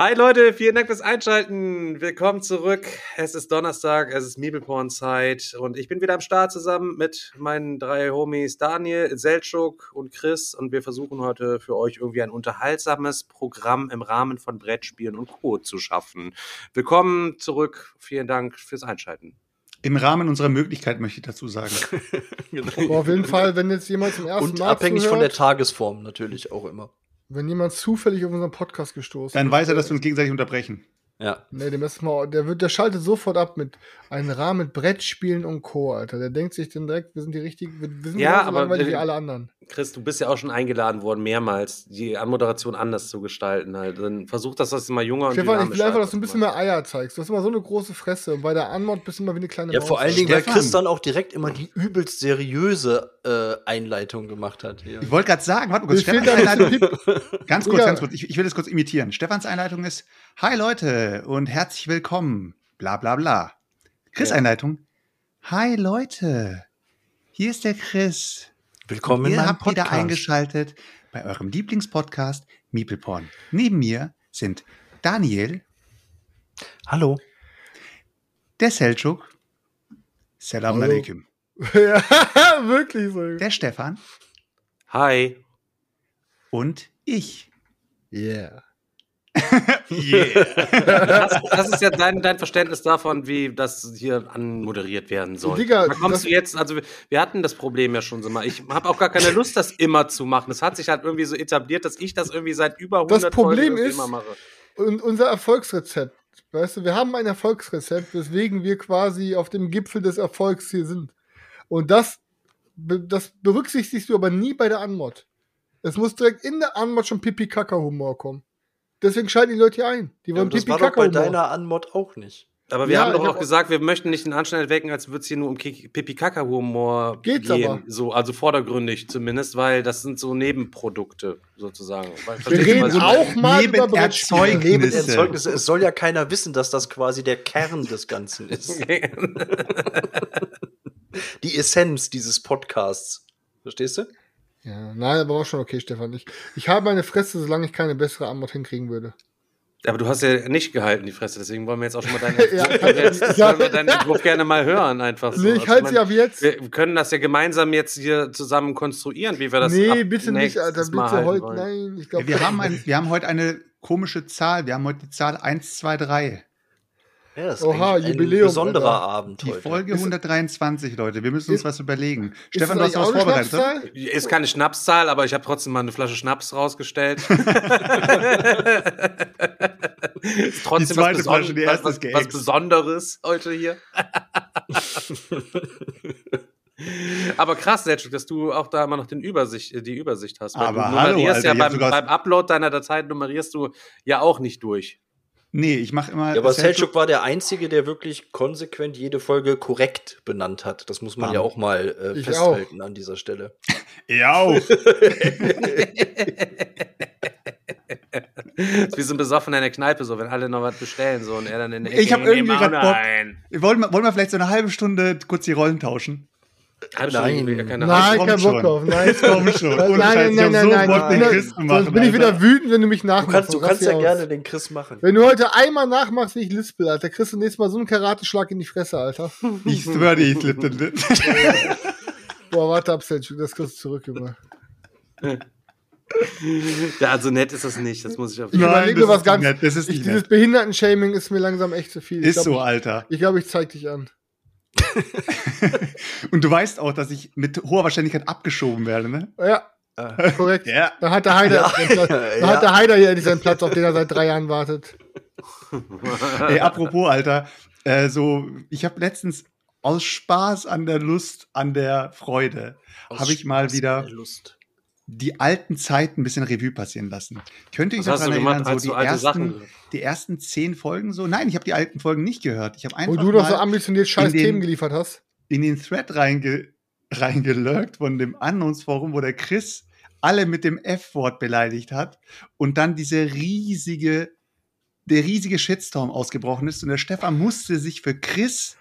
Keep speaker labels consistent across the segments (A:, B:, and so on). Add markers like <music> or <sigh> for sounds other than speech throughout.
A: Hi Leute, vielen Dank fürs Einschalten. Willkommen zurück. Es ist Donnerstag, es ist Meeple-Porn-Zeit und ich bin wieder am Start zusammen mit meinen drei Homies Daniel, Seltschuk und Chris und wir versuchen heute für euch irgendwie ein unterhaltsames Programm im Rahmen von Brettspielen und Co. zu schaffen. Willkommen zurück. Vielen Dank fürs Einschalten.
B: Im Rahmen unserer Möglichkeit möchte ich dazu sagen.
C: Aber <laughs> auf jeden Fall, wenn jetzt jemand zum ersten
D: Und
C: Mal
D: abhängig
C: zuhört,
D: von der Tagesform natürlich auch immer.
C: Wenn jemand zufällig auf unseren Podcast gestoßen
B: Dann
C: ist,
B: weiß er, dass wir uns gegenseitig unterbrechen.
D: Ja.
C: Nee, dem ersten Mal, der wird, der schaltet sofort ab mit einem Rahmen mit Brettspielen und Co., Alter. Der denkt sich dann direkt, wir sind die richtigen, wir, wir sind
A: Ja, aber-
C: langweilig wie alle anderen.
A: Chris, du bist ja auch schon eingeladen worden, mehrmals die Anmoderation anders zu gestalten. Halt. Dann versuch das, dass du mal junger und
C: Stefan, ich will einfach, dass du ein bisschen mehr Eier zeigst. Du hast immer so eine große Fresse und bei der Anmod bist du immer wie eine kleine
D: Ja,
C: Maus.
D: vor allen Dingen, weil
B: Stefan.
D: Chris dann auch direkt immer die übelst seriöse äh, Einleitung gemacht hat. Hier.
B: Ich wollte gerade sagen, warte mal kurz, Stefans Einleitung. <laughs> Ganz kurz,
C: Digga.
B: ganz kurz. Ich, ich will das kurz imitieren. Stefans Einleitung ist: Hi Leute und herzlich willkommen. Bla bla bla. Chris
D: Ja.
B: Einleitung: Hi Leute. Hier ist der Chris.
D: Willkommen in
B: Ihr
D: meinem
B: habt wieder
D: Podcast.
B: eingeschaltet bei eurem Lieblingspodcast Miepelporn. Neben mir sind Daniel,
D: Hallo.
B: der Selçuk, Salam
C: Hallo.
B: alaikum, <laughs>
C: ja, <laughs> wirklich so.
B: der Stefan
A: Hi.
B: und ich.
C: Yeah.
B: Yeah.
A: Das, das ist ja dein, dein Verständnis davon, wie das hier anmoderiert werden soll.
C: Digga,
A: da kommst
C: das-
A: du jetzt, also wir- hatten das Problem ja schon so mal. Ich habe auch gar keine Lust, das immer zu machen. Es hat sich halt irgendwie so etabliert, dass ich das irgendwie seit über 100
C: Das Problem
A: Folgen irgendwie
C: ist-
A: immer mache.
C: Und unser Erfolgsrezept, weißt du, wir haben ein Erfolgsrezept, weswegen wir quasi auf dem Gipfel des Erfolgs hier sind. Und das, das berücksichtigst du aber nie bei der Anmod. Es muss direkt in der Anmod schon Pipi-Kaka-Humor kommen. Deswegen schalten die Leute hier ein. Die
D: Ja,
C: wollen
D: und das war doch bei deiner Anmod auch nicht.
A: Aber wir
C: Ja,
A: haben doch auch
C: hab-
A: gesagt, wir möchten nicht den Anschein erwecken, als würde es hier nur um Pipi-Kaka-Humor
C: Geht's
A: gehen.
C: aber.
A: So, also vordergründig zumindest, weil das sind so Nebenprodukte sozusagen. Weil-
C: Wir reden
A: ich
C: auch mal über Brettspiele.
B: Nebenerzeugnisse.
D: Es soll ja keiner wissen, dass das quasi der Kern des Ganzen ist. <laughs> Die Essenz dieses Podcasts. Verstehst du?
C: Ja, nein, aber war schon okay, Stefan. Ich, ich habe meine Fresse, solange ich keine bessere Anmod hinkriegen würde.
A: Aber du hast ja nicht gehalten, die Fresse, deswegen wollen wir jetzt auch schon mal deinen, <laughs>
C: Ja.
A: jetzt wollen wir deinen Entwurf gerne mal hören, einfach so.
C: nee, ich
A: Also,
C: halte sie
A: mein,
C: ab jetzt.
A: Wir können das ja gemeinsam jetzt hier zusammen konstruieren, wie wir das
C: nee,
A: ab
C: bitte nicht, Alter. Bitte heute. Nein, ich glaube.
B: Wir haben, ein, wir haben heute eine komische Zahl. Wir haben heute die Zahl 1, 2, 3.
D: Ja, das ist
C: Oha,
D: eigentlich
C: Jubiläum,
D: ein besonderer
C: Alter.
D: Abend
B: Die
D: heute.
B: Folge 123, Leute. Wir müssen uns
C: Ist-
B: was überlegen. Stefan, du hast was vorbereitet.
C: Schnapszahl?
A: Ist keine Schnapszahl, aber ich habe trotzdem mal eine Flasche Schnaps rausgestellt. <laughs> <laughs> ist trotzdem
B: Die zweite
A: was,
B: Flasche, die erste
A: was,
B: ist
A: was, was. Besonderes heute hier. <laughs> Aber krass, Selchuk, dass du auch da immer noch den Übersicht, die Übersicht hast. Weil
B: Aber
A: du
B: hallo,
A: nummerierst
B: Alter,
A: ja beim, beim Upload deiner Datei nummerierst du ja auch nicht durch.
B: Nee, ich mache immer.
D: Ja, aber
B: Selchuk-
D: Selchuk war der Einzige, der wirklich konsequent jede Folge korrekt benannt hat. Das muss man
B: Bam.
D: ja auch mal äh,
C: Ich
D: festhalten an dieser Stelle. <laughs>
B: Ich auch. <laughs>
A: ist wie so ein Besoffener in der Kneipe, so, wenn alle noch was bestellen, so, und er dann in der
B: Ich hab
A: nee,
B: irgendwie grad Bock.
A: nein.
B: Wollen wir, wollen wir vielleicht so eine halbe Stunde kurz die Rollen tauschen?
A: Hab
D: Nein.
A: schon keine
C: Nein, kein Bock
B: schon.
C: drauf. Nein, <laughs>
B: Komm schon.
C: Nein,
B: Ohne
C: nein, nein,
B: hab
C: nein,
B: so
C: nein,
B: Bock, den
C: nein.
B: Chris zu
C: Sonst
B: machen.
C: bin ich wieder
B: Alter.
C: wütend, wenn du mich
D: Du
C: nachmachst.
D: kannst, du
C: Sonst
D: kannst ja
C: ich
D: gerne
C: aus.
D: den Chris machen.
C: Wenn du heute einmal nachmachst, wie ich lispel, Alter, kriegst du nächstes Mal so einen Karateschlag in die Fresse, Alter. <laughs>
B: Ich schwöre dir, ich slippe den <laughs>
C: Boah, warte ab, das kriegst du zurück, Junge.
A: Ja, also nett ist das nicht, das muss ich auf
C: Ich
B: Nein,
C: überlege
B: das
C: was
B: ist
C: ganz.
B: nicht nett, das ist
C: ich, dieses. Behindertenshaming ist mir langsam echt zu viel. Ich
B: Ist
C: glaub,
B: so, Alter.
C: Ich glaube, ich zeig dich an. <laughs>
B: Und du weißt auch, dass ich mit hoher Wahrscheinlichkeit abgeschoben werde, ne?
C: Ja,
D: Äh,
C: korrekt.
B: Ja.
C: Da hat der Heider,
D: Ja.
C: Platz, <laughs>
D: Ja.
C: hat der Heider hier endlich seinen Platz, auf den er seit drei Jahren wartet.
B: Ey, apropos, Alter, äh, so, ich habe letztens aus Spaß an der Lust, an der Freude, habe ich mal wieder
D: Lust.
B: Die alten Zeiten ein bisschen Revue passieren lassen. Könnt ihr euch
A: Was du
B: daran erinnern, so die ersten,
A: Sachen?
B: die ersten zehn Folgen so? Nein, ich habe die alten Folgen nicht gehört. Ich habe einfach
C: Und du noch so ambitioniert scheiß
B: den-
C: Themen geliefert hast.
B: in den Thread reinge reingelurkt von dem Annonsforum, wo der Chris alle mit dem F-Wort beleidigt hat und dann diese riesige, der riesige Shitstorm ausgebrochen ist und der Stefan musste sich für Chris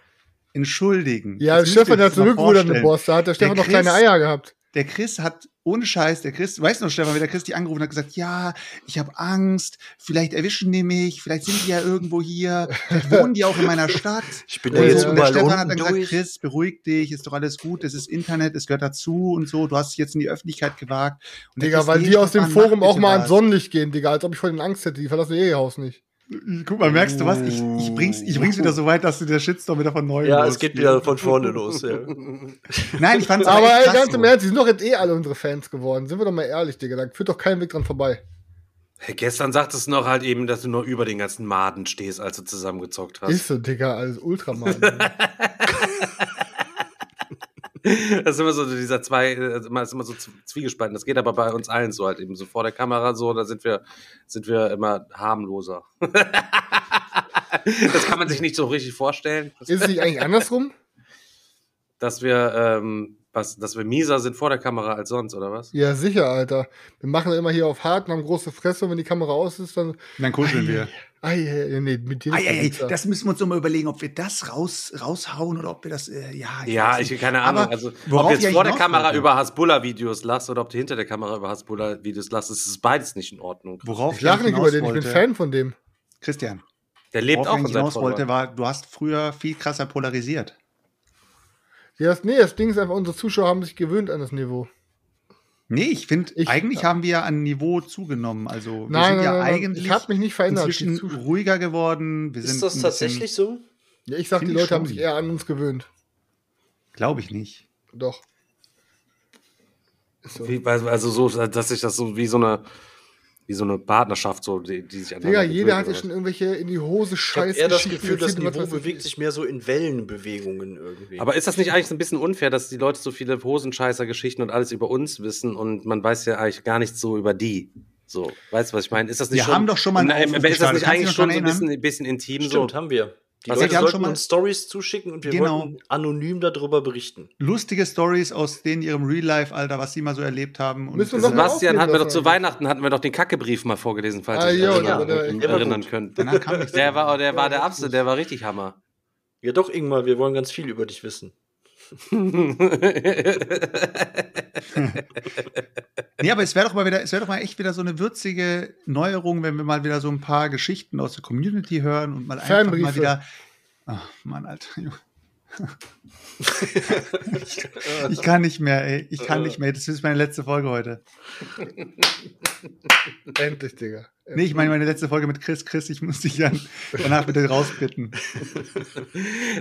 B: entschuldigen.
C: Ja, Stefan hat
B: vorstellen.
C: Boss. Da hat der Stefan noch
B: Chris-
C: kleine Eier gehabt.
B: Der Chris hat, ohne Scheiß, der Chris, weißt du noch, Stefan, wie der Chris die angerufen hat, gesagt, ja, ich habe Angst, vielleicht erwischen die mich, vielleicht sind die ja irgendwo hier, vielleicht <laughs> wohnen die auch in meiner Stadt.
D: Ich bin
C: Ja,
D: da jetzt
B: und der Stefan hat dann gesagt,
D: durch.
B: Chris, beruhig dich, ist doch alles gut, das ist Internet, es gehört dazu und so, du hast dich jetzt in die Öffentlichkeit gewagt. Und
C: Digga, weil die aus dem Forum auch mal ans Sonnenlicht gehen, Digga, als ob ich vor denen Angst hätte. Die verlassen ihr Haus nicht.
B: Guck mal, merkst du was? Ich, ich, bring's, ich bring's wieder so weit, dass du der Shitstorm wieder von neuem
D: Ja, es geht wieder von vorne los. Ja. <laughs>
B: Nein, ich fand's
C: Aber
B: echt krass
C: ganz im Ernst, die sind doch jetzt eh alle unsere Fans geworden. Sind wir doch mal ehrlich, Digga. Da führt doch kein Weg dran vorbei.
A: Hey, gestern sagtest du noch halt eben, dass du nur über den ganzen Maden stehst, als du zusammengezockt hast.
C: Ist so, Digga, alles Ultraman. <laughs>
A: Das ist immer so dieser zwei, äh, immer- ist immer so zwiegespalten. Das geht aber bei uns allen so halt eben so vor der Kamera so, da sind wir, sind wir immer harmloser. <laughs> das kann man sich nicht so richtig vorstellen,
C: Ist es nicht eigentlich andersrum?
A: dass wir, ähm, was, dass wir mieser sind vor der Kamera als sonst, oder was?
C: Ja, sicher, Alter. Wir machen immer hier auf hart und haben große Fresse und wenn die Kamera aus ist, dann.
B: Und dann kuscheln wir.
C: Ei, ei, ei, nee, mit dir.
B: Ei, ei, das müssen wir uns noch mal überlegen, ob wir das raus, raushauen oder ob wir das, äh, ja.
A: Ja,
B: weiß
A: ich keine Ahnung.
B: Aber
A: also, ob
B: ich
A: jetzt vor der Kamera
B: wollte-
A: über Hasbulla-Videos lachst oder ob du hinter der Kamera über Hasbulla-Videos lachst, ist es beides nicht in Ordnung.
B: Worauf
C: Ich lache nicht über den, ich bin Fan von dem.
B: Christian,
A: Der lebt
B: worauf
A: auch
B: ich
A: von
B: eigentlich
A: seinem
B: hinaus wollte, war, du hast früher viel krasser polarisiert.
C: Ja, nee, das Ding ist einfach, unsere Zuschauer haben sich gewöhnt an das Niveau.
B: Nee, ich finde,
C: Ich-
B: eigentlich haben wir an Niveau zugenommen. Also wir
C: Nein,
B: sind ja
C: nein, nein,
B: eigentlich
C: ich habe mich nicht verändert.
B: Inzwischen ruhiger geworden. Wir
D: Ist das tatsächlich so?
C: Ja, ich sag, die Leute haben sich eher an uns gewöhnt.
B: Glaube ich nicht.
C: Doch. So.
A: Wie, weil- also so, dass sich das so wie so eine, wie so eine Partnerschaft, so, die, die sich aneinander
C: jeder hat ja schon irgendwelche in die Hose
D: Ich habe das
C: Geschichten
D: Gefühl, das Niveau bewegt sich mehr so in Wellenbewegungen irgendwie.
A: Aber ist das nicht eigentlich so ein bisschen unfair, dass die Leute so viele Hosenscheißer-Geschichten und alles über uns wissen und man weiß ja eigentlich gar nichts so über die? So, weißt du, was ich meine? Ist das nicht
B: Wir
A: schon,
B: haben doch schon mal einen
A: Nein, ist das nicht eigentlich schon so ein bisschen, bisschen intim?
D: Stimmt,
A: so?
D: haben wir. Die
A: Was
D: Leute
B: wir haben
D: sollten
B: schon mal-
D: uns Stories zuschicken und wir
B: Genau.
D: wollten anonym darüber berichten.
B: Lustige Stories aus denen ihrem Real Life, Alter, was sie mal so erlebt haben. Und
A: Sebastian hatten wir doch zu. Weihnachten hatten wir doch den Kackebrief mal vorgelesen, falls
C: Ah,
A: ihr
C: jo,
A: euch
C: der
A: erinnern, könnt.
B: Danach kam nichts
A: Der war, der war der
C: Ja,
A: Absolute, der war richtig Hammer.
D: Ja doch, Ingmar, wir wollen ganz viel über dich wissen. <laughs>
B: Nee, aber es wäre doch mal wieder, es wäre doch mal echt wieder so eine würzige Neuerung, wenn wir mal wieder so ein paar Geschichten aus der Community hören und mal einfach mal wieder. Ach, Mann, Alter. Ich kann nicht mehr, ey. Ich kann nicht mehr. Das ist meine letzte Folge heute.
C: Endlich, Digga.
B: Nee, ich meine meine letzte Folge mit Chris. Chris, ich muss dich dann danach bitte rausbitten.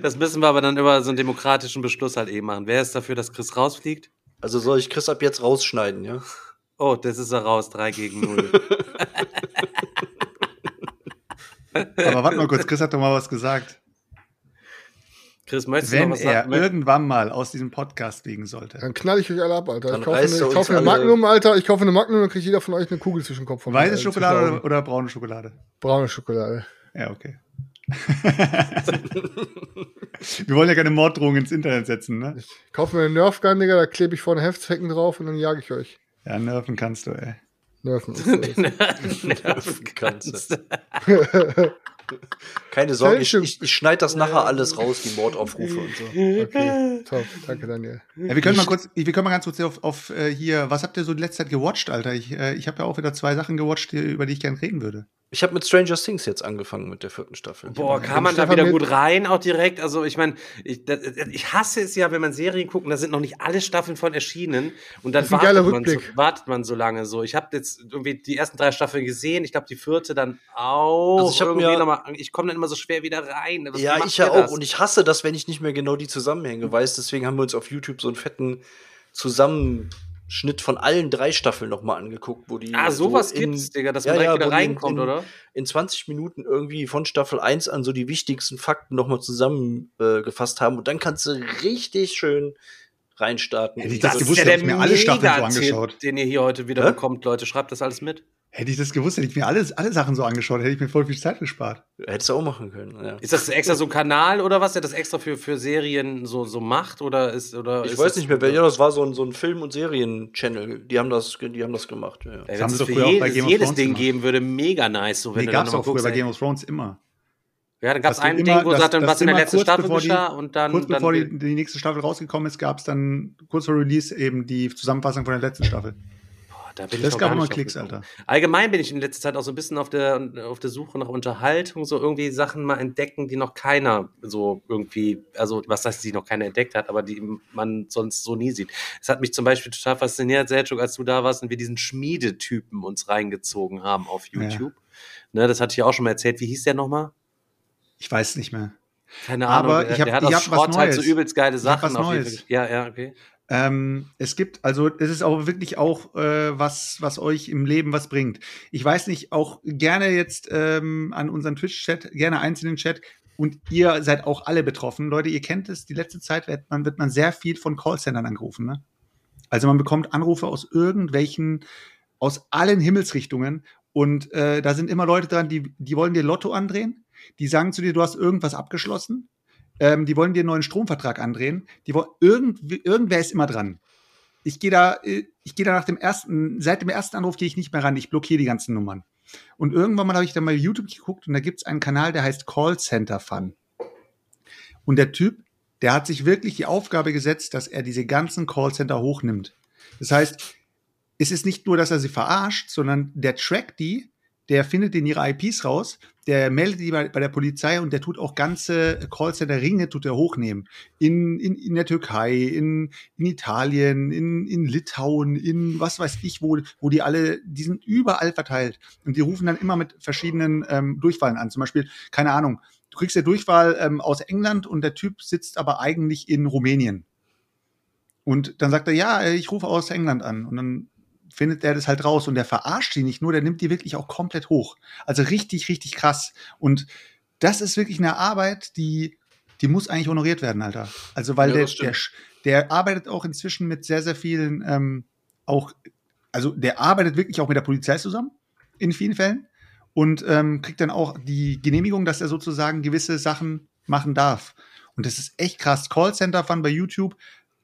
A: Das müssen wir aber dann über so einen demokratischen Beschluss halt eben machen. Wer ist dafür, dass Chris rausfliegt?
D: Also soll ich Chris ab jetzt rausschneiden, ja?
A: Oh, das ist er raus, 3 gegen 0. <laughs>
B: Aber warte mal kurz, Chris hat doch mal was gesagt.
A: Chris, möchtest du
B: Wenn
A: noch was
B: er
A: sagen?
B: irgendwann mal aus diesem Podcast fliegen sollte,
C: Dann knall ich euch alle ab, Alter.
D: Dann
C: Ich kaufe, eine, ich kaufe eine Magnum, Alter. Ich kaufe eine Magnum, dann kriegt jeder von euch eine Kugel zwischen den Kopf. von mir,
B: weiße
C: Alter,
B: Schokolade oder, oder braune Schokolade?
C: Braune Schokolade.
B: Ja, okay. <laughs> Wir wollen ja keine Morddrohungen ins Internet setzen, ne?
C: Ich kaufe mir eine Nerfgun, Digga, da klebe ich vorne Heftzwecken drauf und dann jage ich euch.
B: Ja, nerven kannst du, ey.
C: Nerven. <laughs>
D: Nerven kannst du. <laughs> Keine Sorge, ich, ich, ich schneide das nachher alles raus, die Mordaufrufe und so.
C: Okay. top. Danke, Daniel.
B: Ja, wir können mal kurz, wir können mal ganz kurz auf, auf äh, hier, was habt ihr so die letzte Zeit gewatcht, Alter? Ich, äh, ich habe ja auch wieder zwei Sachen gewatcht, die, über die ich gerne reden würde.
D: Ich habe mit Stranger Things jetzt angefangen mit der vierten Staffel.
A: Boah, kam man da wieder gut rein, auch direkt. Also ich meine, ich, das- ich hasse es ja, wenn man Serien guckt und da sind noch nicht alle Staffeln von erschienen und dann wartet man, so, wartet man so lange so. Ich habe jetzt irgendwie die ersten drei Staffeln gesehen, ich glaube die vierte dann auch.
D: Also ich hab mir-
A: noch mal, ich komme dann immer so schwer wieder rein. Was
D: ja, ich ja auch. Und ich hasse das, wenn ich nicht mehr genau die Zusammenhänge weiß. Deswegen haben wir uns auf YouTube so einen fetten Zusammenschnitt von allen drei Staffeln nochmal angeguckt, wo die.
A: ah, sowas
D: so in-
A: gibt's, Digga, dass
D: Ja,
A: man direkt
D: ja,
A: wieder reinkommt,
D: in-
A: oder?
D: in 20 Minuten irgendwie von Staffel 1 an so die wichtigsten Fakten nochmal zusammengefasst äh, haben. Und dann kannst du richtig schön reinstarten.
B: Hätte ich
A: Das,
B: das
A: ist
B: gewusst,
A: ja
B: hätte
A: der
B: ich mir alle Staffeln so angeschaut.
A: den ihr hier heute wieder
D: Hä?
A: bekommt, Leute. Schreibt das alles mit.
B: Hätte ich das gewusst, hätte ich mir alles, alle Sachen so angeschaut, hätte ich mir voll viel Zeit gespart.
D: Hättest du auch machen können. Ja.
A: Ist das extra so ein Kanal oder was, der das extra für, für Serien so, so macht? Oder ist, oder
D: Ich
A: ist
D: weiß
A: das-
D: nicht mehr, ja, das war so ein, so ein Film- und Serien-Channel. Die haben das, die haben das gemacht. Ja.
A: Ey, wenn es für
B: früher bei
A: jedes,
B: Game of
A: jedes
B: Thrones
A: Ding
B: gemacht.
A: geben würde, mega nice. So, wenn
B: Nee,
A: du
B: gab's
A: dann
B: auch früher
A: guckst,
B: bei
A: ey.
B: Game of Thrones immer.
A: Ja, dann gab es
B: du
A: ein Ding, wo sagt dann, was in der letzten Staffel geschah und dann.
B: kurz
A: dann
B: bevor die, die nächste Staffel rausgekommen ist, gab es dann kurz vor Release eben die Zusammenfassung von der letzten Staffel.
A: Da bin ich
B: Das
A: noch
B: gab
A: nicht
B: Klicks. Alter.
A: Allgemein bin ich in letzter Zeit auch so ein bisschen auf der, auf der Suche nach Unterhaltung, so irgendwie Sachen mal entdecken, die noch keiner so irgendwie, also was heißt, die noch keiner entdeckt hat, aber die man sonst so nie sieht. Es hat mich zum Beispiel total fasziniert, Selchuk, als du da warst und wir diesen Schmiedetypen uns reingezogen haben auf
B: Ja.
A: YouTube. Ne, das hatte ich ja auch schon mal erzählt. Wie hieß der nochmal?
B: Ich weiß nicht mehr.
A: Keine
B: Aber
A: Ahnung.
B: ich hab-
A: der hat
B: ich
A: aus
B: hab was
A: Schrott halt so
B: Neues.
A: übelst geile
B: Ich hab
A: Sachen.
B: was
A: auf jeden
B: Neues.
A: Ja, ja, okay.
B: Ähm, es gibt, also es ist auch wirklich auch äh, was, was euch im Leben was bringt. Ich weiß nicht, auch gerne jetzt ähm, an unseren Twitch-Chat, gerne einzelnen Chat. Und ihr seid auch alle betroffen. Leute, ihr kennt es, die letzte Zeit wird man, wird man sehr viel von Callcentern angerufen. Ne? Also man bekommt Anrufe aus irgendwelchen, aus allen Himmelsrichtungen. Und äh, da sind immer Leute dran, die, die wollen dir Lotto andrehen. Die sagen zu dir, du hast irgendwas abgeschlossen. Ähm, die wollen dir einen neuen Stromvertrag andrehen. Die wollen, irgend, irgendwer ist immer dran. Ich gehe da, äh, ich gehe da nach dem ersten, seit dem ersten Anruf gehe ich nicht mehr ran. Ich blockiere die ganzen Nummern. Und irgendwann mal habe ich dann mal YouTube geguckt und da gibt es einen Kanal, der heißt Callcenter Fun. Und der Typ, der hat sich wirklich die Aufgabe gesetzt, dass er diese ganzen Callcenter hochnimmt. Das heißt, es ist nicht nur, dass er sie verarscht, sondern der trackt die, der findet in ihre IPs raus, der meldet die bei, bei der Polizei und der tut auch ganze Callcenter-Ringe tut er hochnehmen. In, in, in der Türkei, in, in Italien, in, in Litauen, in was weiß ich, wo, wo die alle, die sind überall verteilt. Und die rufen dann immer mit verschiedenen ähm, Durchfallen an. Zum Beispiel, keine Ahnung, du kriegst ja Durchfall ähm, aus England und der Typ sitzt aber eigentlich in Rumänien. Und dann sagt er, ja, ich rufe aus England an. Und dann findet er das halt raus und der verarscht die nicht nur, der nimmt die wirklich auch komplett hoch. Also richtig, richtig krass. Und das ist wirklich eine Arbeit, die, die muss eigentlich honoriert werden, Alter. Also weil
D: Ja,
B: der, der, der arbeitet auch inzwischen mit sehr, sehr vielen, ähm, auch, also der arbeitet wirklich auch mit der Polizei zusammen, in vielen Fällen. Und ähm, kriegt dann auch die Genehmigung, dass er sozusagen gewisse Sachen machen darf. Und das ist echt krass. Callcenter Fun bei YouTube,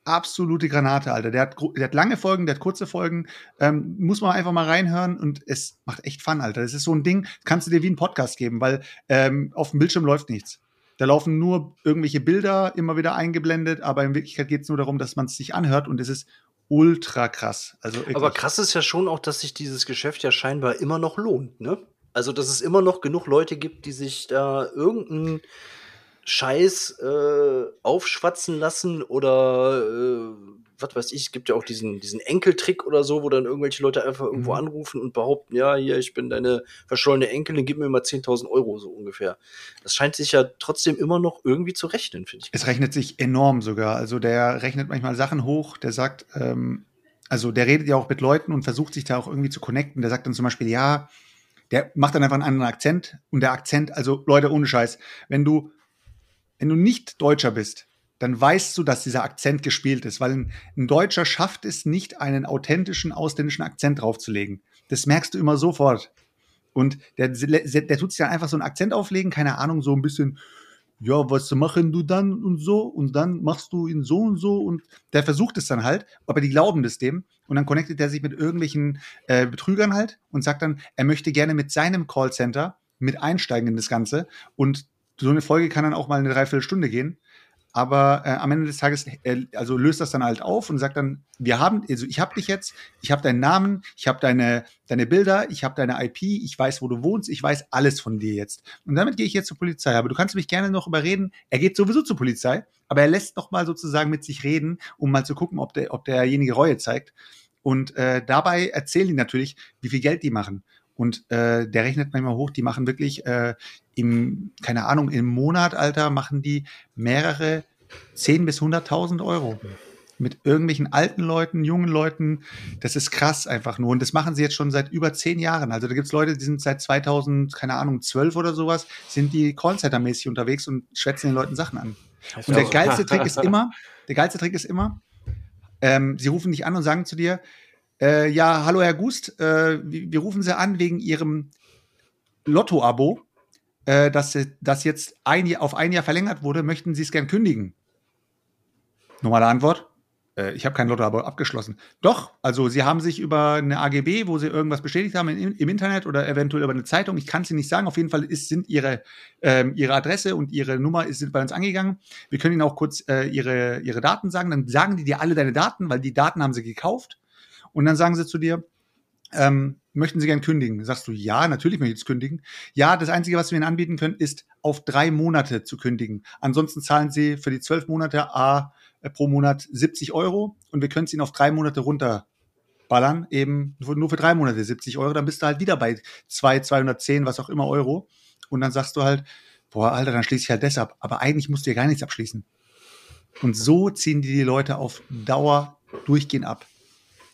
B: absolute Granate, Alter. Der hat, der hat lange Folgen, der hat kurze Folgen. Ähm, muss man einfach mal reinhören und es macht echt Fun, Alter. Das ist so ein Ding, kannst du dir wie ein Podcast geben, weil ähm, auf dem Bildschirm läuft nichts. Da laufen nur irgendwelche Bilder immer wieder eingeblendet, aber in Wirklichkeit geht es nur darum, dass man es sich anhört und es ist ultra krass. Also.
D: Aber krass ist ja schon auch, dass sich dieses Geschäft ja scheinbar immer noch lohnt, ne? Also, dass es immer noch genug Leute gibt, die sich da irgendeinen Scheiß äh, aufschwatzen lassen oder äh, was weiß ich, es gibt ja auch diesen, diesen Enkeltrick oder so, wo dann irgendwelche Leute einfach irgendwo
B: Mhm.
D: anrufen und behaupten, ja, hier, ich bin deine verschollene Enkelin, gib mir mal 10.000 Euro, so ungefähr. Das scheint sich ja trotzdem immer noch irgendwie zu rechnen, finde ich.
B: Es rechnet sich enorm sogar. Also der rechnet manchmal Sachen hoch, der sagt, ähm, also der redet ja auch mit Leuten und versucht sich da auch irgendwie zu connecten. Der sagt dann zum Beispiel, ja, der macht dann einfach einen anderen Akzent und der Akzent, also Leute, ohne Scheiß, wenn du, wenn du nicht Deutscher bist, dann weißt du, dass dieser Akzent gespielt ist, weil ein, ein Deutscher schafft es nicht, einen authentischen ausländischen Akzent draufzulegen. Das merkst du immer sofort. Und der, der tut sich dann einfach so einen Akzent auflegen, keine Ahnung, so ein bisschen, ja, was machen du dann und so und dann machst du ihn so und so und der versucht es dann halt, aber die glauben das dem und dann connectet er sich mit irgendwelchen äh, Betrügern halt und sagt dann, er möchte gerne mit seinem Callcenter mit einsteigen in das Ganze und so eine Folge kann dann auch mal eine Dreiviertelstunde gehen. aber äh, am Ende des Tages äh, also löst das dann halt auf und sagt dann, wir haben, also ich habe dich jetzt, ich habe deinen Namen, ich habe deine, deine Bilder, ich habe deine IP, ich weiß, wo du wohnst, ich weiß alles von dir jetzt. Und damit gehe ich jetzt zur Polizei. Aber du kannst mich gerne noch überreden. Er geht sowieso zur Polizei, aber er lässt noch mal sozusagen mit sich reden, um mal zu gucken, ob, der, ob derjenige Reue zeigt. Und äh, dabei erzählen die natürlich, wie viel Geld die machen. Und äh, der rechnet manchmal hoch, die machen wirklich äh, im, keine Ahnung, im Monat, Alter, machen die mehrere 10 bis 100.000 Euro. Mit irgendwelchen alten Leuten, jungen Leuten. Das ist krass einfach nur. Und das machen sie jetzt schon seit über zehn Jahren. Also da gibt's Leute, die sind seit 2000, keine Ahnung, 12 oder sowas, sind die Callcenter-mäßig unterwegs und schwätzen den Leuten Sachen an. Und der geilste <laughs> Trick ist immer, der geilste Trick ist immer, ähm, sie rufen dich an und sagen zu dir, äh, ja, hallo Herr Gust, äh, wir, rufen Sie an wegen Ihrem Lotto-Abo, äh, das, das jetzt ein Jahr, auf ein Jahr verlängert wurde. Möchten Sie es gern kündigen? Normale Antwort. Äh, ich habe kein Lotto-Abo abgeschlossen. Doch, also Sie haben sich über eine AGB, wo Sie irgendwas bestätigt haben im, im Internet oder eventuell über eine Zeitung, ich kann es Ihnen nicht sagen, auf jeden Fall ist, sind Ihre, ähm, Ihre Adresse und Ihre Nummer ist, sind bei uns angegangen. Wir können Ihnen auch kurz äh, Ihre, Ihre Daten sagen, dann sagen die dir alle deine Daten, weil die Daten haben sie gekauft. Und dann sagen sie zu dir, ähm, möchten Sie gern kündigen? Sagst du, ja, natürlich möchte ich jetzt kündigen. Ja, das Einzige, was wir Ihnen anbieten können, ist auf drei Monate zu kündigen. Ansonsten zahlen Sie für die zwölf Monate A äh, pro Monat 70 Euro und wir können es Ihnen auf drei Monate runterballern, eben nur für drei Monate 70 Euro. Dann bist du halt wieder bei zwei, 210, was auch immer Euro. Und dann sagst du halt, boah, Alter, dann schließe ich halt das ab. Aber eigentlich musst du ja gar nichts abschließen. Und so ziehen die die Leute auf Dauer durchgehend ab.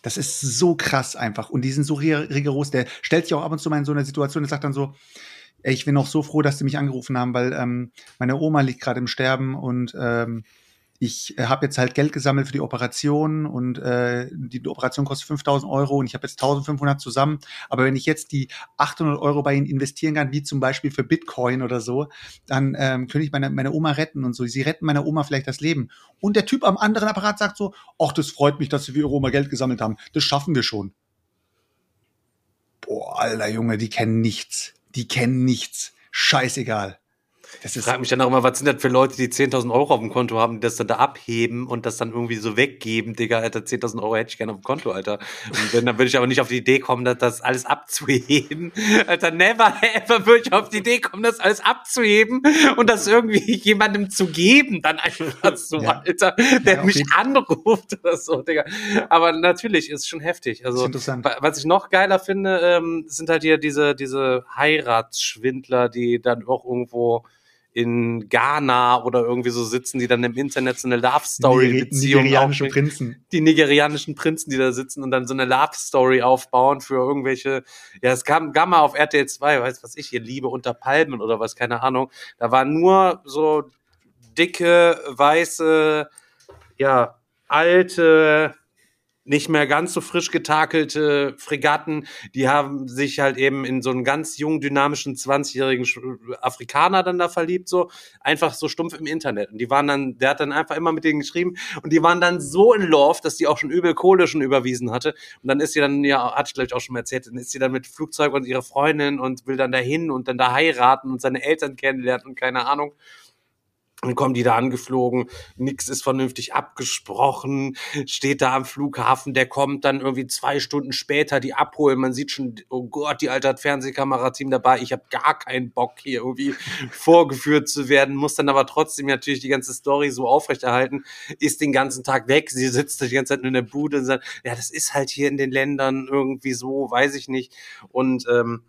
B: Das ist so krass einfach. Und die sind so rigoros. Der stellt sich auch ab und zu mal in so eine Situation, der sagt dann so, ey, ich bin auch so froh, dass sie mich angerufen haben, weil ähm, meine Oma liegt gerade im Sterben und ähm, ich äh, habe jetzt halt Geld gesammelt für die Operation und äh, die, Operation kostet 5000 Euro und ich habe jetzt 1500 zusammen. Aber wenn ich jetzt die 800 Euro bei Ihnen investieren kann, wie zum Beispiel für Bitcoin oder so, dann ähm, könnte ich meine, meine Oma retten und so. Sie retten meiner Oma vielleicht das Leben. Und der Typ am anderen Apparat sagt so, ach, das freut mich, dass Sie für Ihre Oma Geld gesammelt haben. Das schaffen wir schon. Boah, alter Junge, die kennen nichts. Die kennen nichts. Scheißegal.
A: Das ich frage mich dann auch immer, was sind das für Leute, die 10.000 Euro auf dem Konto haben, die das dann da abheben und das dann irgendwie so weggeben, Digga, Alter, 10.000 Euro hätte ich gerne auf dem Konto, Alter. Und wenn, dann würde ich aber nicht auf die Idee kommen, dass das alles abzuheben. <laughs> Alter, never ever würde ich auf die Idee kommen, das alles abzuheben und das irgendwie <laughs> jemandem zu geben, dann einfach so, ja. Alter, der ja, mich anruft oder so, Digga. Aber natürlich ist schon heftig. Also, was ich noch geiler finde, ähm, sind halt hier diese, diese Heiratsschwindler, die dann auch irgendwo in Ghana oder irgendwie so sitzen, die dann im Internet so eine Love Story Beziehung
B: Nigerianische Prinzen.
A: Die nigerianischen Prinzen, die da sitzen und dann so eine Love Story aufbauen für irgendwelche, ja, es kam, kam mal auf RTL 2, weiß was ich hier, Liebe unter Palmen oder was, keine Ahnung. Da war nur so dicke, weiße, ja, alte, nicht mehr ganz so frisch getakelte Fregatten, die haben sich halt eben in so einen ganz jungen, dynamischen 20-jährigen Afrikaner dann da verliebt, so einfach so stumpf im Internet. Und die waren dann, der hat dann einfach immer mit denen geschrieben und die waren dann so in Love, dass die auch schon übel Kohle schon überwiesen hatte. Und dann ist sie dann, ja, hatte ich glaube ich auch schon mal erzählt, dann ist sie dann mit Flugzeug und ihrer Freundin und will dann dahin und dann da heiraten und seine Eltern kennenlernen und keine Ahnung. Dann kommen die da angeflogen, nix ist vernünftig abgesprochen, steht da am Flughafen, der kommt dann irgendwie zwei Stunden später die abholen. Man sieht schon, oh Gott, die alte hat Fernsehkamerateam dabei. Ich habe gar keinen Bock hier irgendwie <laughs> vorgeführt zu werden, muss dann aber trotzdem natürlich die ganze Story so aufrechterhalten, ist den ganzen Tag weg. Sie sitzt die ganze Zeit nur in der Bude und sagt, ja, das ist halt hier in den Ländern irgendwie so, weiß ich nicht. Und ähm,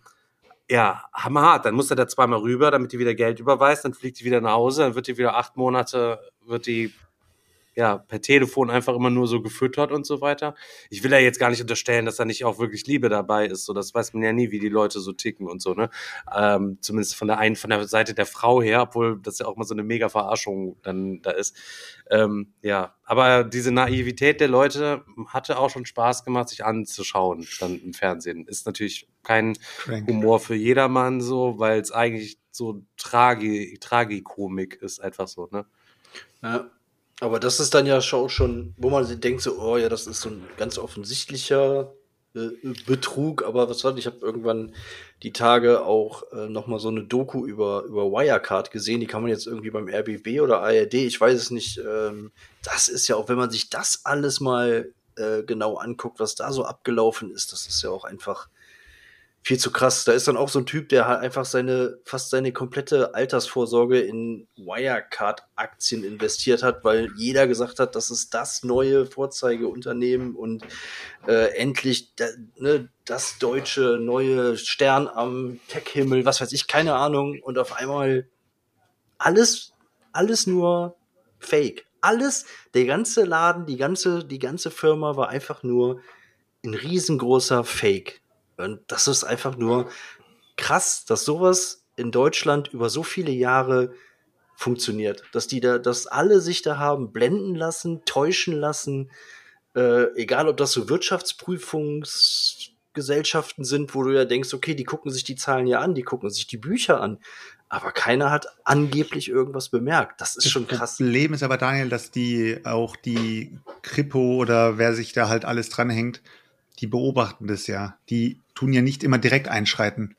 A: ja, hammerhart. Dann muss er da zweimal rüber, damit die wieder Geld überweist, dann fliegt die wieder nach Hause, dann wird die wieder acht Monate, wird die ja, per Telefon einfach immer nur so gefüttert und so weiter. Ich will ja jetzt gar nicht unterstellen, dass da nicht auch wirklich Liebe dabei ist. So, das weiß man ja nie, wie die Leute so ticken und so, ne? Ähm, zumindest von der einen, von der Seite der Frau her, obwohl das ja auch mal so eine mega Verarschung dann da ist. Ähm, ja, aber diese Naivität der Leute hatte auch schon Spaß gemacht, sich anzuschauen, dann im Fernsehen. Ist natürlich kein Crank. Humor für jedermann so, weil es eigentlich so Tragi Tragikomik ist, einfach so, ne?
D: Ja. Aber das ist dann ja schon, wo man denkt so, oh ja, das ist so ein ganz offensichtlicher äh, Betrug, aber was war? Ich habe irgendwann die Tage auch äh, noch mal so eine Doku über über Wirecard gesehen. Die kann man jetzt irgendwie beim RBB oder ARD, ich weiß es nicht. Ähm, das ist ja auch, wenn man sich das alles mal äh, genau anguckt, was da so abgelaufen ist, das ist ja auch einfach viel zu krass. Da ist dann auch so ein Typ, der halt einfach seine, fast seine komplette Altersvorsorge in Wirecard-Aktien investiert hat, weil jeder gesagt hat, das ist das neue Vorzeigeunternehmen und äh, endlich ne, das deutsche neue Stern am Tech-Himmel, was weiß ich, keine Ahnung. Und auf einmal alles, alles nur Fake. Alles, der ganze Laden, die ganze, die ganze Firma war einfach nur ein riesengroßer Fake. Und das ist einfach nur krass, dass sowas in Deutschland über so viele Jahre funktioniert. Dass die da, dass alle sich da haben blenden lassen, täuschen lassen, äh, egal ob das so Wirtschaftsprüfungsgesellschaften sind, wo du ja denkst, okay, die gucken sich die Zahlen ja an, die gucken sich die Bücher an. Aber keiner hat angeblich irgendwas bemerkt. Das ist schon krass.
B: Das Problem ist aber, Daniel, dass die auch die Kripo oder wer sich da halt alles dranhängt, die beobachten das ja. Die tun ja nicht immer direkt einschreiten.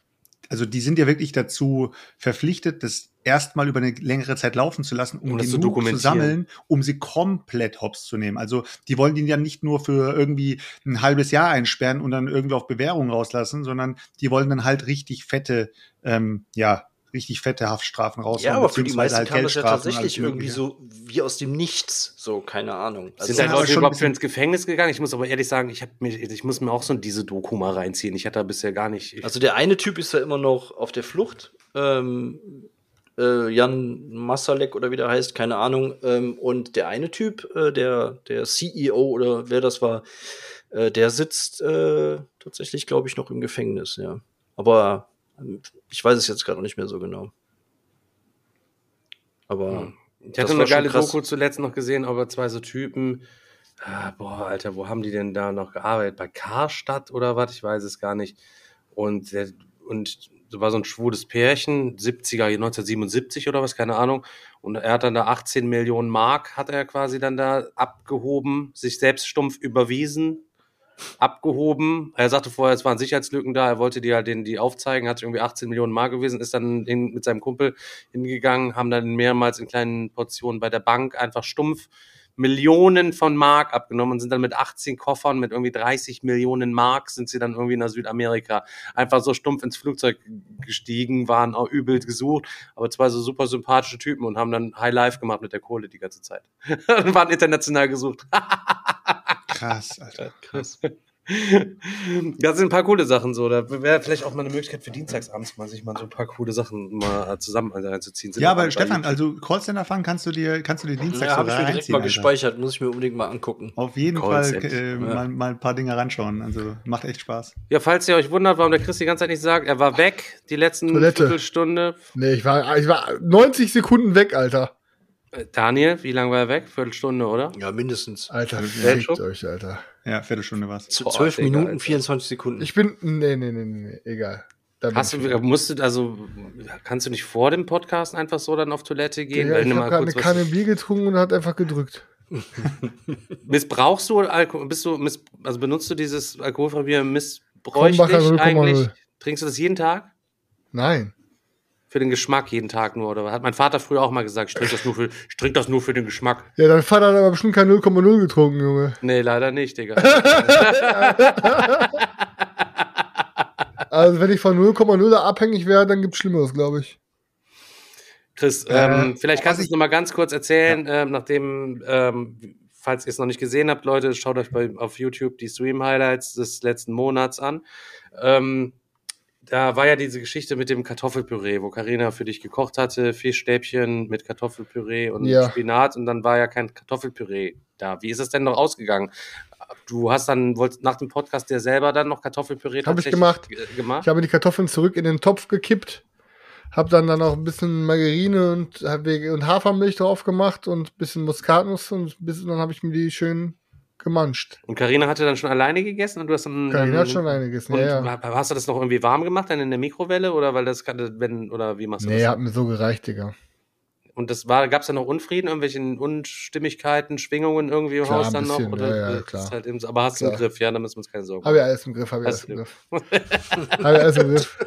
B: Also die sind ja wirklich dazu verpflichtet, das erstmal über eine längere Zeit laufen zu lassen, um
A: Um zu
B: genug zu,
A: dokumentieren.
B: sammeln, um sie komplett hops zu nehmen. Also die wollen die ja nicht nur für irgendwie ein halbes Jahr einsperren und dann irgendwie auf Bewährung rauslassen, sondern die wollen dann halt richtig fette, ähm, ja, richtig fette Haftstrafen raushauen.
D: Ja, aber für die meisten
B: halt
D: kam das ja tatsächlich irgendwie so wie aus dem Nichts. So, keine Ahnung. Also,
A: Sind
B: ja
A: da Leute überhaupt für ins Gefängnis gegangen? Ich muss aber ehrlich sagen, ich, mir, ich muss mir auch so diese Doku mal reinziehen. Ich hatte da bisher gar nicht. Ich,
D: also der eine Typ ist ja immer noch auf der Flucht. Ähm, äh, Jan Masalek oder wie der heißt, keine Ahnung. Ähm, und der eine Typ, äh, der, der CEO oder wer das war, äh, der sitzt tatsächlich, glaube ich, noch im Gefängnis, ja. Aber ich weiß es jetzt gerade noch nicht mehr so genau. Aber
A: ich
D: das
A: hatte eine geile
D: krass.
A: Doku zuletzt noch gesehen, aber zwei so Typen. Ah, boah, Alter, wo haben die denn da noch gearbeitet? Bei Karstadt oder was? Ich weiß es gar nicht. Und, der, und so war so ein schwules Pärchen, 70er, 1977 oder was, keine Ahnung. Und er hat dann da 18 Millionen Mark, hat er quasi dann da abgehoben, sich selbst stumpf überwiesen, abgehoben. Er sagte vorher, es waren Sicherheitslücken da, er wollte die halt den, die aufzeigen, hat irgendwie 18 Millionen Mark gewesen, ist dann hin, mit seinem Kumpel hingegangen, haben dann mehrmals in kleinen Portionen bei der Bank einfach stumpf Millionen von Mark abgenommen und sind dann mit 18 Koffern mit irgendwie 30 Millionen Mark sind sie dann irgendwie nach Südamerika einfach so stumpf ins Flugzeug gestiegen, waren auch übel gesucht, aber zwei so super sympathische Typen und haben dann High Life gemacht mit der Kohle die ganze Zeit. und <laughs> waren international gesucht. <laughs>
B: Krass, Alter. <laughs>
D: krass.
A: Das sind ein paar coole Sachen so. Da wäre vielleicht auch mal eine Möglichkeit für dienstagsabends mal sich mal so ein paar coole Sachen mal zusammen reinzuziehen. Sind
B: Ja, aber Stefan,
A: YouTube.
B: also Callcenter fahren kannst du dir, kannst du dir Dienstag
D: Ja, habe ich mir direkt mal
B: Alter.
D: gespeichert, muss ich mir unbedingt mal angucken.
B: Auf jeden
A: Callcenter,
B: Fall äh,
D: ja.
B: mal, mal ein paar Dinge ranschauen. Also macht echt Spaß.
A: Ja, falls ihr euch wundert, warum der Chris die ganze Zeit nicht sagt, er war weg die letzten
C: Toilette.
A: Viertelstunde.
C: Nee, ich war, ich war 90 Sekunden weg, Alter.
A: Äh, Daniel, wie lange war er weg? Viertelstunde, oder?
D: Ja, mindestens.
C: Alter, fickt euch, Alter.
B: Ja, Viertelstunde was.
D: Zu
A: Boah,
D: 12
A: Digga,
D: Minuten,
A: Alter.
D: 24 Sekunden.
C: Ich bin, nee, nee, nee, nee, egal. Da
A: Hast du,
C: wieder.
A: musst du, also, kannst du nicht vor dem Podcast einfach so dann auf Toilette gehen?
C: Ja,
A: Weil
C: ich habe gerade eine Kanne Bier getrunken und hat einfach gedrückt. <laughs>
A: Missbrauchst du Alkohol? Bist du, miss, also benutzt du dieses alkoholfreie Bier missbräuchlich
C: Krombacher 0,0.
A: eigentlich? Trinkst du das jeden Tag?
C: Nein.
A: Für den Geschmack jeden Tag nur, oder was? Hat mein Vater früher auch mal gesagt, ich trinke das nur für, ich trinke das nur für den Geschmack.
C: Ja, dein Vater hat aber bestimmt kein 0,0 getrunken, Junge.
A: Nee, leider nicht, Digga. <laughs>
C: Also, wenn ich von 0,0 abhängig wäre, dann gibt's Schlimmeres, glaube ich.
A: Chris,
B: Äh,
A: ähm, vielleicht kannst du es noch mal ganz kurz erzählen, ähm, nachdem, ähm, falls ihr es noch nicht gesehen habt, Leute, schaut euch bei, auf YouTube die Stream-Highlights des letzten Monats an. Ähm, da war ja diese Geschichte mit dem Kartoffelpüree, wo Karina für dich gekocht hatte, Fischstäbchen mit Kartoffelpüree und
C: Ja.
A: Spinat und dann war ja kein Kartoffelpüree da. Wie ist es denn noch ausgegangen? Du hast dann, wolltest nach dem Podcast dir selber dann noch Kartoffelpüree
C: Hab ich gemacht.
A: ge- gemacht?
C: Ich habe die Kartoffeln zurück in den Topf gekippt, habe dann dann noch ein bisschen Margarine und, und Hafermilch drauf gemacht und ein bisschen Muskatnuss und bis, dann habe ich mir die schön gemanscht.
A: Und Karina hatte dann schon alleine gegessen und du hast dann.
C: Karina hat schon eine gegessen, ja, ja.
A: hast du das noch irgendwie warm gemacht, dann in der Mikrowelle oder weil das wenn oder wie machst du
C: Nee,
A: das?
C: hat mir so gereicht, Digga.
A: Und das war, gab es da noch Unfrieden, irgendwelche Unstimmigkeiten, Schwingungen irgendwie im
C: Klar,
A: Haus dann noch?
C: bisschen,
A: Oder
C: ja, ja, klar.
A: Halt eben, aber hast du im. Griff, ja, da müssen wir uns keine Sorgen
C: Habe ich alles im <laughs> Griff, habe ich alles im Griff. Habe ich alles im Griff.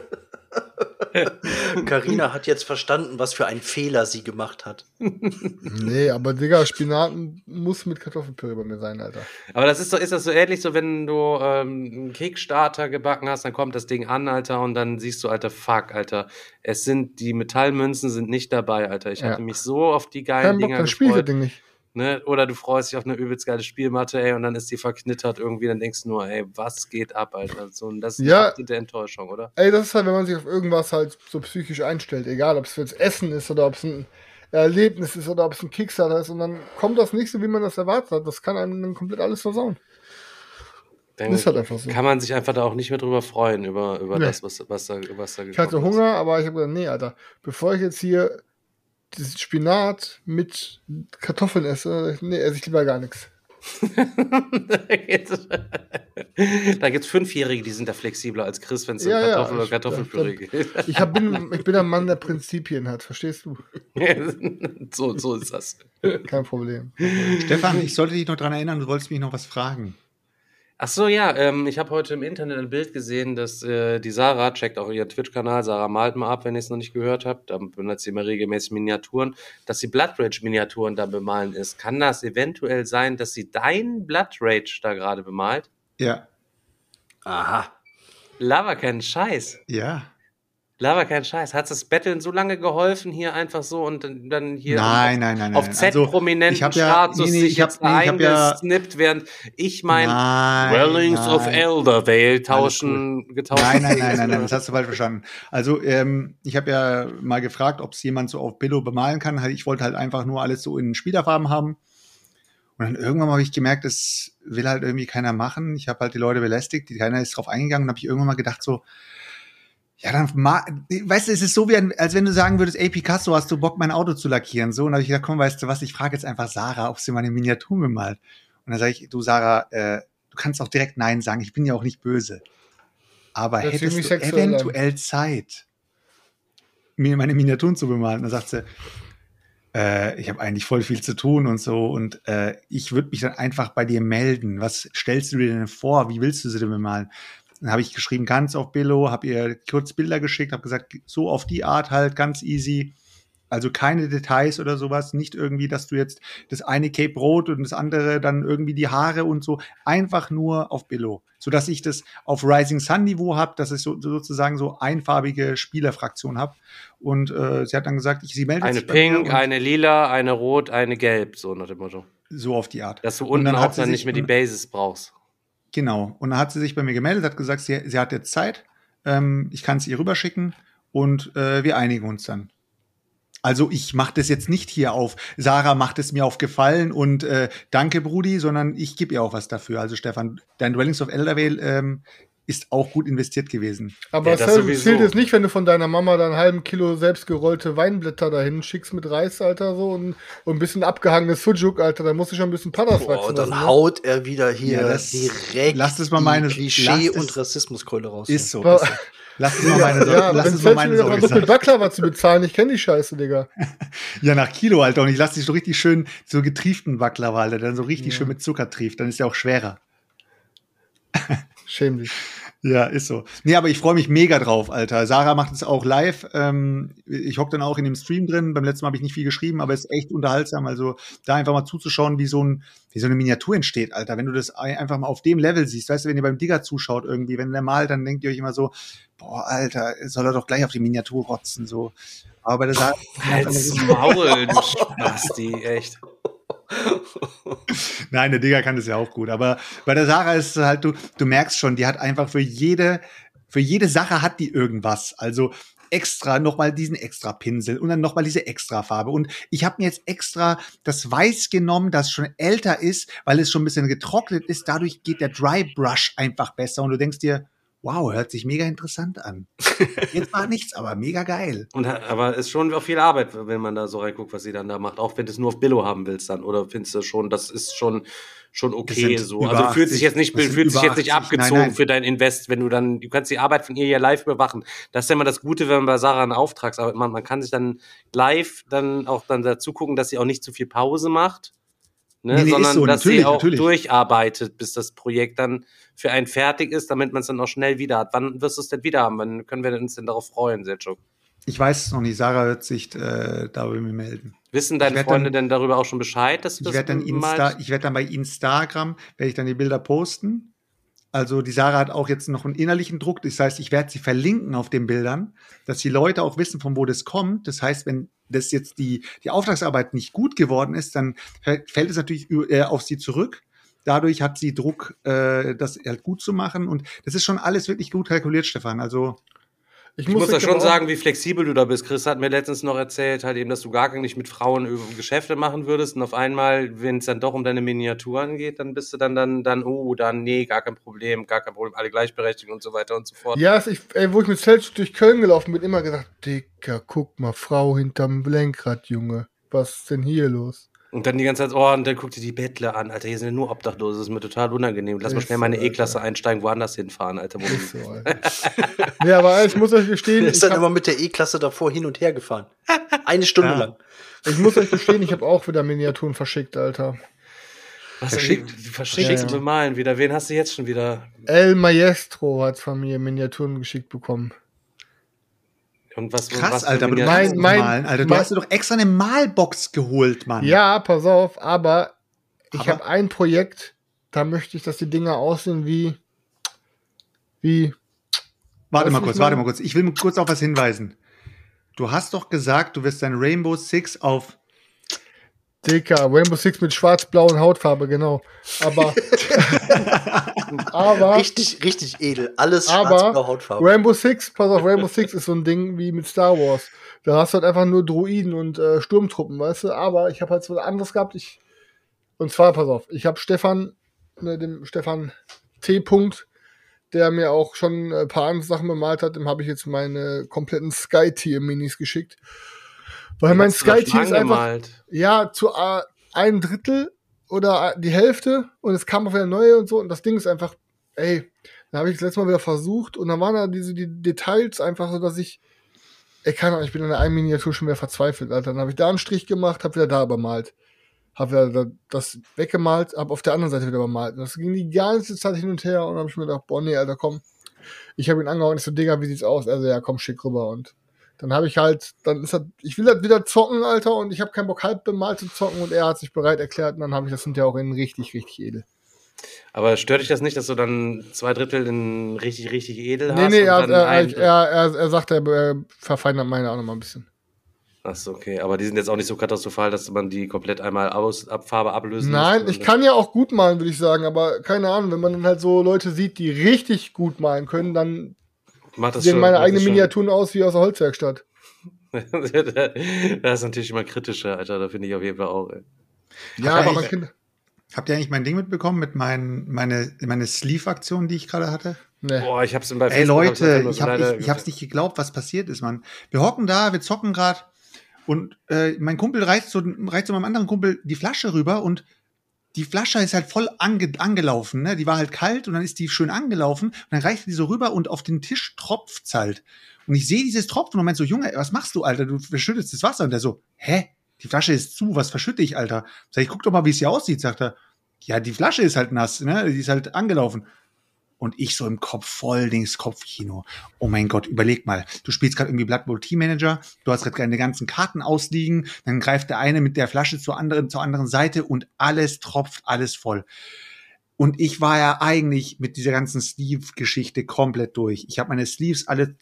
C: <laughs>
D: Karina hat jetzt verstanden, was für einen Fehler sie gemacht hat.
C: Nee, aber Digga, Spinat muss mit Kartoffelpüree bei mir sein, Alter.
A: Aber das ist so, ist das so ähnlich, so wenn du ähm, einen Kickstarter gebacken hast, dann kommt das Ding an, Alter, und dann siehst du, Alter, fuck, Alter. Es sind, die Metallmünzen sind nicht dabei, Alter. Ich
C: Ja.
A: hatte mich so auf die geilen
C: Kein Bock,
A: Dinger
C: dann spiel ich das
A: gefreut.
C: Ding nicht.
A: Ne? Oder du freust dich auf eine übelst geile Spielmatte, ey, und dann ist die verknittert irgendwie, dann denkst du nur, ey, was geht ab, Alter? So, und das ist
C: Ja.
A: eine absolute Enttäuschung, oder?
C: Ey, das ist halt, wenn man sich auf irgendwas halt so psychisch einstellt, egal ob es jetzt Essen ist oder ob es ein Erlebnis ist oder ob es ein Kickstarter ist und dann kommt das nicht so, wie man das erwartet hat. Das kann einem dann komplett alles versauen.
A: Dann
C: Ist halt einfach so.
A: kann man sich einfach da auch nicht mehr drüber freuen, über, über
C: Nee.
A: das, was, was da, was da
C: Ich hatte
A: gekommen ist.
C: Hunger, aber ich habe gesagt, nee, Alter, bevor ich jetzt hier diesen Spinat mit Kartoffeln esse, nee, esse ich lieber gar nichts. <laughs>
A: da gibt es Fünfjährige, die sind da flexibler als Chris, wenn es um
C: Ja, ja,
A: Kartoffel oder
C: ich-
A: Kartoffelpüree geht.
C: Ich, hab, bin, ich bin ein Mann, der Prinzipien hat, verstehst du? <laughs>
A: so, so ist das.
C: Kein Problem.
B: Stefan, ich sollte dich noch dran erinnern, du wolltest mich noch was fragen.
A: Ach so, ja, ähm, ich habe heute im Internet ein Bild gesehen, dass äh, die Sarah, checkt auch ihren Twitch-Kanal, Sarah malt mal ab, wenn ihr es noch nicht gehört habt, da benutzt sie immer regelmäßig Miniaturen, dass sie Blood Rage-Miniaturen da bemalen ist. Kann das eventuell sein, dass sie dein Blood Rage da gerade bemalt?
B: Ja.
D: Aha.
A: Lava keinen Scheiß.
B: Ja.
A: Lava keinen Scheiß. Hat das Betteln so lange geholfen hier einfach so und dann- hier
B: Nein, nein, nein,
A: auf
B: nein.
A: Z-prominenten
B: ich hab ja-
A: Status
B: nee, nee,
A: sich
B: ich hab-
A: jetzt
B: nee, ich hab ja-
A: eingesnippt, während ich mein
B: Nein,
A: Dwellings of
B: nein.
A: Eldervale tauschen, getauscht
B: Nein, nein, nein, nein, nein, <laughs> das hast du falsch verstanden. Also, ähm, ich habe ja mal gefragt, ob es jemand so auf Billo bemalen kann. Halt, Ich wollte halt einfach nur alles so in Spielerfarben haben. Und dann irgendwann habe ich gemerkt, das will halt irgendwie keiner machen. Ich habe halt die Leute belästigt, die keiner ist drauf eingegangen und habe ich irgendwann mal gedacht so, ja, dann, weißt du, es ist so wie, als wenn du sagen würdest, ey Picasso, hast du Bock, mein Auto zu lackieren? So, und dann habe ich gedacht, komm, weißt du was, ich frage jetzt einfach Sarah, ob sie meine Miniatur bemalt. Und dann sage ich, du Sarah, äh, du kannst auch direkt Nein sagen, ich bin ja auch nicht böse. Aber
C: sich
B: hättest du eventuell Zeit, mir meine Miniaturen zu bemalen? Dann sagt sie, äh, ich habe eigentlich voll viel zu tun und so und äh, ich würde mich dann einfach bei dir melden. Was stellst du dir denn vor? Wie willst du sie denn bemalen? Dann habe ich geschrieben, ganz auf Billo, habe ihr kurz Bilder geschickt, habe gesagt, so auf die Art halt, ganz easy. Also keine Details oder sowas, nicht irgendwie, dass du jetzt das eine Cape rot und das andere dann irgendwie die Haare und so, einfach nur auf Billo, sodass ich das auf Rising Sun Niveau habe, dass ich so, sozusagen so einfarbige Spielerfraktion habe. Und äh, sie hat dann gesagt, ich, sie meldet
A: Eine
B: sich mir
A: Pink, eine Lila, eine Rot, eine Gelb, so nach dem Motto.
B: so auf die Art.
A: Dass du unten auch dann nicht mehr die Basis brauchst.
B: Genau. Und dann hat sie sich bei mir gemeldet, hat gesagt, sie, sie hat jetzt Zeit, ähm, ich kann es ihr rüberschicken und äh, wir einigen uns dann. Also ich mache das jetzt nicht hier auf, Sarah macht es mir auf Gefallen und äh, danke Brudi, sondern ich gebe ihr auch was dafür. Also Stefan, dein Dwellings of Eldervale ähm, ist auch gut investiert gewesen.
C: Aber
A: Ja,
C: es
A: das
C: zählt jetzt nicht, wenn du von deiner Mama dann einen halben Kilo selbstgerollte Weinblätter dahin schickst mit Reis, Alter, so und, und ein bisschen abgehangenes Sujuk, Alter, da musst du schon ein bisschen Padders
D: Boah,
C: wachsen
D: und dann
C: lassen, ne?
D: haut er wieder hier
B: Ja, das-
D: direkt
B: lasst es mal
D: die
B: meine-
D: Klischee-
B: es-
D: und Rassismuskeule raus.
B: Ist so.
C: Ja.
B: Ist so. Lass es mal meine,
C: Ja,
B: lass
C: wenn
B: es
C: es
B: mal
C: fällt
B: meine
C: mir
B: Sorge sein.
C: Baklava zu bezahlen, ich kenne die Scheiße, Digga. <laughs>
B: Ja, nach Kilo, Alter. Und ich lasse dich so richtig schön, so getrieften Baklava, Alter, der dann so richtig
C: Ja.
B: schön mit Zucker trieft. Dann ist der auch schwerer.
C: Schäm dich.
B: Ja, ist so. Nee, aber ich freue mich mega drauf, Alter. Sarah macht es auch live. Ähm, ich hocke dann auch in dem Stream drin. Beim letzten Mal habe ich nicht viel geschrieben, aber es ist echt unterhaltsam. Also da einfach mal zuzuschauen, wie so, ein, wie so eine Miniatur entsteht, Alter. Wenn du das ein- einfach mal auf dem Level siehst, weißt du, wenn ihr beim Digger zuschaut irgendwie, wenn der malt, dann denkt ihr euch immer so, boah, Alter, soll er doch gleich auf die Miniatur rotzen, so. Aber bei der Sarah,
A: Halt's Maul, du Spasti, echt. <laughs>
B: Nein, der Digger kann das ja auch gut. Aber bei der Sarah ist halt, du, du merkst schon, die hat einfach für jede, für jede Sache hat die irgendwas. Also extra nochmal diesen extra Pinsel und dann nochmal diese extra Farbe. Und ich habe mir jetzt extra das Weiß genommen, das schon älter ist, weil es schon ein bisschen getrocknet ist. Dadurch geht der Dry Brush einfach besser. Und du denkst dir, wow, hört sich mega interessant an. Jetzt war nichts, aber mega geil.
A: Und, aber ist schon auch viel Arbeit, wenn man da so reinguckt, was sie dann da macht. Auch wenn du es nur auf Billo haben willst dann. Oder findest du schon, das ist schon, schon okay so. Also dich
B: 80.
A: jetzt nicht, dich
B: über
A: jetzt nicht
B: 80. Nein,
A: abgezogen
B: nein.
A: für dein Invest, wenn du dann, du kannst die Arbeit von ihr ja live überwachen. Das ist ja immer das Gute, wenn man bei Sarah eine Auftragsarbeit macht. Man kann sich dann live dann auch dann dazu gucken, dass sie auch nicht zu viel Pause macht. Ne,
B: Nee,
A: sondern
B: so,
A: dass sie auch
B: natürlich.
A: durcharbeitet, bis das Projekt dann für einen fertig ist, damit man es dann auch schnell wieder hat. Wann wirst du es denn wieder haben? Wann können wir uns denn darauf freuen, Selchuk?
B: Ich weiß es noch nicht. Sarah wird sich äh, da bei mir melden.
A: Wissen deine Freunde
B: dann-
A: denn darüber auch schon Bescheid, dass du
B: Ich
A: das
B: werde dann? Insta, ich werde dann bei Instagram, werde ich dann die Bilder posten. Also die Sarah hat auch jetzt noch einen innerlichen Druck. Das heißt, ich werde sie verlinken auf den Bildern, dass die Leute auch wissen, von wo das kommt. Das heißt, wenn das jetzt die, die Auftragsarbeit nicht gut geworden ist, dann fällt es natürlich äh, auf sie zurück. Dadurch hat sie Druck, äh, das halt gut zu machen. Und das ist schon alles wirklich gut kalkuliert, Stefan. Also
C: Ich,
A: Ich muss
C: euch
A: schon
C: auch-
A: sagen, wie flexibel du da bist. Chris hat mir letztens noch erzählt, halt eben, dass du gar nicht mit Frauen über Geschäfte machen würdest und auf einmal, wenn es dann doch um deine Miniaturen geht, dann bist du dann, dann, dann, oh, dann, nee, gar kein Problem, gar kein Problem, alle gleichberechtigt und so weiter und so fort.
C: Ja, ich, ey, wo ich mit Zelch durch Köln gelaufen bin, immer gesagt, Dicker, guck mal, Frau hinterm Lenkrad, Junge. Was ist denn hier los?
A: Und dann die ganze Zeit, oh, und dann guck dir die Bettler an, Alter, hier sind ja nur Obdachlose, das ist mir total unangenehm. Lass mal schnell meine E-Klasse einsteigen, woanders hinfahren, Alter. Wo
C: Ist so, Alter. nee, aber ich muss euch gestehen,
D: ist dann immer mit der E-Klasse davor hin und her gefahren. Eine Stunde
B: Ja.
D: lang.
C: ich muss euch gestehen, ich habe auch wieder Miniaturen verschickt, Alter.
A: Was
B: Verschickt?
A: Verschickt, verschickt
C: Ja, ja.
A: und bemalen wieder. Wen hast du jetzt schon wieder?
C: El Maestro hat von mir Miniaturen geschickt bekommen.
A: Und was,
B: krass,
A: was
B: Alter. Aber du?
C: Mein- mein-
B: malen, Alter. Du
C: mein-
B: hast dir doch extra eine Malbox geholt, Mann.
C: Ja, pass auf, aber ich habe ein Projekt, da möchte ich, dass die Dinger aussehen wie. Wie.
B: Warte mal kurz, warte mal kurz. Ich will kurz auf was hinweisen. Du hast doch gesagt, du wirst dein Rainbow Six auf.
C: Dicker, Rainbow Six mit schwarz-blauen Hautfarbe, genau. Aber. <laughs> aber.
D: Richtig, richtig edel. Alles
C: Aber
D: schwarz-blau Hautfarbe.
C: Rainbow Six, pass auf, Rainbow Six ist so ein Ding wie mit Star Wars. Da hast du halt einfach nur Droiden und äh, Sturmtruppen, weißt du? Aber ich habe halt so was anderes gehabt. Ich, und zwar, pass auf, ich habe Stefan, ne, dem Stefan T. -Punkt, der mir auch schon ein paar andere Sachen bemalt hat, dem habe ich jetzt meine kompletten Sky-Tier-Minis geschickt. Weil mein Sky-Tier ist einfach ja, zu äh, ein Drittel oder äh, die Hälfte und es kam auch wieder neue und so. Und das Ding ist einfach, ey, da habe ich das letzte Mal wieder versucht und dann waren da diese die Details einfach so, dass ich, ey, keine Ahnung, ich bin in der einen Miniatur schon wieder verzweifelt, Alter. Dann habe ich da einen Strich gemacht, habe wieder da übermalt. Habe wieder da- das weggemalt, habe auf der anderen Seite wieder übermalt. Und das ging die ganze Zeit hin und her und habe ich mir gedacht, boah, nee, Alter, komm. Ich habe ihn angehauen, ich so, Digga, wie sieht's aus? Also, ja, komm, schick rüber und dann habe ich halt, dann ist das, ich will halt wieder zocken, Alter, und ich habe keinen Bock, halb bemalt zu zocken und er hat sich bereit erklärt und dann habe ich das hinterher auch in richtig, richtig edel.
A: Aber stört dich das nicht, dass du dann zwei Drittel in richtig, richtig edel
C: Nee,
A: hast?
C: nee,
A: und
C: er, er, er, er, sagt, er, er verfeinert meine auch noch mal ein bisschen.
A: Achso, okay. Aber die sind jetzt auch nicht so katastrophal, dass man die komplett einmal aus, ab Farbe ablösen
C: Nein,
A: muss,
C: ich kann ja auch gut malen, würde ich sagen, aber keine Ahnung, wenn man dann halt so Leute sieht, die richtig gut malen können, dann
A: Macht das
C: sehen
A: schon-
C: meine eigenen Miniaturen aus wie aus der Holzwerkstatt. <laughs>
A: das ist natürlich immer kritischer, Alter. Da finde ich auf jeden Fall auch. Ey.
C: Ja, aber man kann.
B: Habt ihr eigentlich mein Ding mitbekommen mit meinen, meine, meine Sleeve-Aktion, die ich gerade hatte?
C: Ne.
A: Boah, ich hab's bei
B: Ey
A: Facebook einfach
B: Leute,
A: nur
B: ich, hab, ich, ich hab's nicht geglaubt, was passiert ist, Mann. Wir hocken da, wir zocken gerade und äh, mein Kumpel reicht zu, reicht zu meinem anderen Kumpel die Flasche rüber und die Flasche ist halt voll ange, angelaufen, ne? Die war halt kalt und dann ist die schön angelaufen und dann reicht die so rüber und auf den Tisch tropft's halt. Und ich sehe dieses Tropfen und meinte so, Junge, was machst du, Alter? Du verschüttest das Wasser. Und der so, hä? Die Flasche ist zu, was verschütte ich, Alter? Sag ich, guck doch mal, wie es hier aussieht, sagt er. Ja, die Flasche ist halt nass, ne? Die ist halt angelaufen. Und ich so im Kopf voll Dings Kopfkino. Oh mein Gott, überleg mal. Du spielst gerade irgendwie Blood Bowl Team Manager, du hast gerade deine ganzen Karten ausliegen, dann greift der eine mit der Flasche zur anderen, zur anderen Seite und alles tropft, alles voll. Und ich war ja eigentlich mit dieser ganzen Sleeve-Geschichte komplett durch. Ich habe meine Sleeves alle,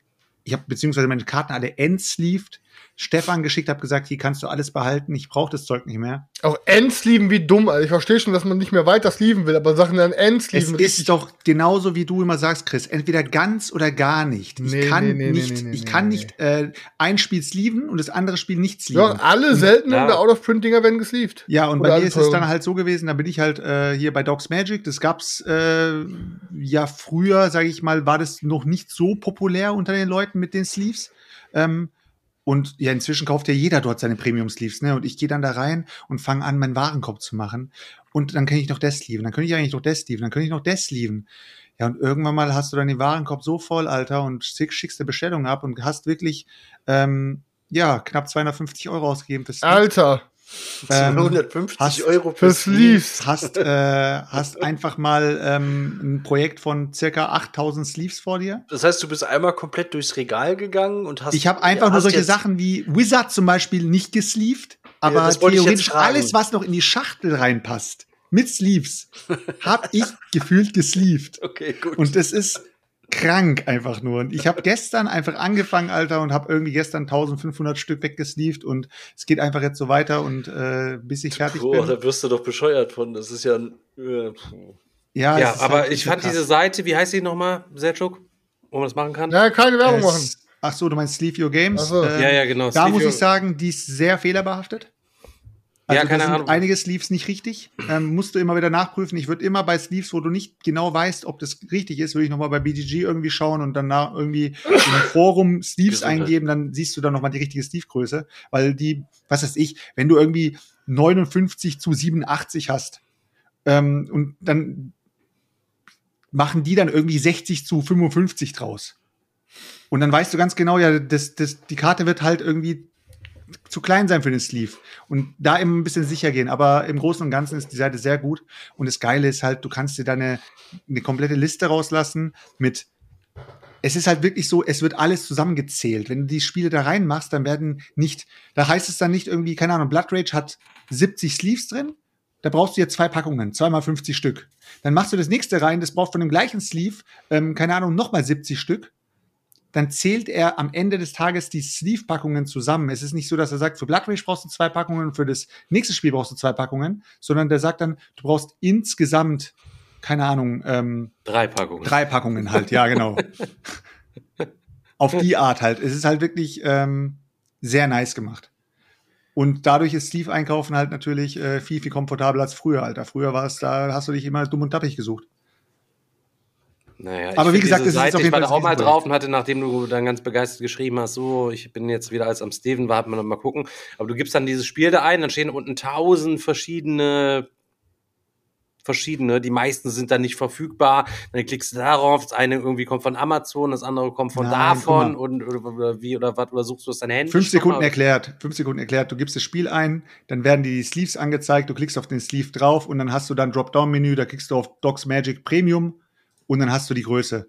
B: ich habe beziehungsweise meine Karten alle entsleeved. Stefan geschickt, habe gesagt, hier kannst du alles behalten, ich brauche das Zeug nicht mehr.
C: Auch Endsleeven wie dumm, Alter. Ich verstehe schon, dass man nicht mehr weiter sleeven will, aber Sachen dann
B: Es
C: Endsleeven
B: ist doch genauso, wie du immer sagst, Chris. Entweder ganz oder gar nicht. Ich
C: Nee,
B: kann
C: nee, nee,
B: nicht,
C: nee, nee,
B: ich
C: nee,
B: kann
C: nee.
B: nicht äh, ein Spiel sleeven und das andere Spiel nicht sleeven.
C: Ja, alle seltenen
A: Ja.
C: oder Out-of-Print-Dinger werden gesleeved.
B: Ja, und
C: Oder
B: bei mir ist es dann halt so gewesen, da bin ich halt äh, hier bei Dogs Magic, das gab's äh, ja früher, sage ich mal, war das noch nicht so populär unter den Leuten mit den Sleeves. Ähm, Und ja, inzwischen kauft ja jeder dort seine Premium-Sleeves, ne? Und ich gehe dann da rein und fange an, meinen Warenkorb zu machen. Und dann kann ich noch das sleeven, dann kann ich eigentlich noch das sleeven, dann kann ich noch das sleeven. Ja, und irgendwann mal hast du dann den Warenkorb so voll, Alter, und schick- schickst eine Bestellung ab und hast wirklich, ähm, ja, knapp 250 Euro ausgegeben fürs.
C: Alter,
B: Ähm,
D: 150
B: hast-
D: Euro
C: für Sleeves.
B: hast, äh, hast einfach mal ähm, ein Projekt von circa 8000 Sleeves vor dir.
D: Das heißt, du bist einmal komplett durchs Regal gegangen und hast.
B: Ich habe einfach nur solche Sachen wie Wizard zum Beispiel nicht gesleeved, aber
D: jetzt
B: theoretisch alles, was noch in die Schachtel reinpasst, mit Sleeves, habe ich <laughs> gefühlt gesleeved.
D: Okay, gut.
B: Und das ist krank einfach nur. Und ich habe gestern einfach angefangen, Alter, und habe irgendwie gestern 1500 Stück weggesleeved und es geht einfach jetzt so weiter und äh, bis ich fertig
D: Boah,
B: bin.
D: da wirst du doch bescheuert von. Das ist ja ein. Äh.
B: Ja,
A: Ja, aber
B: halt
A: ich fand
B: krass.
A: diese Seite, wie heißt die nochmal, Selchuk? Wo man das machen kann?
C: ja, keine Werbung machen.
B: Es- Ach so, du meinst Sleeve Your Games?
C: Ach so.
B: Ähm,
A: Ja, ja, genau.
B: Da
A: Sleeve
B: muss ich sagen, die ist sehr fehlerbehaftet. Also
A: Ja, keine
B: da sind
A: Ahnung.
B: einige Sleeves nicht richtig. Ähm, musst du immer wieder nachprüfen. Ich würde immer bei Sleeves, wo du nicht genau weißt, ob das richtig ist, würde ich nochmal bei BGG irgendwie schauen und danach irgendwie <laughs> im Forum Sleeves
D: Gesundheit.
B: eingeben, dann siehst du dann nochmal die richtige Sleeve-Größe. Weil die, was weiß ich, wenn du irgendwie 59 zu 87 hast ähm, und dann machen die dann irgendwie 60 zu 55 draus. Und dann weißt du ganz genau, ja, das, das, die Karte wird halt irgendwie zu klein sein für den Sleeve. Und da immer ein bisschen sicher gehen. Aber im Großen und Ganzen ist die Seite sehr gut. Und das Geile ist halt, du kannst dir deine eine komplette Liste rauslassen mit. Es ist halt wirklich so, es wird alles zusammengezählt. Wenn du die Spiele da reinmachst, dann werden nicht, da heißt es dann nicht irgendwie, keine Ahnung, Blood Rage hat 70 Sleeves drin. Da brauchst du jetzt zwei Packungen, zweimal 50 Stück. Dann machst du das nächste rein, das braucht von dem gleichen Sleeve, ähm, keine Ahnung, nochmal 70 Stück dann zählt er am Ende des Tages die Sleeve-Packungen zusammen. Es ist nicht so, dass er sagt, für Blood Rage brauchst du zwei Packungen, für das nächste Spiel brauchst du zwei Packungen, sondern der sagt dann, du brauchst insgesamt, keine Ahnung, ähm,
A: Drei Packungen.
B: drei Packungen halt, ja, genau. <laughs> Auf die Art halt. Es ist halt wirklich ähm, sehr nice gemacht. Und dadurch ist Sleeve-Einkaufen halt natürlich äh, viel, viel komfortabler als früher, Alter. Früher war es, da hast du dich immer dumm und tappig gesucht.
A: Naja, ich
B: Aber wie gesagt, es ist auf jeden
A: ich war
B: Fall
A: da auch mal drauf und hatte, nachdem du dann ganz begeistert geschrieben hast, so, ich bin jetzt wieder als am Steven war, hat man noch mal gucken. Aber du gibst dann dieses Spiel da ein, dann stehen unten tausend verschiedene verschiedene, die meisten sind dann nicht verfügbar, dann klickst du darauf, das eine irgendwie kommt von Amazon, das andere kommt von
B: Nein,
A: davon und oder, oder wie oder was oder suchst du es dein Handy?
B: Fünf Sekunden erklärt. Fünf Sekunden erklärt. Du gibst das Spiel ein, dann werden die Sleeves angezeigt, du klickst auf den Sleeve drauf und dann hast du dann Dropdown-Menü, da klickst du auf Docs Magic Premium und dann hast du die Größe.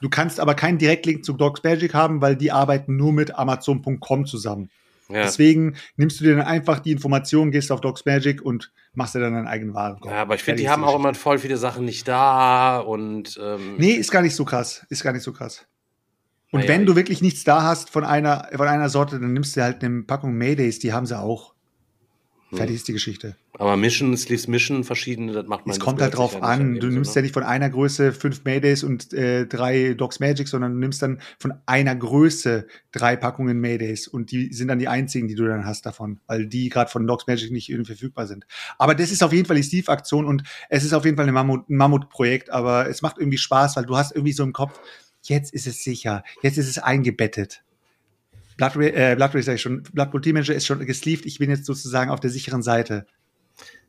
B: Du kannst aber keinen Direktlink zu Docs Magic haben, weil die arbeiten nur mit Amazon.com zusammen.
A: Ja.
B: Deswegen nimmst du dir dann einfach die Informationen, gehst auf Docs Magic und machst dir dann deinen eigenen Warenkorb.
A: ja, aber ich finde, die haben auch immer voll viele Sachen nicht da und ähm,
B: Nee, ist gar nicht so krass. Ist gar nicht so krass. Und
A: Naja,
B: wenn du
A: ich-
B: wirklich nichts da hast von einer, von einer Sorte, dann nimmst du halt eine Packung Maydays, die haben sie auch. Fertig ist die Geschichte.
A: aber Mission, Sleeves Mission, verschiedene, das macht man.
B: Es kommt halt drauf an. Du nimmst
A: Sinne.
B: ja nicht von einer Größe fünf Maydays und äh, drei Docs Magic, sondern du nimmst dann von einer Größe drei Packungen Maydays und die sind dann die einzigen, die du dann hast davon, weil die gerade von Docs Magic nicht irgendwie verfügbar sind. Aber das ist auf jeden Fall die Steve-Aktion und es ist auf jeden Fall Mammut, ein Mammutprojekt, aber es macht irgendwie Spaß, weil du hast irgendwie so im Kopf, jetzt ist es sicher, jetzt ist es eingebettet. Blood, äh, Blood Race sag ich schon, Blood Bowl Team Manager ist schon gesleeved, ich bin jetzt sozusagen auf der sicheren Seite.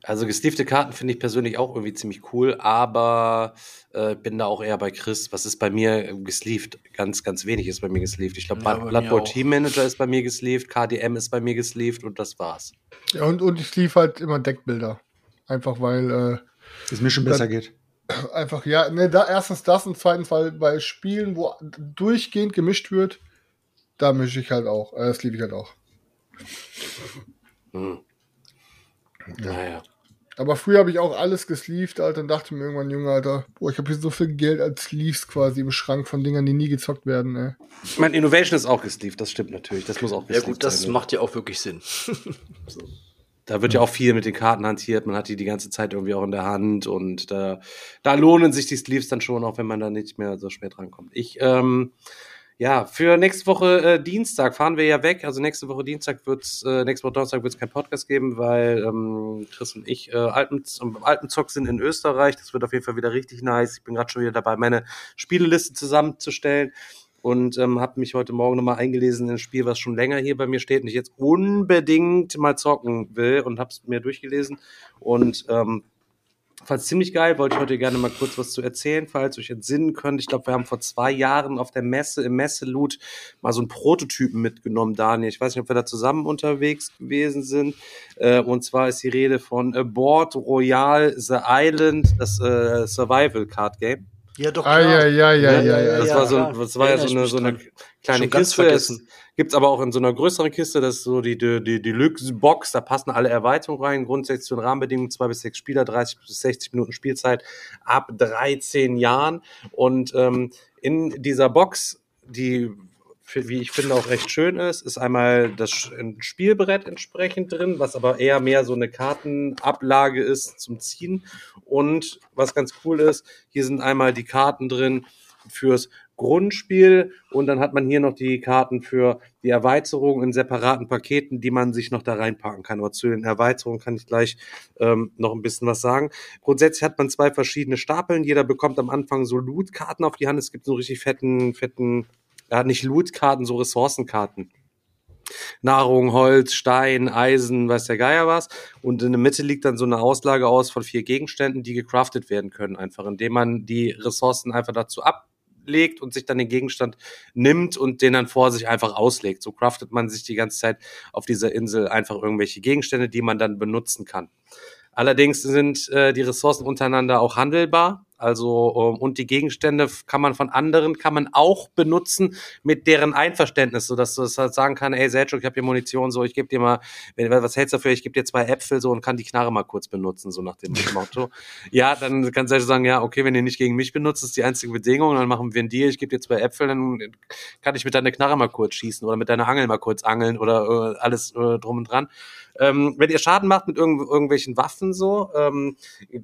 A: Also gestiefte Karten finde ich persönlich auch irgendwie ziemlich cool, aber äh, bin da auch eher bei Chris. Was ist bei mir äh, gesleeved? Ganz, ganz wenig ist bei mir gesleeved. Ich glaube,
D: Ja,
A: Blood Bowl. Team Manager ist bei mir gesleeved, KDM ist bei mir gesleeved und das war's.
C: Ja, und, und ich lief halt immer Deckbilder. Einfach weil,
B: Das mir schon besser geht.
C: äh, einfach, ja, ne, da erstens das und zweitens, weil bei Spielen, wo durchgehend gemischt wird, da mische ich halt auch. Äh, das liebe ich halt auch.
A: Hm. Naja.
C: Aber früher habe ich auch alles gesleeved, Alter, und dachte mir irgendwann, Junge, Alter, boah, ich habe hier so viel Geld als Sleeves quasi im Schrank von Dingern, die nie gezockt werden, ey.
A: Ich meine, Innovation ist auch gesleeved, das stimmt natürlich. Das muss auch
D: Ja gut, das
A: sein.
D: macht ja auch wirklich Sinn. <laughs>
A: Da wird ja auch viel mit den Karten hantiert. Man hat die die ganze Zeit irgendwie auch in der Hand und da, da lohnen sich die Sleeves dann schon, auch wenn man da nicht mehr so spät rankommt. Ich, ähm, ja, für nächste Woche äh, Dienstag fahren wir ja weg. Also nächste Woche Dienstag wird's, äh, nächste Woche Donnerstag wird's kein Podcast geben, weil ähm, Chris und ich äh, Alpen, am Alpenzock sind in Österreich. Das wird auf jeden Fall wieder richtig nice. Ich bin gerade schon wieder dabei, meine Spieleliste zusammenzustellen. und ähm, habe mich heute Morgen nochmal eingelesen in ein Spiel, was schon länger hier bei mir steht und ich jetzt unbedingt mal zocken will und habe es mir durchgelesen und ähm, es ziemlich geil, wollte ich heute gerne mal kurz was zu erzählen, falls ihr euch entsinnen könnt. Ich glaube, wir haben vor zwei Jahren auf der Messe, im Messeloot, mal so einen Prototypen mitgenommen, Daniel. Ich weiß nicht, ob wir da zusammen unterwegs gewesen sind. Äh, und zwar ist die Rede von Board Royal The Island, das äh, Survival Card Game.
D: Ja, doch.
C: Ah, ja, ja, ja, ja, ja.
A: Das
D: ja,
A: war so,
D: klar.
A: das war ja so eine, so eine kleine Kiste. Es gibt's aber auch in so einer größeren Kiste, das ist so die, die, die Deluxe-Box, da passen alle Erweiterungen rein, grundsätzlich zu den Rahmenbedingungen, zwei bis sechs Spieler, 30 bis 60 Minuten Spielzeit ab 13 Jahren. Und ähm, in dieser Box, die für, wie ich finde auch recht schön ist, ist einmal das Spielbrett entsprechend drin, was aber eher mehr so eine Kartenablage ist zum Ziehen. Und was ganz cool ist, hier sind einmal die Karten drin fürs Grundspiel und dann hat man hier noch die Karten für die Erweiterung in separaten Paketen, die man sich noch da reinpacken kann. Aber zu den Erweiterungen kann ich gleich ähm, noch ein bisschen was sagen. Grundsätzlich hat man zwei verschiedene Stapeln. Jeder bekommt am Anfang so Loot-Karten auf die Hand. Es gibt so richtig fetten, fetten, ja nicht Loot-Karten, so Ressourcenkarten. Nahrung, Holz, Stein, Eisen, weiß der Geier was. Und in der Mitte liegt dann so eine Auslage aus von vier Gegenständen, die gecraftet werden können, einfach indem man die Ressourcen einfach dazu ablegt und sich dann den Gegenstand nimmt und den dann vor sich einfach auslegt. So craftet man sich die ganze Zeit auf dieser Insel einfach irgendwelche Gegenstände, die man dann benutzen kann. Allerdings sind äh, die Ressourcen untereinander auch handelbar. Also ähm, und die Gegenstände kann man von anderen kann man auch benutzen mit deren Einverständnis, so dass du das halt sagen kann, ey Selchuk, ich habe hier Munition, so ich gebe dir mal, wenn, was hältst du dafür? Ich gebe dir zwei Äpfel so und kann die Knarre mal kurz benutzen, so nach dem <laughs> Motto. ja, dann kann Selchuk sagen, ja, okay, wenn ihr nicht gegen mich benutzt, ist die einzige Bedingung, dann machen wir einen Deal, ich gebe dir zwei Äpfel, dann kann ich mit deiner Knarre mal kurz schießen oder mit deiner Angel mal kurz angeln oder äh, alles äh, drum und dran. Ähm, wenn ihr Schaden macht mit irgendw irgendwelchen Waffen so, ähm,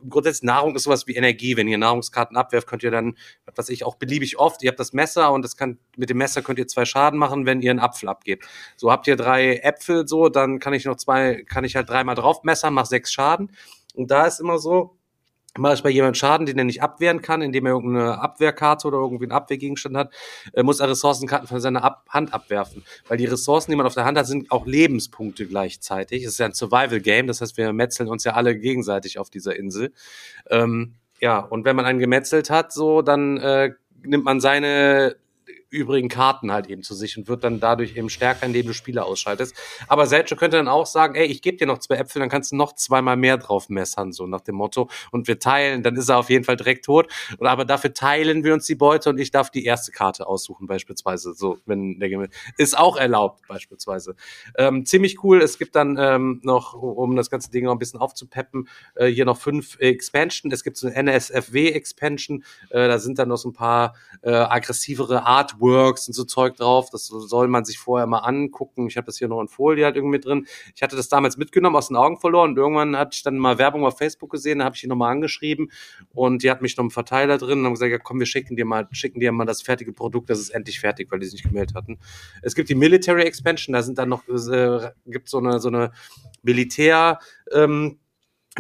A: grundsätzlich Nahrung ist sowas wie Energie. Wenn ihr Nahrungskarten abwerft, könnt ihr dann, was ich, auch beliebig oft, ihr habt das Messer und das kann, mit dem Messer könnt ihr zwei Schaden machen, wenn ihr einen Apfel abgebt. So habt ihr drei Äpfel so, dann kann ich noch zwei, kann ich halt dreimal drauf messern, mach sechs Schaden. Und da ist immer so, mache ich bei jemandem Schaden, den er nicht abwehren kann, indem er irgendeine Abwehrkarte oder irgendwie einen Abwehrgegenstand hat, äh, muss er Ressourcenkarten von seiner Ab Hand abwerfen. Weil die Ressourcen, die man auf der Hand hat, sind auch Lebenspunkte gleichzeitig. Es ist ja ein Survival-Game, das heißt, wir metzeln uns ja alle gegenseitig auf dieser Insel. Ähm, ja, und wenn man einen gemetzelt hat, so, dann äh, nimmt man seine übrigen Karten halt eben zu sich und wird dann dadurch eben stärker, indem du Spiele ausschaltest. Aber Selchuk könnte dann auch sagen, ey, ich gebe dir noch zwei Äpfel, dann kannst du noch zweimal mehr drauf messern, so nach dem Motto. Und wir teilen, dann ist er auf jeden Fall direkt tot. Und aber dafür teilen wir uns die Beute und ich darf die erste Karte aussuchen, beispielsweise. So, wenn der Game ist auch erlaubt, beispielsweise. Ähm, ziemlich cool. Es gibt dann ähm, noch, um das ganze Ding noch ein bisschen aufzupeppen, äh, hier noch fünf Expansion. Es gibt so eine NSFW-Expansion. Äh, da sind dann noch so ein paar äh, aggressivere Artworks und so Zeug drauf. Das soll man sich vorher mal angucken. Ich habe das hier noch in Folie halt irgendwie drin. Ich hatte das damals mitgenommen, aus den Augen verloren und irgendwann hatte ich dann mal Werbung auf Facebook gesehen, da habe ich die nochmal angeschrieben und die hat mich noch einen Verteiler drin und haben gesagt, ja komm, wir schicken dir mal, schicken dir mal das fertige Produkt, das ist endlich fertig, weil die sich nicht gemeldet hatten. Es gibt die Military Expansion, da sind dann noch, äh, gibt so eine, so eine Militär, ähm,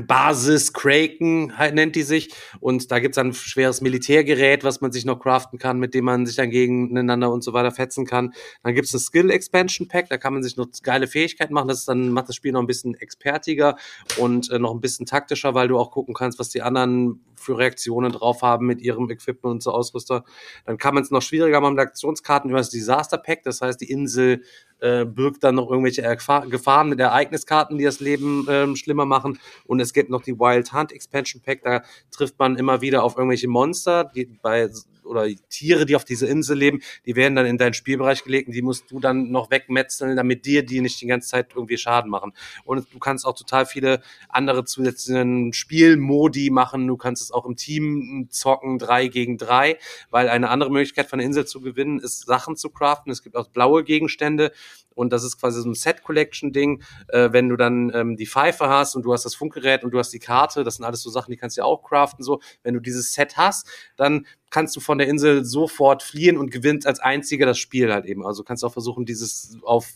A: Basis, Kraken nennt die sich. Und da gibt's dann ein schweres Militärgerät, was man sich noch craften kann, mit dem man sich dann gegeneinander und so weiter fetzen kann. Dann gibt's ein Skill Expansion Pack, da kann man sich noch geile Fähigkeiten machen. Das ist dann macht das Spiel noch ein bisschen expertiger und äh, noch ein bisschen taktischer, weil du auch gucken kannst, was die anderen für Reaktionen drauf haben mit ihrem Equipment und so Ausrüster. Dann kann man es noch schwieriger machen mit Aktionskarten über das Disaster Pack. Das heißt, die Insel äh, birgt dann noch irgendwelche Erfa- Gefahren mit Ereigniskarten, die das Leben ähm, schlimmer machen. Und es gibt noch die Wild Hunt Expansion Pack. Da trifft man immer wieder auf irgendwelche Monster, die bei oder Tiere, die auf dieser Insel leben, die werden dann in deinen Spielbereich gelegt und die musst du dann noch wegmetzeln, damit dir die nicht die ganze Zeit irgendwie Schaden machen. Und du kannst auch total viele andere zusätzlichen Spielmodi machen. Du kannst es auch im Team zocken, drei gegen drei, weil eine andere Möglichkeit von der Insel zu gewinnen ist, Sachen zu craften. Es gibt auch blaue Gegenstände und das ist quasi so ein Set-Collection-Ding. Äh, wenn du dann ähm, die Pfeife hast und du hast das Funkgerät und du hast die Karte, das sind alles so Sachen, die kannst du ja auch craften. So, wenn du dieses Set hast, dann kannst du von der Insel sofort fliehen und gewinnst als einziger das Spiel halt eben. Also kannst auch versuchen, dieses auf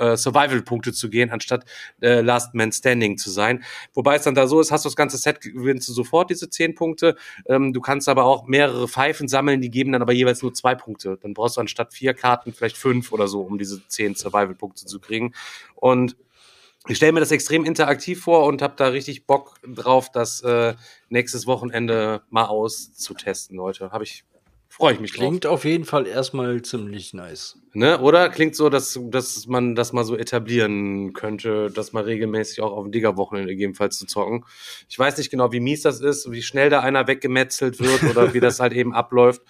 A: äh, Survival-Punkte zu gehen, anstatt äh, Last Man Standing zu sein. Wobei es dann da so ist, hast du das ganze Set, gewinnst du sofort diese zehn Punkte. Ähm, du kannst aber auch mehrere Pfeifen sammeln, die geben dann aber jeweils nur zwei Punkte. Dann brauchst du anstatt vier Karten vielleicht fünf oder so, um diese zehn Survival-Punkte zu kriegen. Und ich stelle mir das extrem interaktiv vor und habe da richtig Bock drauf, das äh, nächstes Wochenende mal auszutesten, Leute. Habe ich freue ich mich drauf.
D: Klingt auf jeden Fall erstmal ziemlich nice.
A: Ne? Oder klingt so, dass, dass man das mal so etablieren könnte, das mal regelmäßig auch auf dem Digger-Wochenende gegebenenfalls zu zocken. Ich weiß nicht genau, wie mies das ist, wie schnell da einer weggemetzelt wird oder wie das halt eben abläuft.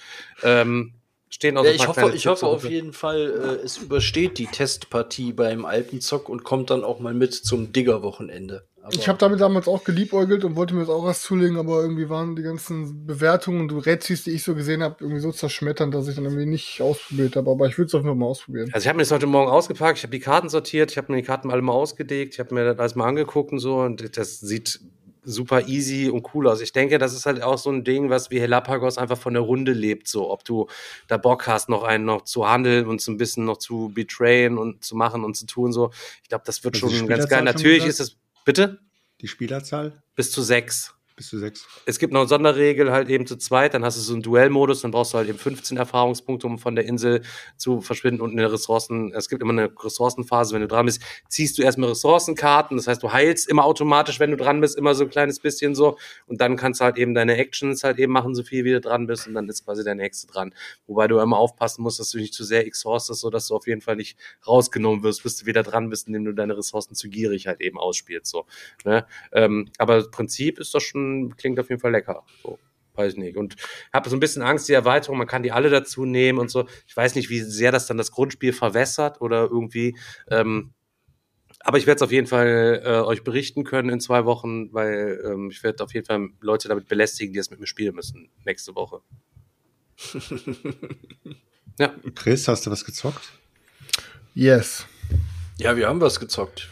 A: Ähm, stehen auch
D: Ja,
A: so
D: ich hoffe, ich hoffe auf jeden Fall, äh, es übersteht die Testpartie beim Alpenzock und kommt dann auch mal mit zum Digger-Wochenende. Aber-
C: Ich habe damit damals auch geliebäugelt und wollte mir das auch was zulegen, aber irgendwie waren die ganzen Bewertungen und Rätsels, die ich so gesehen habe, irgendwie so zerschmetternd, dass ich dann irgendwie nicht ausprobiert habe. Aber ich würde es auf jeden Fall mal ausprobieren.
A: Also ich habe mir das heute Morgen ausgepackt, ich habe die Karten sortiert, ich habe mir die Karten alle mal ausgelegt, ich habe mir das alles mal angeguckt und so und das sieht super easy und cool aus. Ich denke, das ist halt auch so ein Ding, was wie Helapagos einfach von der Runde lebt, so ob du da Bock hast, noch einen noch zu handeln und so ein bisschen noch zu betrayen und zu machen und zu tun so. Ich glaube, das wird
B: du
A: schon ganz geil.
B: Schon
A: Natürlich ist es bitte
B: Die Spielerzahl
A: bis zu sechs.
B: Bis zu sechs.
A: Es gibt noch eine Sonderregel halt eben zu zweit, dann hast du so einen Duellmodus, dann brauchst du halt eben 15 Erfahrungspunkte, um von der Insel zu verschwinden und eine Ressourcen, es gibt immer eine Ressourcenphase, wenn du dran bist, ziehst du erstmal Ressourcenkarten, das heißt, du heilst immer automatisch, wenn du dran bist, immer so ein kleines bisschen so und dann kannst du halt eben deine Actions halt eben machen, so viel wie du dran bist und dann ist quasi der nächste dran. Wobei du immer aufpassen musst, dass du nicht zu sehr exhaustest, so dass du auf jeden Fall nicht rausgenommen wirst, bis du wieder dran bist, indem du deine Ressourcen zu gierig halt eben ausspielst, so. Ne? Ähm, aber Prinzip ist doch schon, klingt auf jeden Fall lecker. So, weiß ich nicht. Und habe so ein bisschen Angst, die Erweiterung, man kann die alle dazu nehmen und so. Ich weiß nicht, wie sehr das dann das Grundspiel verwässert oder irgendwie. Ähm, aber ich werde es auf jeden Fall äh, euch berichten können in zwei Wochen, weil ähm, ich werde auf jeden Fall Leute damit belästigen, die es mit mir spielen müssen nächste Woche. <laughs> ja,
B: Chris, hast du was gezockt?
C: Yes.
D: ja, wir haben was gezockt.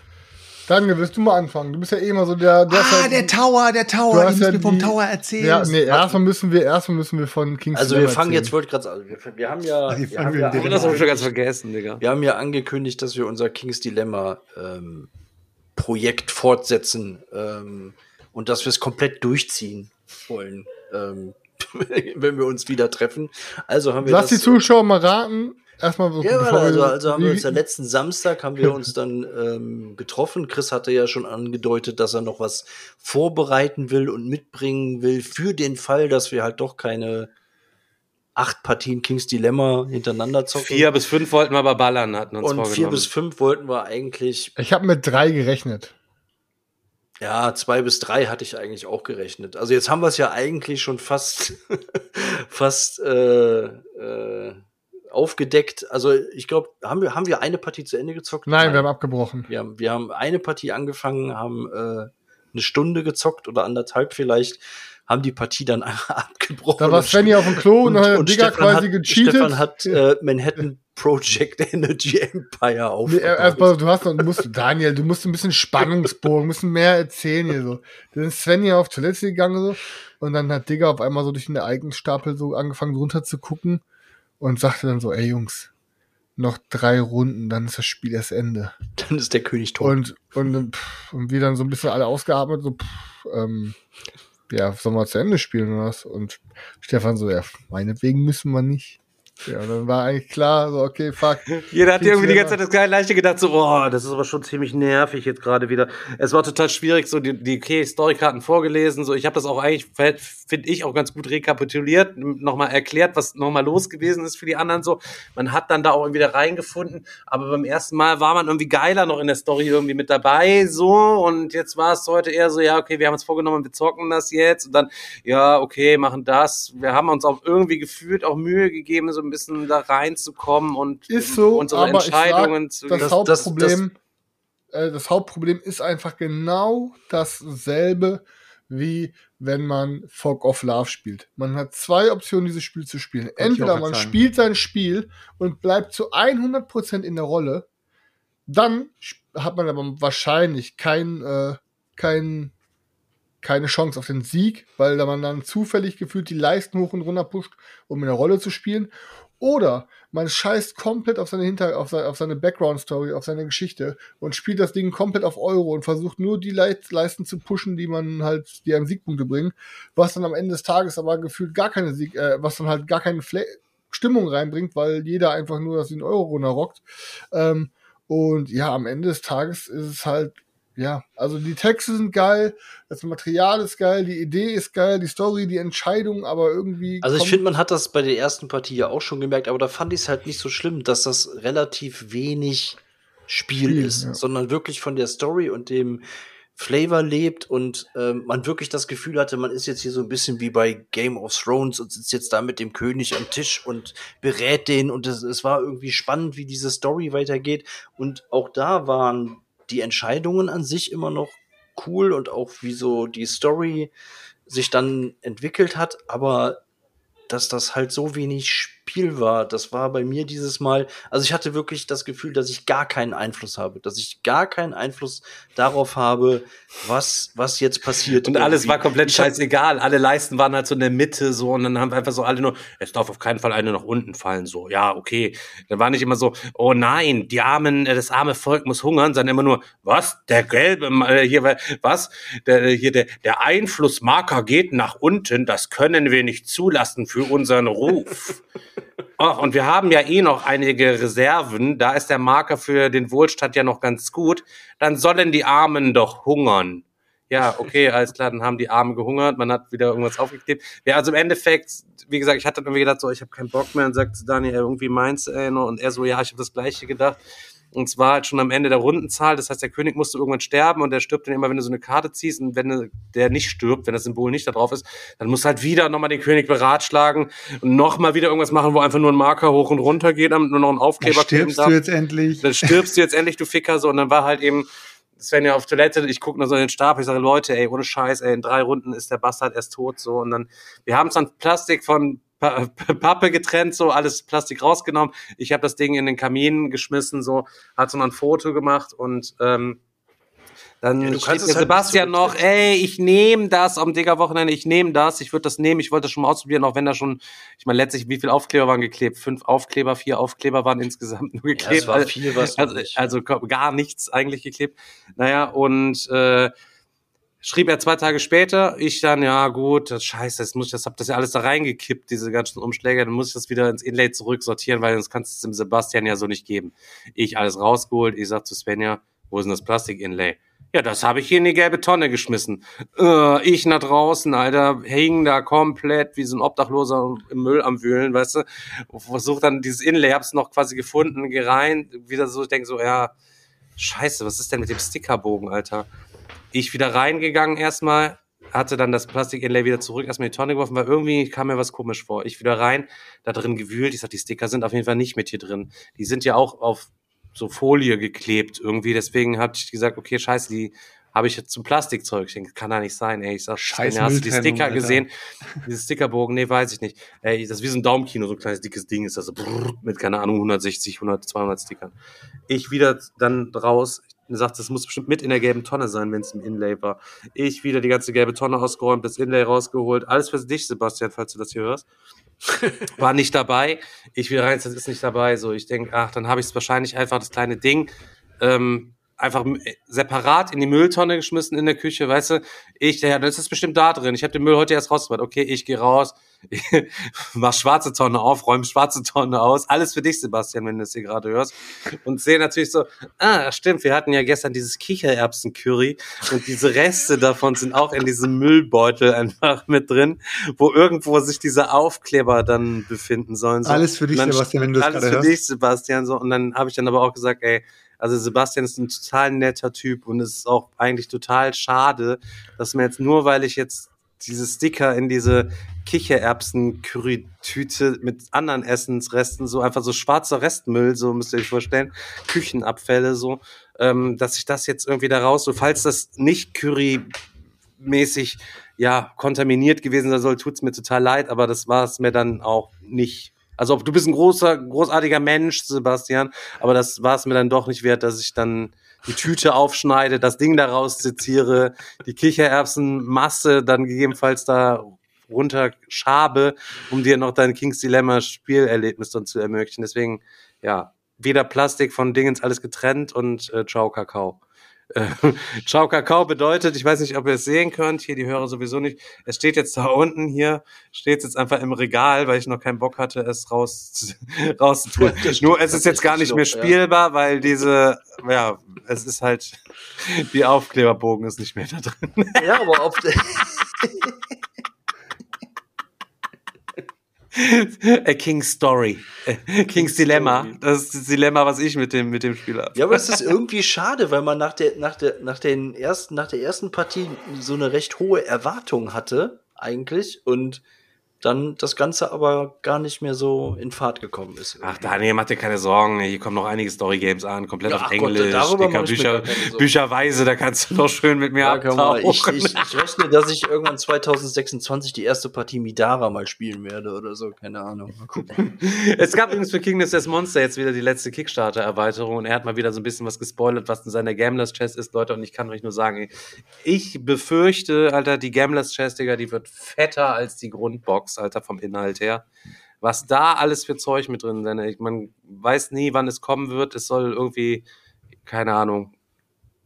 C: Daniel, willst du mal anfangen? Du bist ja eh immer so der. der
B: Ah, der Tower, der
C: Du
B: Tower.
C: hast
B: Ihr
C: ja
B: mir vom
C: die-
B: Tower erzählen.
C: Ja, nee, erstmal müssen wir, erstmal müssen wir von King's
D: Also wir fangen jetzt,
C: erzählen.
D: wollte ich gerade sagen, wir, wir haben ja,
B: die
D: wir
B: fangen
D: haben
B: wir
D: ja,
A: aber das habe ich schon ganz vergessen, Digga.
D: wir haben ja angekündigt, dass wir unser Kings Dilemma ähm, Projekt fortsetzen ähm, und dass wir es komplett durchziehen wollen, ähm, <laughs> wenn wir uns wieder treffen. Also haben wir
C: Lass die
D: das,
C: Zuschauer mal raten. Erstmal so.
D: Ja,
C: bevor
D: also, also haben wir uns ja letzten Samstag haben wir <laughs> uns dann ähm, getroffen. Chris hatte ja schon angedeutet, dass er noch was vorbereiten will und mitbringen will für den Fall, dass wir halt doch keine acht Partien Kings Dilemma hintereinander zocken.
A: Vier bis fünf wollten wir aber ballern, hatten uns
D: und vier bis fünf wollten wir eigentlich,
C: Ich habe mit drei gerechnet.
D: ja, zwei bis drei hatte ich eigentlich auch gerechnet. Also jetzt haben wir es ja eigentlich schon fast, <laughs> fast äh, äh, aufgedeckt. Also ich glaube, haben wir, haben wir eine Partie zu Ende gezockt?
C: Nein, wir haben abgebrochen.
D: Wir haben, wir haben eine Partie angefangen, haben äh, eine Stunde gezockt oder anderthalb vielleicht, haben die Partie dann <laughs> abgebrochen.
C: Da war
D: Und-
C: Svenny auf dem Klo und, hat
D: und
C: Digga
D: Stefan
C: quasi
D: hat,
C: gecheatet.
D: Stefan hat äh, Manhattan Project <laughs> Energy Empire
C: Nee,
D: aufgebaut.
C: erstmal, du hast noch, du musst, Daniel, du musst ein bisschen Spannungsbogen, bisschen mehr erzählen hier so. Dann ist Sven hier auf Toilette gegangen so und dann hat Digga auf einmal so durch den Ereignisstapel so angefangen runter zu gucken und sagte dann so, ey Jungs, noch drei Runden, dann ist das Spiel erst Ende.
D: dann ist der König tot.
C: Und, und, pff, und wir dann so ein bisschen alle ausgeatmet, so, pff, ähm, ja, sollen wir zu Ende spielen oder was? Und Stefan so, ja, meinetwegen müssen wir nicht. Ja, und dann war eigentlich klar, so, okay, fuck. <laughs>
A: Jeder hat irgendwie die ganze Zeit das geile Leichte gedacht, so, boah, das ist aber schon ziemlich nervig jetzt gerade wieder. Es war total schwierig, so die, die okay, Storykarten vorgelesen, so ich habe das auch eigentlich, finde ich, auch ganz gut rekapituliert, nochmal erklärt, was nochmal los gewesen ist für die anderen so. Man hat dann da auch irgendwie wieder reingefunden, aber beim ersten Mal war man irgendwie geiler noch in der Story irgendwie mit dabei, so und jetzt war es heute eher so, ja, okay, wir haben uns vorgenommen, wir zocken das jetzt und dann, ja, okay, machen das. Wir haben uns auch irgendwie gefühlt auch Mühe gegeben, so ein bisschen da reinzukommen und
C: Ist so,
A: unsere
C: aber ich sag,
A: Entscheidungen zu.
C: Das,
D: Das-
C: Hauptproblem, äh, das Hauptproblem ist einfach genau dasselbe, wie wenn man Fog of Love spielt. Man hat zwei Optionen, dieses Spiel zu spielen. Entweder man
B: sagen.
C: spielt sein Spiel und bleibt zu 100% in der Rolle, dann hat man aber wahrscheinlich kein, äh, kein, keine Chance auf den Sieg, weil man dann zufällig gefühlt die Leisten hoch und runter pusht, um in der Rolle zu spielen. Oder man scheißt komplett auf seine Hinter, auf seine, auf seine Background-Story, auf seine Geschichte und spielt das Ding komplett auf Euro und versucht nur die Leit Leisten zu pushen, die man halt, die einem Siegpunkte bringen, was dann am Ende des Tages aber gefühlt gar keine Sieg, äh, was dann halt gar keine Fla Stimmung reinbringt, weil jeder einfach nur das in Euro runterrockt. Ähm, und ja, am Ende des Tages ist es halt ja, also die Texte sind geil, das Material ist geil, die Idee ist geil, die Story, die Entscheidung, aber irgendwie.
D: Also ich finde, man hat das bei der ersten Partie ja auch schon gemerkt, aber da fand ich es halt nicht so schlimm, dass das relativ wenig Spiel,
C: Spiel,
D: ist,
C: ja.
D: sondern wirklich von der Story und dem Flavor lebt und ähm, man wirklich das Gefühl hatte, man ist jetzt hier so ein bisschen wie bei Game of Thrones und sitzt jetzt da mit dem König am Tisch und berät den und es, es war irgendwie spannend, wie diese Story weitergeht und auch da waren die Entscheidungen an sich immer noch cool und auch wie so die Story sich dann entwickelt hat, aber dass das halt so wenig Spiel war, das war bei mir dieses Mal, also ich hatte wirklich das Gefühl, dass ich gar keinen Einfluss habe, dass ich gar keinen Einfluss darauf habe, was, was jetzt passiert.
A: Und alles
D: irgendwie.
A: war komplett
D: Ich
A: scheißegal. Alle Leisten waren halt so in der Mitte so und dann haben wir einfach so alle nur, es darf auf keinen Fall eine nach unten fallen. So, ja, okay. Dann war nicht immer so, oh nein, die armen, äh, das arme Volk muss hungern, sondern immer nur, was? Der gelbe, äh, hier, was? Der, äh, hier, der, der Einflussmarker geht nach unten, das können wir nicht zulassen für unseren Ruf. <laughs> Ach, und wir haben ja eh noch einige Reserven. Da ist der Marker für den Wohlstand ja noch ganz gut. Dann sollen die Armen doch hungern. Ja, okay, alles klar, dann haben die Armen gehungert, man hat wieder irgendwas aufgeklebt. Ja, also im Endeffekt, wie gesagt, ich hatte irgendwie gedacht, so, ich habe keinen Bock mehr und sagt Daniel, irgendwie meinst du, ey, und er so, ja, ich habe das Gleiche gedacht. Und zwar halt schon am Ende der Rundenzahl, das heißt, der König musste irgendwann sterben und der stirbt dann immer, wenn du so eine Karte ziehst. Und wenn der nicht stirbt, wenn das Symbol nicht da drauf ist, dann musst du halt wieder nochmal den König beratschlagen und nochmal wieder irgendwas machen, wo einfach nur ein Marker hoch und runter geht, damit nur noch ein
B: Dann
A: Aufkleber kleben
B: stirbst
A: darf.
B: du jetzt endlich.
A: dann stirbst du jetzt endlich, du Ficker, so, und dann war halt eben, Sven ja auf Toilette, ich gucke nur so in den Stab, ich sage, Leute, ey, ohne Scheiß, ey, in drei Runden ist der Bastard erst tot, so, und dann, wir haben es dann Plastik von Pappe getrennt, so, alles Plastik rausgenommen, ich habe das Ding in den Kamin geschmissen, so, hat so ein Foto gemacht und, ähm, dann
D: Ja, du
A: steht
D: kannst
A: der
D: es halt
A: Sebastian noch, ey, ich nehme das am Digger-Wochenende, ich nehme das, ich würde das nehmen, ich wollte das schon mal ausprobieren, auch wenn da schon, ich meine, letztlich, wie viele Aufkleber waren geklebt? Fünf Aufkleber, vier Aufkleber waren insgesamt nur
D: Ja,
A: geklebt.
D: es war viel, was
A: also, also ko- gar nichts eigentlich geklebt. Naja, und äh, schrieb er zwei Tage später, ich dann, ja gut, das scheiße, das muss ich, das hab das ja alles da reingekippt, diese ganzen Umschläge, dann muss ich das wieder ins Inlay zurücksortieren, weil sonst kannst du es dem Sebastian ja so nicht geben. Ich alles rausgeholt, ich sag zu Svenja, wo ist denn das Plastik-Inlay? Ja, das habe ich hier in die gelbe Tonne geschmissen. Äh, ich nach draußen, Alter, hing da komplett wie so ein Obdachloser im Müll am Wühlen, weißt du? Versuch dann dieses Inlay, hab's noch quasi gefunden, geh rein, wieder so, ich denk so, ja, scheiße, was ist denn mit dem Stickerbogen, Alter? Ich wieder reingegangen erstmal, hatte dann das Plastik-Inlay wieder zurück, erstmal in die Tonne geworfen, weil irgendwie kam mir was komisch vor. Ich wieder rein, da drin gewühlt, ich sag, die Sticker sind auf jeden Fall nicht mit hier drin. Die sind ja auch auf so Folie geklebt irgendwie, deswegen hatte ich gesagt, okay, scheiße, die habe ich jetzt zum Plastikzeug. Ich denke, kann da nicht sein, ey. Ich sag,
B: Scheiß
A: Svenja, hast du die Sticker
B: Alter.
A: gesehen? Dieses Stickerbogen, nee, weiß ich nicht. Ey, das ist wie so ein Daumenkino, so ein kleines dickes Ding ist das so brrr, mit, keine Ahnung, 160, 100, 200 Stickern. Ich wieder dann raus, sagt, das muss bestimmt mit in der gelben Tonne sein, wenn es im Inlay war. Ich wieder die ganze gelbe Tonne ausgeräumt, das Inlay rausgeholt. Alles für dich, Sebastian, falls du das hier hörst. <laughs> War nicht dabei. Ich wieder rein, das ist nicht dabei. So, ich denke, ach, dann habe ich es wahrscheinlich einfach das kleine Ding ähm, einfach m- separat in die Mülltonne geschmissen in der Küche, weißt du? Ich, ja, das ist bestimmt da drin. Ich habe den Müll heute erst rausgebracht. Okay, ich gehe raus, <laughs> mach schwarze Tonne auf, räum schwarze Tonne aus. Alles für dich, Sebastian, wenn du das hier gerade hörst. Und sehe natürlich so, ah, stimmt, wir hatten ja gestern dieses Kichererbsen-Curry und diese Reste davon sind auch in diesem Müllbeutel einfach mit drin, wo irgendwo sich diese Aufkleber dann befinden sollen. So.
B: Alles für dich,
A: dann
B: Sebastian, wenn du
A: Alles
B: gerade
A: für
B: hörst.
A: dich, Sebastian. So. Und dann habe ich dann aber auch gesagt, ey, also Sebastian ist ein total netter Typ und es ist auch eigentlich total schade, dass mir jetzt nur, weil ich jetzt diese Sticker in diese Kichererbsen-Curry-Tüte mit anderen Essensresten, so einfach so schwarzer Restmüll, so müsst ihr euch vorstellen, Küchenabfälle, so, ähm, dass ich das jetzt irgendwie da raus, so falls das nicht Curry-mäßig ja kontaminiert gewesen sein soll, tut's mir total leid, aber das war es mir dann auch nicht. Also du bist ein großer, großartiger Mensch, Sebastian, aber das war es mir dann doch nicht wert, dass ich dann die Tüte aufschneide, das Ding daraus zitiere, die Kichererbsenmasse dann gegebenenfalls da runterschabe, um dir noch dein Kings Dilemma Spielerlebnis dann zu ermöglichen. Deswegen, ja, weder Plastik von Dingens alles getrennt und äh, ciao Kakao. Äh, <laughs> Ciao Kakao bedeutet, ich weiß nicht, ob ihr es sehen könnt, hier die Hörer sowieso nicht. Es steht jetzt da unten hier, steht jetzt einfach im Regal, weil ich noch keinen Bock hatte, es raus <laughs> rauszutun. Nur es ist jetzt gar nicht mehr spielbar, weil diese, ja, es ist halt, <laughs> die Aufkleberbogen ist nicht mehr da drin.
D: Ja, aber ob,
A: A King's Story. Äh, King's Dilemma.
D: Story.
A: Das ist das Dilemma, was ich mit dem, mit dem Spiel habe.
D: Ja, aber es ist irgendwie schade, weil man nach der, nach der, nach den ersten, nach der ersten Partie so eine recht hohe Erwartung hatte, eigentlich, und dann das Ganze aber gar nicht mehr so in Fahrt gekommen ist.
A: Ach, Daniel, mach dir keine Sorgen. Hier kommen noch einige Story-Games an, komplett
D: Ja,
A: auf
D: Gott,
A: Englisch.
D: darüber
A: Dicker, Bücher. Bücherweise, da kannst du noch schön mit mir
D: Ja, mal, ich,
A: abtauchen.
D: ich, ich rechne, dass ich irgendwann 2026 die erste Partie Midara mal spielen werde oder so, keine Ahnung. Mal gucken. <laughs>
A: Es gab übrigens für Kingdoms Death Monster jetzt wieder die letzte Kickstarter-Erweiterung und er hat mal wieder so ein bisschen was gespoilert, was in seiner Gamblers Chest ist, Leute. Und ich kann euch nur sagen, ich befürchte, Alter, die Gamblers Chest, Digga, die wird fetter als die Grundbox, Alter, vom Inhalt her. Was da alles für Zeug mit drin ist, man weiß nie, wann es kommen wird. Es soll irgendwie, keine Ahnung,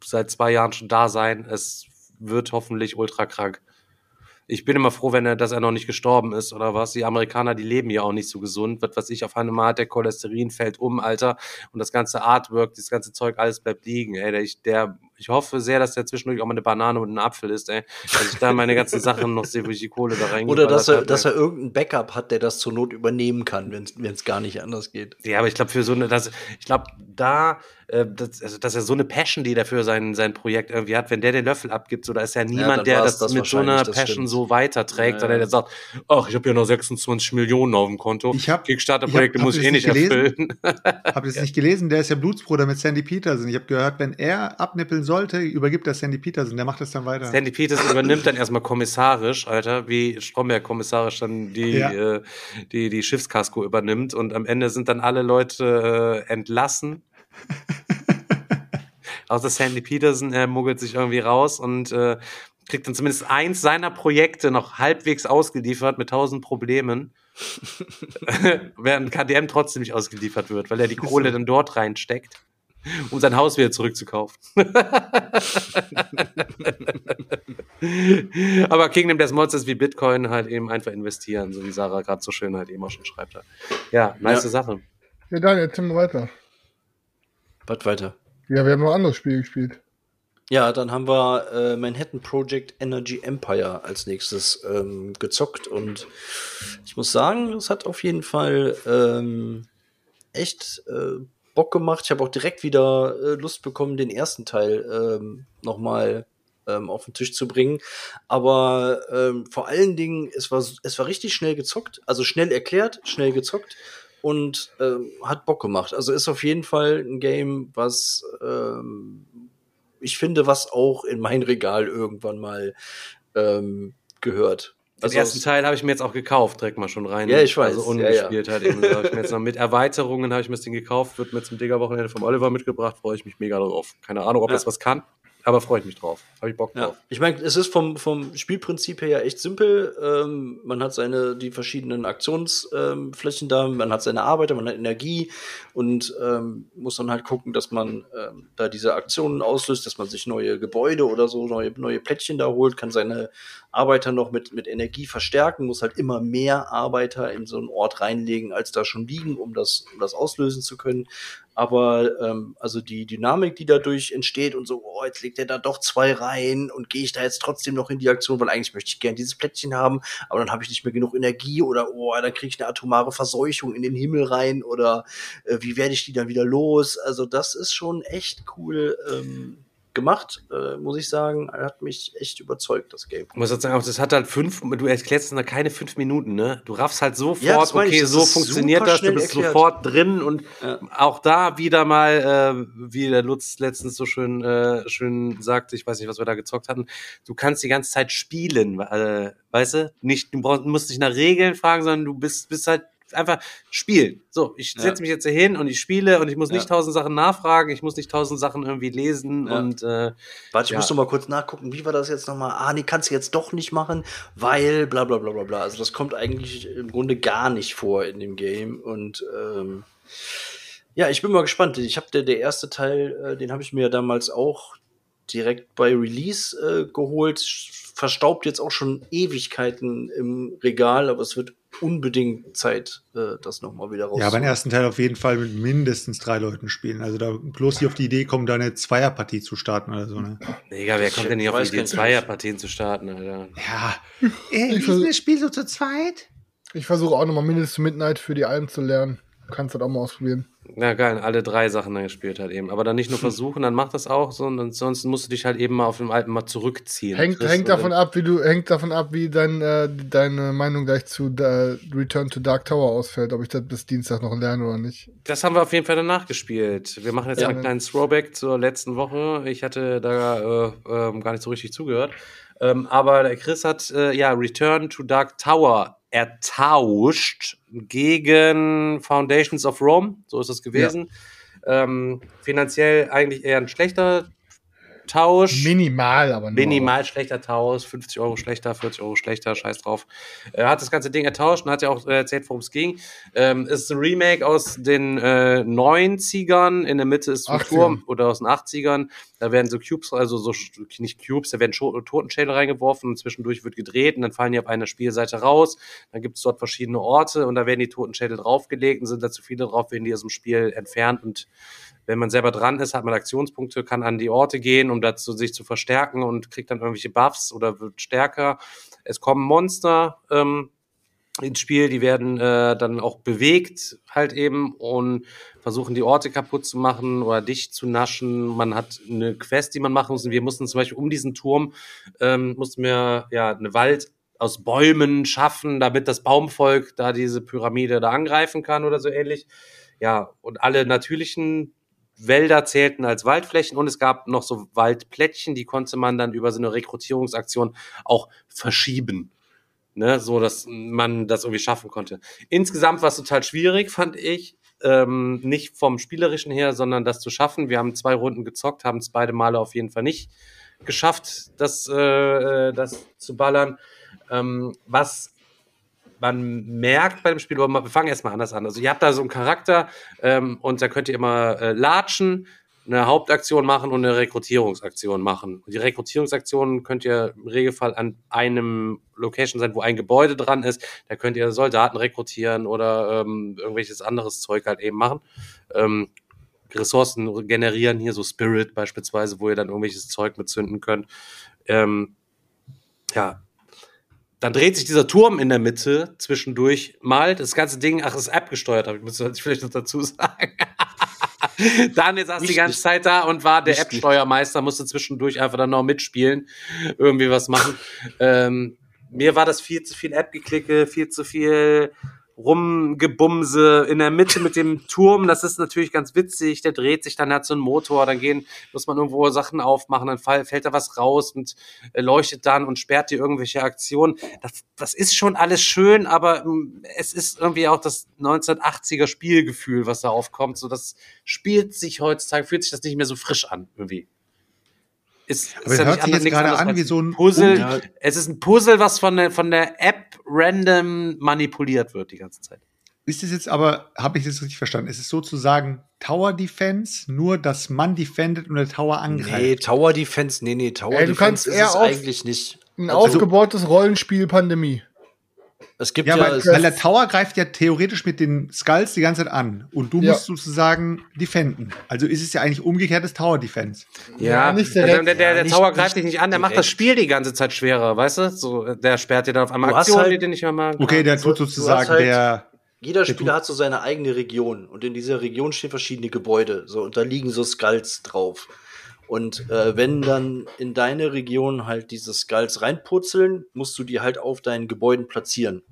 A: seit zwei Jahren schon da sein. Es wird hoffentlich ultra krank. Ich bin immer froh, wenn er, dass er noch nicht gestorben ist oder was. Die Amerikaner, die leben ja auch nicht so gesund. Was weiß ich, auf einmal hat der Cholesterin fällt um, Alter. Und das ganze Artwork, das ganze Zeug, alles bleibt liegen, ey. Der, der, ich hoffe sehr, dass der zwischendurch auch mal eine Banane und einen Apfel isst, ey. Dass ich da meine ganzen Sachen noch sehe, wo ich die Kohle da rein
D: Oder dass er, dass er irgendein Backup hat, der das zur Not übernehmen kann, wenn es gar nicht anders geht.
A: Ja, aber ich glaube, für so eine, das, ich glaube, da, äh, das, also, dass er so eine Passion, die er für sein, sein Projekt irgendwie hat, wenn der den Löffel abgibt, so, da ist ja niemand,
D: dann
A: der das,
D: das
A: mit so einer Passion
D: stimmt.
A: so weiterträgt,
D: Ja,
A: sondern
D: ja.
A: der sagt, ach, ich habe ja noch 26 Millionen auf dem Konto.
B: Ich hab-
A: Kickstarter-Projekte
B: ich hab-
A: muss ich eh nicht
B: gelesen?
A: erfüllen.
B: Habt ihr es nicht gelesen? Der ist ja Blutsbruder mit Sandy Peterson. Ich habe gehört, wenn er abnippeln sollte, übergibt er Sandy Peterson. Der macht das dann weiter.
A: Sandy Peters übernimmt dann erstmal kommissarisch, Alter, wie Stromberg kommissarisch dann die,
B: Ja.
A: äh, die, die Schiffskasko übernimmt und am Ende sind dann alle Leute äh, entlassen. <laughs> Außer Sandy Peterson, er muggelt sich irgendwie raus und äh, kriegt dann zumindest eins seiner Projekte noch halbwegs ausgeliefert mit tausend Problemen. <laughs> <laughs> Während KDM trotzdem nicht ausgeliefert wird, weil er die Kohle dann dort reinsteckt, um sein Haus wieder zurückzukaufen. <laughs> Aber Kingdom Death ist wie Bitcoin halt eben einfach investieren, so wie Sarah gerade so schön halt eben auch schon schreibt. Ja, nice
D: Ja.
A: Sache.
C: Ja, Daniel, erzähl mal weiter.
D: Was weiter?
C: Ja, wir haben noch ein anderes Spiel gespielt.
D: Ja, dann haben wir äh, Manhattan Project Energy Empire als nächstes ähm, gezockt und ich muss sagen, es hat auf jeden Fall ähm, echt äh, Bock gemacht. Ich habe auch direkt wieder äh, Lust bekommen, den ersten Teil ähm, nochmal ähm, auf den Tisch zu bringen. Aber ähm, vor allen Dingen, es war, es war richtig schnell gezockt, also schnell erklärt, schnell gezockt und ähm, hat Bock gemacht. Also ist auf jeden Fall ein Game, was ähm, ich finde, was auch in mein Regal irgendwann mal ähm, gehört.
A: Den ersten Teil habe ich mir jetzt auch gekauft, direkt mal schon rein.
D: Ja, ich weiß.
A: Also
D: Ja,
A: ungespielt halt eben. So, ich mir jetzt noch mit <laughs> Erweiterungen habe ich mir das Ding gekauft, wird mir zum Digger-Wochenende vom Oliver mitgebracht, freue ich mich mega drauf. Keine Ahnung, ob
D: Ja.
A: das was kann, aber freue ich mich drauf. Habe ich Bock
D: Ja,
A: drauf.
D: ich meine, es ist vom, vom Spielprinzip her ja echt simpel. Ähm, man hat seine, die verschiedenen Aktionsflächen ähm, da, man hat seine Arbeiter, man hat Energie und ähm, muss dann halt gucken, dass man ähm, da diese Aktionen auslöst, dass man sich neue Gebäude oder so, neue, neue Plättchen da holt, kann seine Arbeiter noch mit, mit Energie verstärken, muss halt immer mehr Arbeiter in so einen Ort reinlegen, als da schon liegen, um das, um das auslösen zu können. Aber ähm, also die Dynamik, die dadurch entsteht und so, oh, jetzt legt er da doch zwei rein und gehe ich da jetzt trotzdem noch in die Aktion, weil eigentlich möchte ich gern dieses Plättchen haben, aber dann habe ich nicht mehr genug Energie oder oh, dann kriege ich eine atomare Verseuchung in den Himmel rein oder äh, wie werde ich die dann wieder los? Also das ist schon echt cool ähm, gemacht, äh, muss ich sagen. Hat mich echt überzeugt, das Game.
A: Ich muss sagen, das hat halt fünf, du erklärst es keine fünf Minuten, ne? Du raffst halt sofort,
D: Ja, ich,
A: okay,
D: das
A: so funktioniert das, du bist
D: erklärt.
A: sofort drin und
D: Ja.
A: auch da wieder mal, äh, wie der Lutz letztens so schön, äh, schön sagte, ich weiß nicht, was wir da gezockt hatten, du kannst die ganze Zeit spielen, äh, weißt du? Nicht, du brauchst, musst nicht nach Regeln fragen, sondern du bist, bist halt einfach spielen. So, ich
D: Ja.
A: setze mich jetzt hier hin und ich spiele und ich muss nicht
D: Ja.
A: tausend Sachen nachfragen, ich muss nicht tausend Sachen irgendwie lesen
D: Ja.
A: und äh,
D: Warte, ich
A: Ja.
D: muss noch mal kurz nachgucken, wie war das jetzt nochmal? Ah, nee, kannst du jetzt doch nicht machen, weil bla bla bla bla bla. Also das kommt eigentlich im Grunde gar nicht vor in dem Game. Und ähm, ja, ich bin mal gespannt. Ich habe der, der erste Teil, äh, den habe ich mir damals auch direkt bei Release äh, geholt. Verstaubt jetzt auch schon Ewigkeiten im Regal, aber es wird unbedingt Zeit, äh, das nochmal wieder raus.
B: Ja, beim ersten Teil auf jeden Fall mit mindestens drei Leuten spielen. Also da bloß hier auf die Idee kommen, da eine Zweierpartie zu starten oder so. Ne?
A: Digga, wer kommt denn nicht auf die Idee, Zweierpartien zu starten, Alter?
B: Ja. Äh,
C: Ich vers-
B: Spiel so zu zweit?
C: Ich versuche auch nochmal Minutes to Midnight für die Alben zu lernen. Du kannst das auch mal ausprobieren.
A: Na geil, alle drei Sachen dann gespielt hat eben. Aber dann nicht nur versuchen, dann mach das auch, sondern sonst musst du dich halt eben mal auf dem alten mal zurückziehen.
C: Hängt,
A: Chris,
C: hängt davon ab, wie du, hängt davon ab, wie dein, äh, deine Meinung gleich zu äh, Return to Dark Tower ausfällt, ob ich das bis Dienstag noch lerne oder nicht.
A: Das haben wir auf jeden Fall danach gespielt. Wir machen jetzt
C: Ja.
A: einen kleinen Throwback zur letzten Woche. Ich hatte da äh, ähm, gar nicht so richtig zugehört. Ähm, aber der Chris hat äh, ja Return to Dark Tower ertauscht gegen Foundations of Rome. So ist es gewesen. Ähm, finanziell eigentlich eher ein schlechter Tausch.
C: Minimal, aber nur.
A: Minimal schlechter Tausch, 50 Euro schlechter, 40 Euro schlechter, scheiß drauf. Er hat das ganze Ding ertauscht und hat ja auch äh, erzählt, worum es ging. Ähm, es ist ein Remake aus den äh, 90ern, in der Mitte ist ein
C: 80ern.
A: Turm oder aus den 80ern. Da werden so Cubes, also so nicht Cubes, da werden Totenschädel reingeworfen und zwischendurch wird gedreht und dann fallen die auf einer Spielseite raus. Dann gibt es dort verschiedene Orte und da werden die Totenschädel draufgelegt und sind da zu viele drauf, werden die aus dem Spiel entfernt und wenn man selber dran ist, hat man Aktionspunkte, kann an die Orte gehen, um dazu sich zu verstärken und kriegt dann irgendwelche Buffs oder wird stärker. Es kommen Monster ähm, ins Spiel, die werden äh, dann auch bewegt halt eben und versuchen die Orte kaputt zu machen oder dicht zu naschen. Man hat eine Quest, die man machen muss. Und wir mussten zum Beispiel um diesen Turm ähm, mussten wir ja eine Wald aus Bäumen schaffen, damit das Baumvolk da diese Pyramide da angreifen kann oder so ähnlich. Ja, und alle natürlichen Wälder zählten als Waldflächen und es gab noch so Waldplättchen, die konnte man dann über so eine Rekrutierungsaktion auch verschieben. Ne, so dass man das irgendwie schaffen konnte. Insgesamt war es total schwierig, fand ich. Ähm, nicht vom Spielerischen her, sondern das zu schaffen. Wir haben zwei Runden gezockt, haben es beide Male auf jeden Fall nicht geschafft, das, äh, äh, das zu ballern. Ähm, was man merkt bei dem Spiel, aber wir fangen erstmal anders an. Also ihr habt da so einen Charakter ähm, und da könnt ihr immer äh, latschen, eine Hauptaktion machen und eine Rekrutierungsaktion machen. Und die Rekrutierungsaktionen könnt ihr im Regelfall an einem Location sein, wo ein Gebäude dran ist. Da könnt ihr Soldaten rekrutieren oder ähm, irgendwelches anderes Zeug halt eben machen. Ähm, Ressourcen generieren, hier so Spirit beispielsweise, wo ihr dann irgendwelches Zeug mitzünden könnt. Ähm, ja, dann dreht sich dieser Turm in der Mitte zwischendurch mal. Das ganze Ding, ach, ist App-gesteuert, habe ich muss ich vielleicht noch dazu sagen. <laughs> Daniel saß die
D: Nicht-
A: ganze Zeit da und war der App-Steuermeister, musste zwischendurch einfach dann noch mitspielen, irgendwie was machen. ähm, mir war das viel zu viel App-Geklicke, viel zu viel Rumgebumse in der Mitte mit dem Turm. Das ist natürlich ganz witzig. Der dreht sich, dann hat so einen Motor, dann gehen, muss man irgendwo Sachen aufmachen, dann fällt da was raus und äh, leuchtet dann und sperrt dir irgendwelche Aktionen. Das, das ist schon alles schön, aber ähm, es ist irgendwie auch das 1980er Spielgefühl, was da aufkommt. So, das spielt sich heutzutage, fühlt sich das nicht mehr so frisch an, irgendwie. Ist,
B: Aber es hört sich jetzt gerade an wie so ein
A: Puzzle.
D: Ja.
A: Es ist ein Puzzle, was von der, von der App random manipuliert wird die ganze Zeit.
B: Ist es jetzt aber, habe ich das richtig verstanden? Ist es sozusagen Tower Defense, nur dass man defendet und der Tower
D: Nee,
B: angreift?
D: Tower Defense, nee, nee, Tower
C: Ey, du
D: Defense
C: kannst
D: ist
C: eher
D: es
C: auf-
D: eigentlich nicht.
C: Ein
D: Also-
C: aufgebautes Rollenspiel Pandemie.
D: Es gibt
B: Ja,
D: ja,
B: weil, weil der Tower greift ja theoretisch mit den Skulls die ganze Zeit an und du
C: Ja.
B: musst sozusagen defenden. Also ist es ja eigentlich umgekehrtes Tower Defense.
C: Ja, nicht
A: der,
C: direkt.
A: der, der,
D: Ja,
A: der
D: nicht-
A: Tower
D: nicht
A: greift dich nicht an, der macht das. Spiel die ganze Zeit schwerer, weißt du? So, der sperrt dir dann auf einmal
D: Du
A: Aktionen,
D: halt-
A: die du nicht mehr machen
B: Okay, der tut sozusagen
D: halt-
B: der.
D: jeder
B: der
D: Spieler hat so seine eigene Region und in dieser Region stehen verschiedene Gebäude. So, und da liegen so Skulls drauf. Und äh, wenn dann in deine Region halt diese Skulls reinpurzeln, musst du die halt auf deinen Gebäuden platzieren.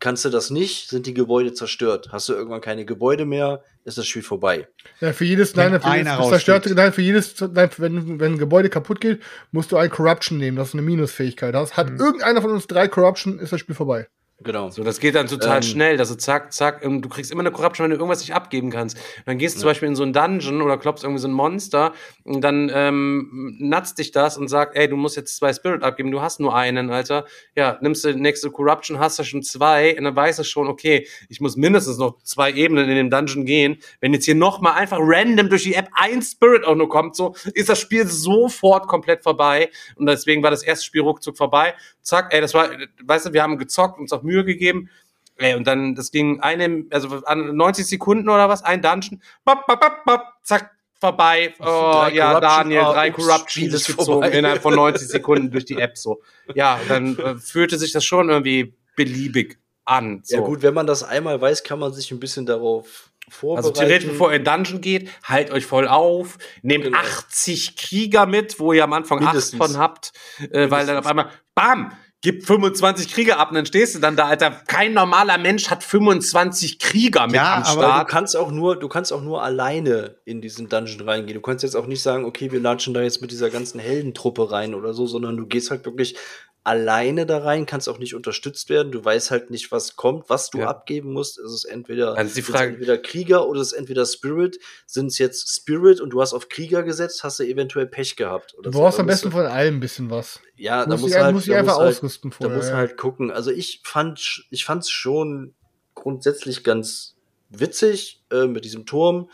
D: Kannst du das nicht, sind die Gebäude zerstört. Hast du irgendwann keine Gebäude mehr, ist das Spiel vorbei.
C: Ja, für jedes,
B: Wenn
C: nein, für jedes zerstörte, nein, für jedes, nein, wenn, wenn ein Gebäude kaputt geht, musst du ein Corruption nehmen, das ist eine Minusfähigkeit. Hast, hat
B: Mhm.
C: irgendeiner von uns drei Corruption, ist das Spiel vorbei.
D: Genau.
A: So, das geht dann total
D: Ähm.
A: schnell, du zack, zack, du kriegst immer eine Corruption, wenn du irgendwas nicht abgeben kannst. Dann gehst du zum Beispiel in so einen Dungeon oder klopfst irgendwie so ein Monster und dann ähm, natzt dich das und sagt, ey, du musst jetzt zwei Spirit abgeben, du hast nur einen, Alter. Ja, nimmst du die nächste Corruption, hast du schon zwei und dann weißt du schon, okay, ich muss mindestens noch zwei Ebenen in dem Dungeon gehen. Wenn jetzt hier nochmal einfach random durch die App ein Spirit auch nur kommt, so, ist das Spiel sofort komplett vorbei. Und deswegen war das erste Spiel ruckzuck vorbei. Zack, ey, das war, weißt du, wir haben gezockt, uns auch Mühe gegeben. Ey, und dann, das ging eine, also an 90 Sekunden oder was, ein Dungeon, bap, bap, bap, bap, zack, vorbei. Oh, ja, Daniel,
D: ah,
A: drei
D: ist
A: gezogen innerhalb von 90 <laughs> Sekunden durch die App so. Ja, dann äh, fühlte sich das schon irgendwie beliebig an. So.
D: Ja gut, wenn man das einmal weiß, kann man sich ein bisschen darauf
A: Also
D: vorbereiten.
A: theoretisch, bevor ihr in Dungeon geht, halt euch voll auf, nehmt
D: Genau.
A: 80 Krieger mit, wo ihr am Anfang
D: Mindestens.
A: acht von habt, äh, weil dann auf einmal, bam, gibt 25 Krieger ab und dann stehst du dann da, Alter. Kein normaler Mensch hat 25 Krieger mit
B: Ja,
A: am
B: aber
D: Aber du
A: Start.
D: kannst auch nur, du kannst auch nur alleine in diesen Dungeon reingehen. Du kannst jetzt auch nicht sagen, okay, wir latschen da jetzt mit dieser ganzen Heldentruppe rein oder so, sondern du gehst halt wirklich alleine da rein, kannst auch nicht unterstützt werden. Du weißt halt nicht, was kommt, was du
A: Ja.
D: abgeben musst. Es ist entweder,
A: Also die Frage-
D: entweder Krieger oder es ist entweder Spirit. Sind es jetzt Spirit und du hast auf Krieger gesetzt, hast du eventuell Pech gehabt. Oder
C: Du
D: so.
C: brauchst
D: Da
C: am besten
D: du-
C: von allem ein bisschen was.
D: ja, da
C: muss
D: muss
C: ich-
D: halt,
C: muss ich
D: da
C: einfach
D: halt,
C: ausrüsten
D: Da
C: vorher,
D: muss
C: ja.
D: halt gucken. Also ich fand, ich fand's schon grundsätzlich ganz witzig äh, mit diesem Turm.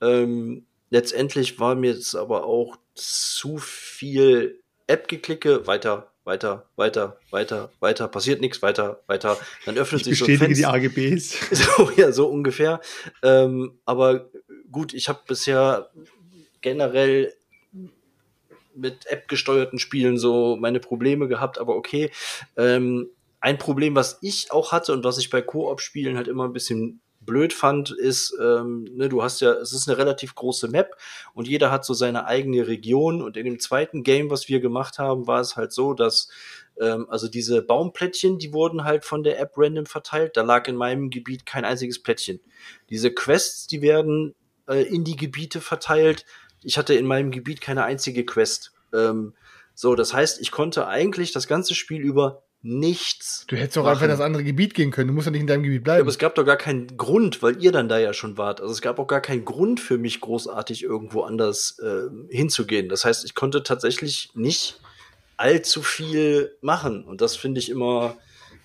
D: Ähm, letztendlich war mir es aber auch zu viel App-Geklicke. Weiter, weiter, weiter, weiter, weiter. Passiert nichts, weiter, weiter. Dann öffnet
B: Ich
D: sich so ein
B: bestätige die
D: Fenster.
B: AGBs. <laughs>
D: So, ja, so ungefähr. Ähm, aber gut, ich habe bisher generell mit App-gesteuerten Spielen so meine Probleme gehabt, aber okay. Ähm, ein Problem, was ich auch hatte und was ich bei Koop-Spielen halt immer ein bisschen blöd fand, ist, ähm, ne, du hast ja, es ist eine relativ große Map und jeder hat so seine eigene Region und in dem zweiten Game, was wir gemacht haben, war es halt so, dass ähm, also diese Baumplättchen, die wurden halt von der App random verteilt. Da lag in meinem Gebiet kein einziges Plättchen. Diese Quests, die werden äh, in die Gebiete verteilt. Ich hatte in meinem Gebiet keine einzige Quest. Ähm, so, das heißt, ich konnte eigentlich das ganze Spiel über nichts.
C: Du hättest auch
D: machen.
C: einfach in das andere Gebiet gehen können. Du musst ja nicht in deinem Gebiet
D: Ja,
C: bleiben.
D: aber es gab doch gar keinen Grund, weil ihr dann da ja schon wart. Also es gab auch gar keinen Grund für mich, großartig irgendwo anders äh, hinzugehen. Das heißt, ich konnte tatsächlich nicht allzu viel machen. Und das finde ich immer,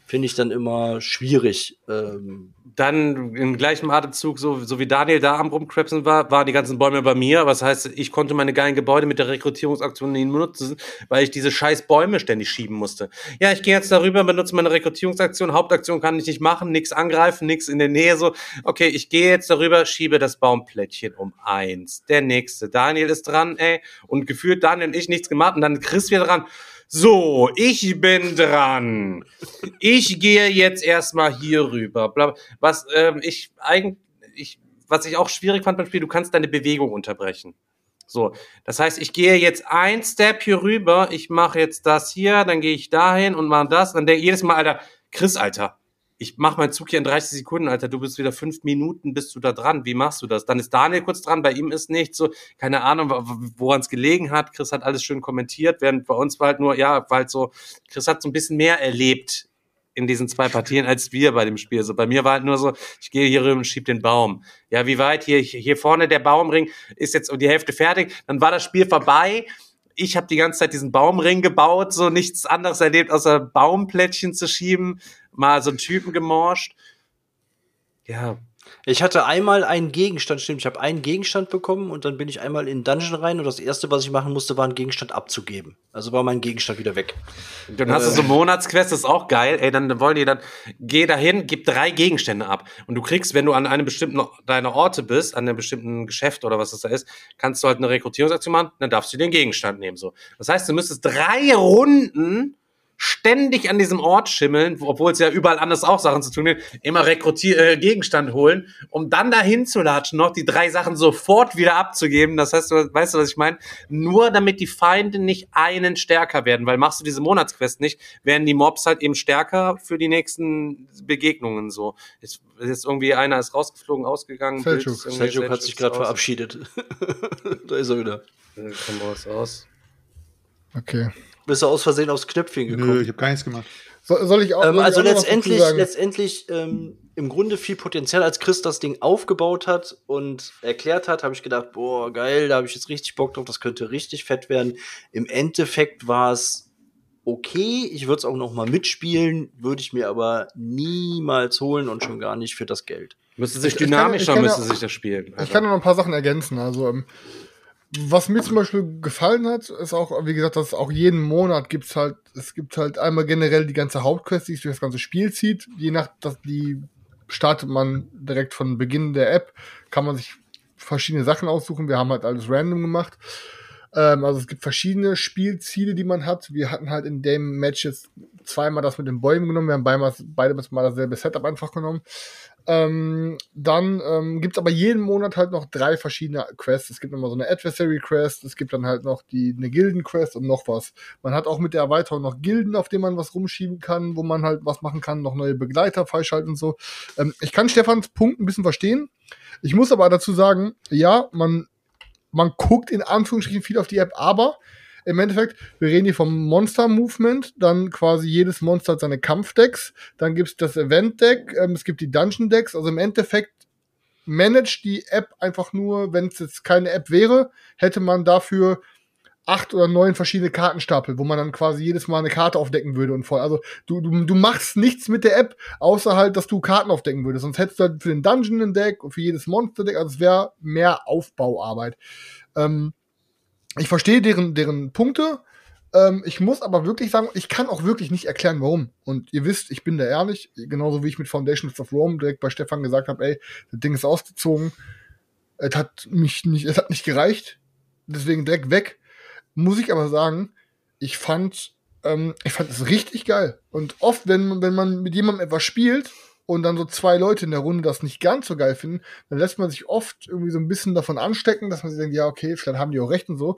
D: finde ich dann immer schwierig. Ähm,
A: Dann im gleichen Atemzug, so, so wie Daniel da am Rumcrapsen war, waren die ganzen Bäume bei mir. Was heißt, ich konnte meine geilen Gebäude mit der Rekrutierungsaktion nicht nutzen, weil ich diese scheiß Bäume ständig schieben musste. Ja, ich gehe jetzt darüber, benutze meine Rekrutierungsaktion. Hauptaktion kann ich nicht machen, nichts angreifen, nichts in der Nähe. So, okay, ich gehe jetzt darüber, schiebe das Baumplättchen um eins. Der nächste. Daniel ist dran, ey. Und gefühlt Daniel und ich nichts gemacht. Und dann Chris wieder dran. So, ich bin dran. Ich gehe jetzt erstmal hier rüber. Was ähm, ich eigentlich, ich, was ich auch schwierig fand beim Spiel, du kannst deine Bewegung unterbrechen. So, das heißt, ich gehe jetzt ein Step hier rüber, ich mache jetzt das hier, dann gehe ich dahin und mache das, dann denke jedes Mal, Alter, Chris, Alter, ich mache meinen Zug hier in 30 Sekunden, Alter, du bist wieder fünf Minuten, bist du da dran, wie machst du das? Dann ist Daniel kurz dran, bei ihm ist nichts, so, keine Ahnung, woran es gelegen hat, Chris hat alles schön kommentiert, während bei uns war halt nur, ja, war halt so, Chris hat so ein bisschen mehr erlebt in diesen zwei Partien als wir bei dem Spiel. So bei mir war halt nur so, ich gehe hier rüber und schieb den Baum. Ja, wie weit hier hier vorne der Baumring ist jetzt um die Hälfte fertig, dann war das Spiel vorbei. Ich habe die ganze Zeit diesen Baumring gebaut, so nichts anderes erlebt, außer Baumplättchen zu schieben, mal so einen Typen gemorscht. Ja,
D: ich hatte einmal einen Gegenstand, stimmt, ich habe einen Gegenstand bekommen und dann bin ich einmal in den Dungeon rein und das erste, was ich machen musste, war einen Gegenstand abzugeben. Also war mein Gegenstand wieder weg.
A: Dann hast du so Monatsquest, das ist auch geil. Ey, dann wollen die dann, geh dahin, gib drei Gegenstände ab. Und du kriegst, wenn du an einem bestimmten deiner Orte bist, an einem bestimmten Geschäft oder was das da ist, kannst du halt eine Rekrutierungsaktion machen, dann darfst du den Gegenstand nehmen. So. Das heißt, du müsstest drei Runden ständig an diesem Ort schimmeln, obwohl es ja überall anders auch Sachen zu tun gibt, immer Rekrutier äh, Gegenstand holen, um dann dahin zu latschen, noch die drei Sachen sofort wieder abzugeben. Das heißt, du, weißt du, was ich meine? Nur damit die Feinde nicht einen stärker werden, weil machst du diese Monatsquest nicht, werden die Mobs halt eben stärker für die nächsten Begegnungen so. Jetzt, jetzt irgendwie einer ist rausgeflogen, ausgegangen. Ist irgendwie-
D: Seljuk hat sich gerade
A: ist
D: verabschiedet. <laughs> da ist er wieder.
A: Äh, Komm raus aus.
C: Okay.
D: Bist du aus Versehen aufs Knöpfchen gekommen?
B: Nö, ich habe gar nichts gemacht.
C: So, soll ich auch.
D: Ähm,
C: soll ich
D: also
C: auch noch was dazu
D: letztendlich,
C: sagen?
D: letztendlich ähm, im Grunde viel Potenzial, als Chris das Ding aufgebaut hat und erklärt hat, habe ich gedacht, boah, geil, da habe ich jetzt richtig Bock drauf, das könnte richtig fett werden. Im Endeffekt war es okay, ich würde es auch noch mal mitspielen, würde ich mir aber niemals holen und schon gar nicht für das Geld.
A: Müsste sich
C: Ich- ich kann-
A: dynamischer,
C: ich kann
A: müsste sich das spielen.
C: Ich kann noch ein paar Sachen ergänzen. Also, ähm, was mir zum Beispiel gefallen hat, ist auch, wie gesagt, dass auch jeden Monat gibt's halt, es gibt halt einmal generell die ganze Hauptquest, die sich durch das ganze Spiel zieht. Je nach, dass die startet man direkt von Beginn der App, kann man sich verschiedene Sachen aussuchen. Wir haben halt alles random gemacht. Ähm, also es gibt verschiedene Spielziele, die man hat. Wir hatten halt in dem Match jetzt zweimal das mit den Bäumen genommen. Wir haben beide mal dasselbe Setup einfach genommen. Ähm, dann ähm, gibt es aber jeden Monat halt noch drei verschiedene Quests. Es gibt immer so eine Adversary Quest, es gibt dann halt noch die eine Gilden Quest und noch was. Man hat auch mit der Erweiterung noch Gilden, auf denen man was rumschieben kann, wo man halt was machen kann, noch neue Begleiter freischalten und so. Ähm, ich kann Stefans Punkt ein bisschen verstehen. Ich muss aber dazu sagen, ja, man man guckt in Anführungsstrichen viel auf die App, aber im Endeffekt, wir reden hier vom Monster-Movement, dann quasi jedes Monster hat seine Kampfdecks, dann gibt's das Event-Deck, ähm, es gibt die Dungeon-Decks, also im Endeffekt managt die App einfach nur, wenn es jetzt keine App wäre, hätte man dafür acht oder neun verschiedene Kartenstapel, wo man dann quasi jedes Mal eine Karte aufdecken würde und voll. Also du, du, du machst nichts mit der App, außer halt, dass du Karten aufdecken würdest. Sonst hättest du halt für den Dungeon ein Deck und für jedes Monster-Deck, also es wäre mehr Aufbauarbeit. Ähm, ich verstehe deren, deren Punkte. Ähm, ich muss aber wirklich sagen, ich kann auch wirklich nicht erklären, warum. Und ihr wisst, ich bin da ehrlich, genauso wie ich mit Foundations of Rome direkt bei Stefan gesagt habe, ey, das Ding ist ausgezogen. Es hat mich nicht, es hat nicht gereicht. Deswegen direkt weg. Muss ich aber sagen, ich fand, ähm, ich fand es richtig geil. Und oft, wenn, wenn man mit jemandem etwas spielt und dann so zwei Leute in der Runde das nicht ganz so geil finden, dann lässt man sich oft irgendwie so ein bisschen davon anstecken, dass man sich denkt, ja, okay, vielleicht haben die auch recht und so.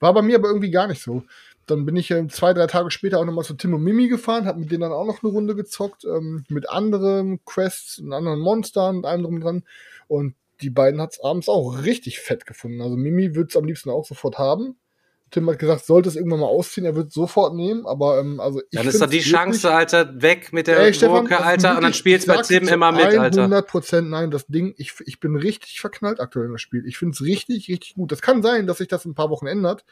C: War bei mir aber irgendwie gar nicht so. Dann bin ich äh, zwei, drei Tage später auch nochmal zu Tim und Mimi gefahren, hab mit denen dann auch noch eine Runde gezockt, ähm, mit anderen Quests und anderen Monstern und allem drum dran. Und die beiden hat's abends auch richtig fett gefunden. Also Mimi wird's am liebsten auch sofort haben. Tim hat gesagt, sollte es irgendwann mal ausziehen, er wird sofort nehmen, aber ähm, also ich
A: Dann ist doch die Chance, Alter, weg mit der
C: Ey, Stefan,
A: Gurke, Alter, und dann spielst bei Tim immer mit, Alter.
C: 100 Prozent nein, das Ding, ich, ich bin richtig verknallt aktuell in das Spiel. Ich finde es richtig, richtig gut. Das kann sein, dass sich das in ein paar Wochen ändert,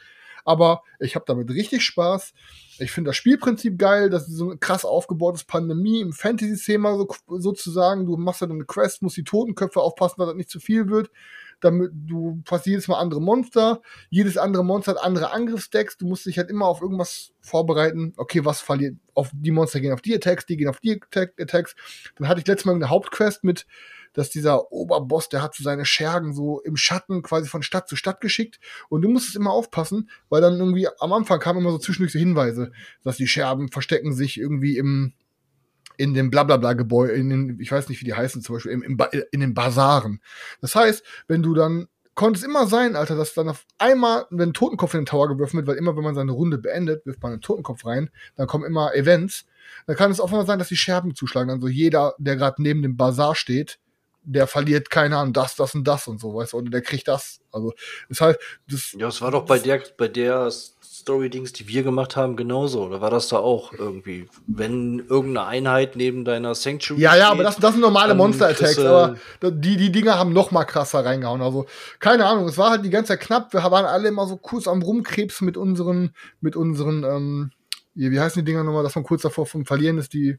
C: aber ich habe damit richtig Spaß. Ich finde das Spielprinzip geil, das ist so ein krass aufgebautes Pandemie im Fantasy-Thema so, sozusagen. Du machst dann eine Quest, musst die Totenköpfe aufpassen, dass das nicht zu viel wird. Damit du hast jedes Mal andere Monster. Jedes andere Monster hat andere Angriffsdecks. Du musst dich halt immer auf irgendwas vorbereiten. Okay, was verliert? Auf die Monster gehen auf die Attacks, die gehen auf die Attack- Attacks. Dann hatte ich letztes Mal eine Hauptquest mit, dass dieser Oberboss, der hat so seine Schergen so im Schatten quasi von Stadt zu Stadt geschickt. Und du musstest immer aufpassen, weil dann irgendwie am Anfang kamen immer so zwischendurch so Hinweise, dass die Scherben verstecken sich irgendwie im, in dem Blablabla-Gebäude, in den, ich weiß nicht, wie die heißen, zum Beispiel im, im in den Basaren. Das heißt, wenn du dann, konnte es immer sein, Alter, dass dann auf einmal, wenn ein Totenkopf in den Tower geworfen wird, weil immer, wenn man seine Runde beendet, wirft man einen Totenkopf rein, dann kommen immer Events, dann kann es auch mal sein, dass die Scherben zuschlagen. Also jeder, der gerade neben dem Basar steht, der verliert, keine Ahnung, das, das und das und so, weißt du, oder der kriegt das. Also, das heißt, das,
D: Ja, es war doch bei der, bei der Story-Dings, die wir gemacht haben, genauso. Oder war das da auch irgendwie? Wenn irgendeine Einheit neben deiner Sanctuary
C: Ja, ja,
D: steht,
C: aber das, das sind normale Monster-Attacks, aber die, die Dinger haben noch mal krasser reingehauen. Also, keine Ahnung, es war halt die ganze Zeit knapp. Wir waren alle immer so kurz am Rumkrebsen mit unseren, mit unseren, ähm, wie heißen die Dinger nochmal, dass man kurz davor vom Verlieren ist, die,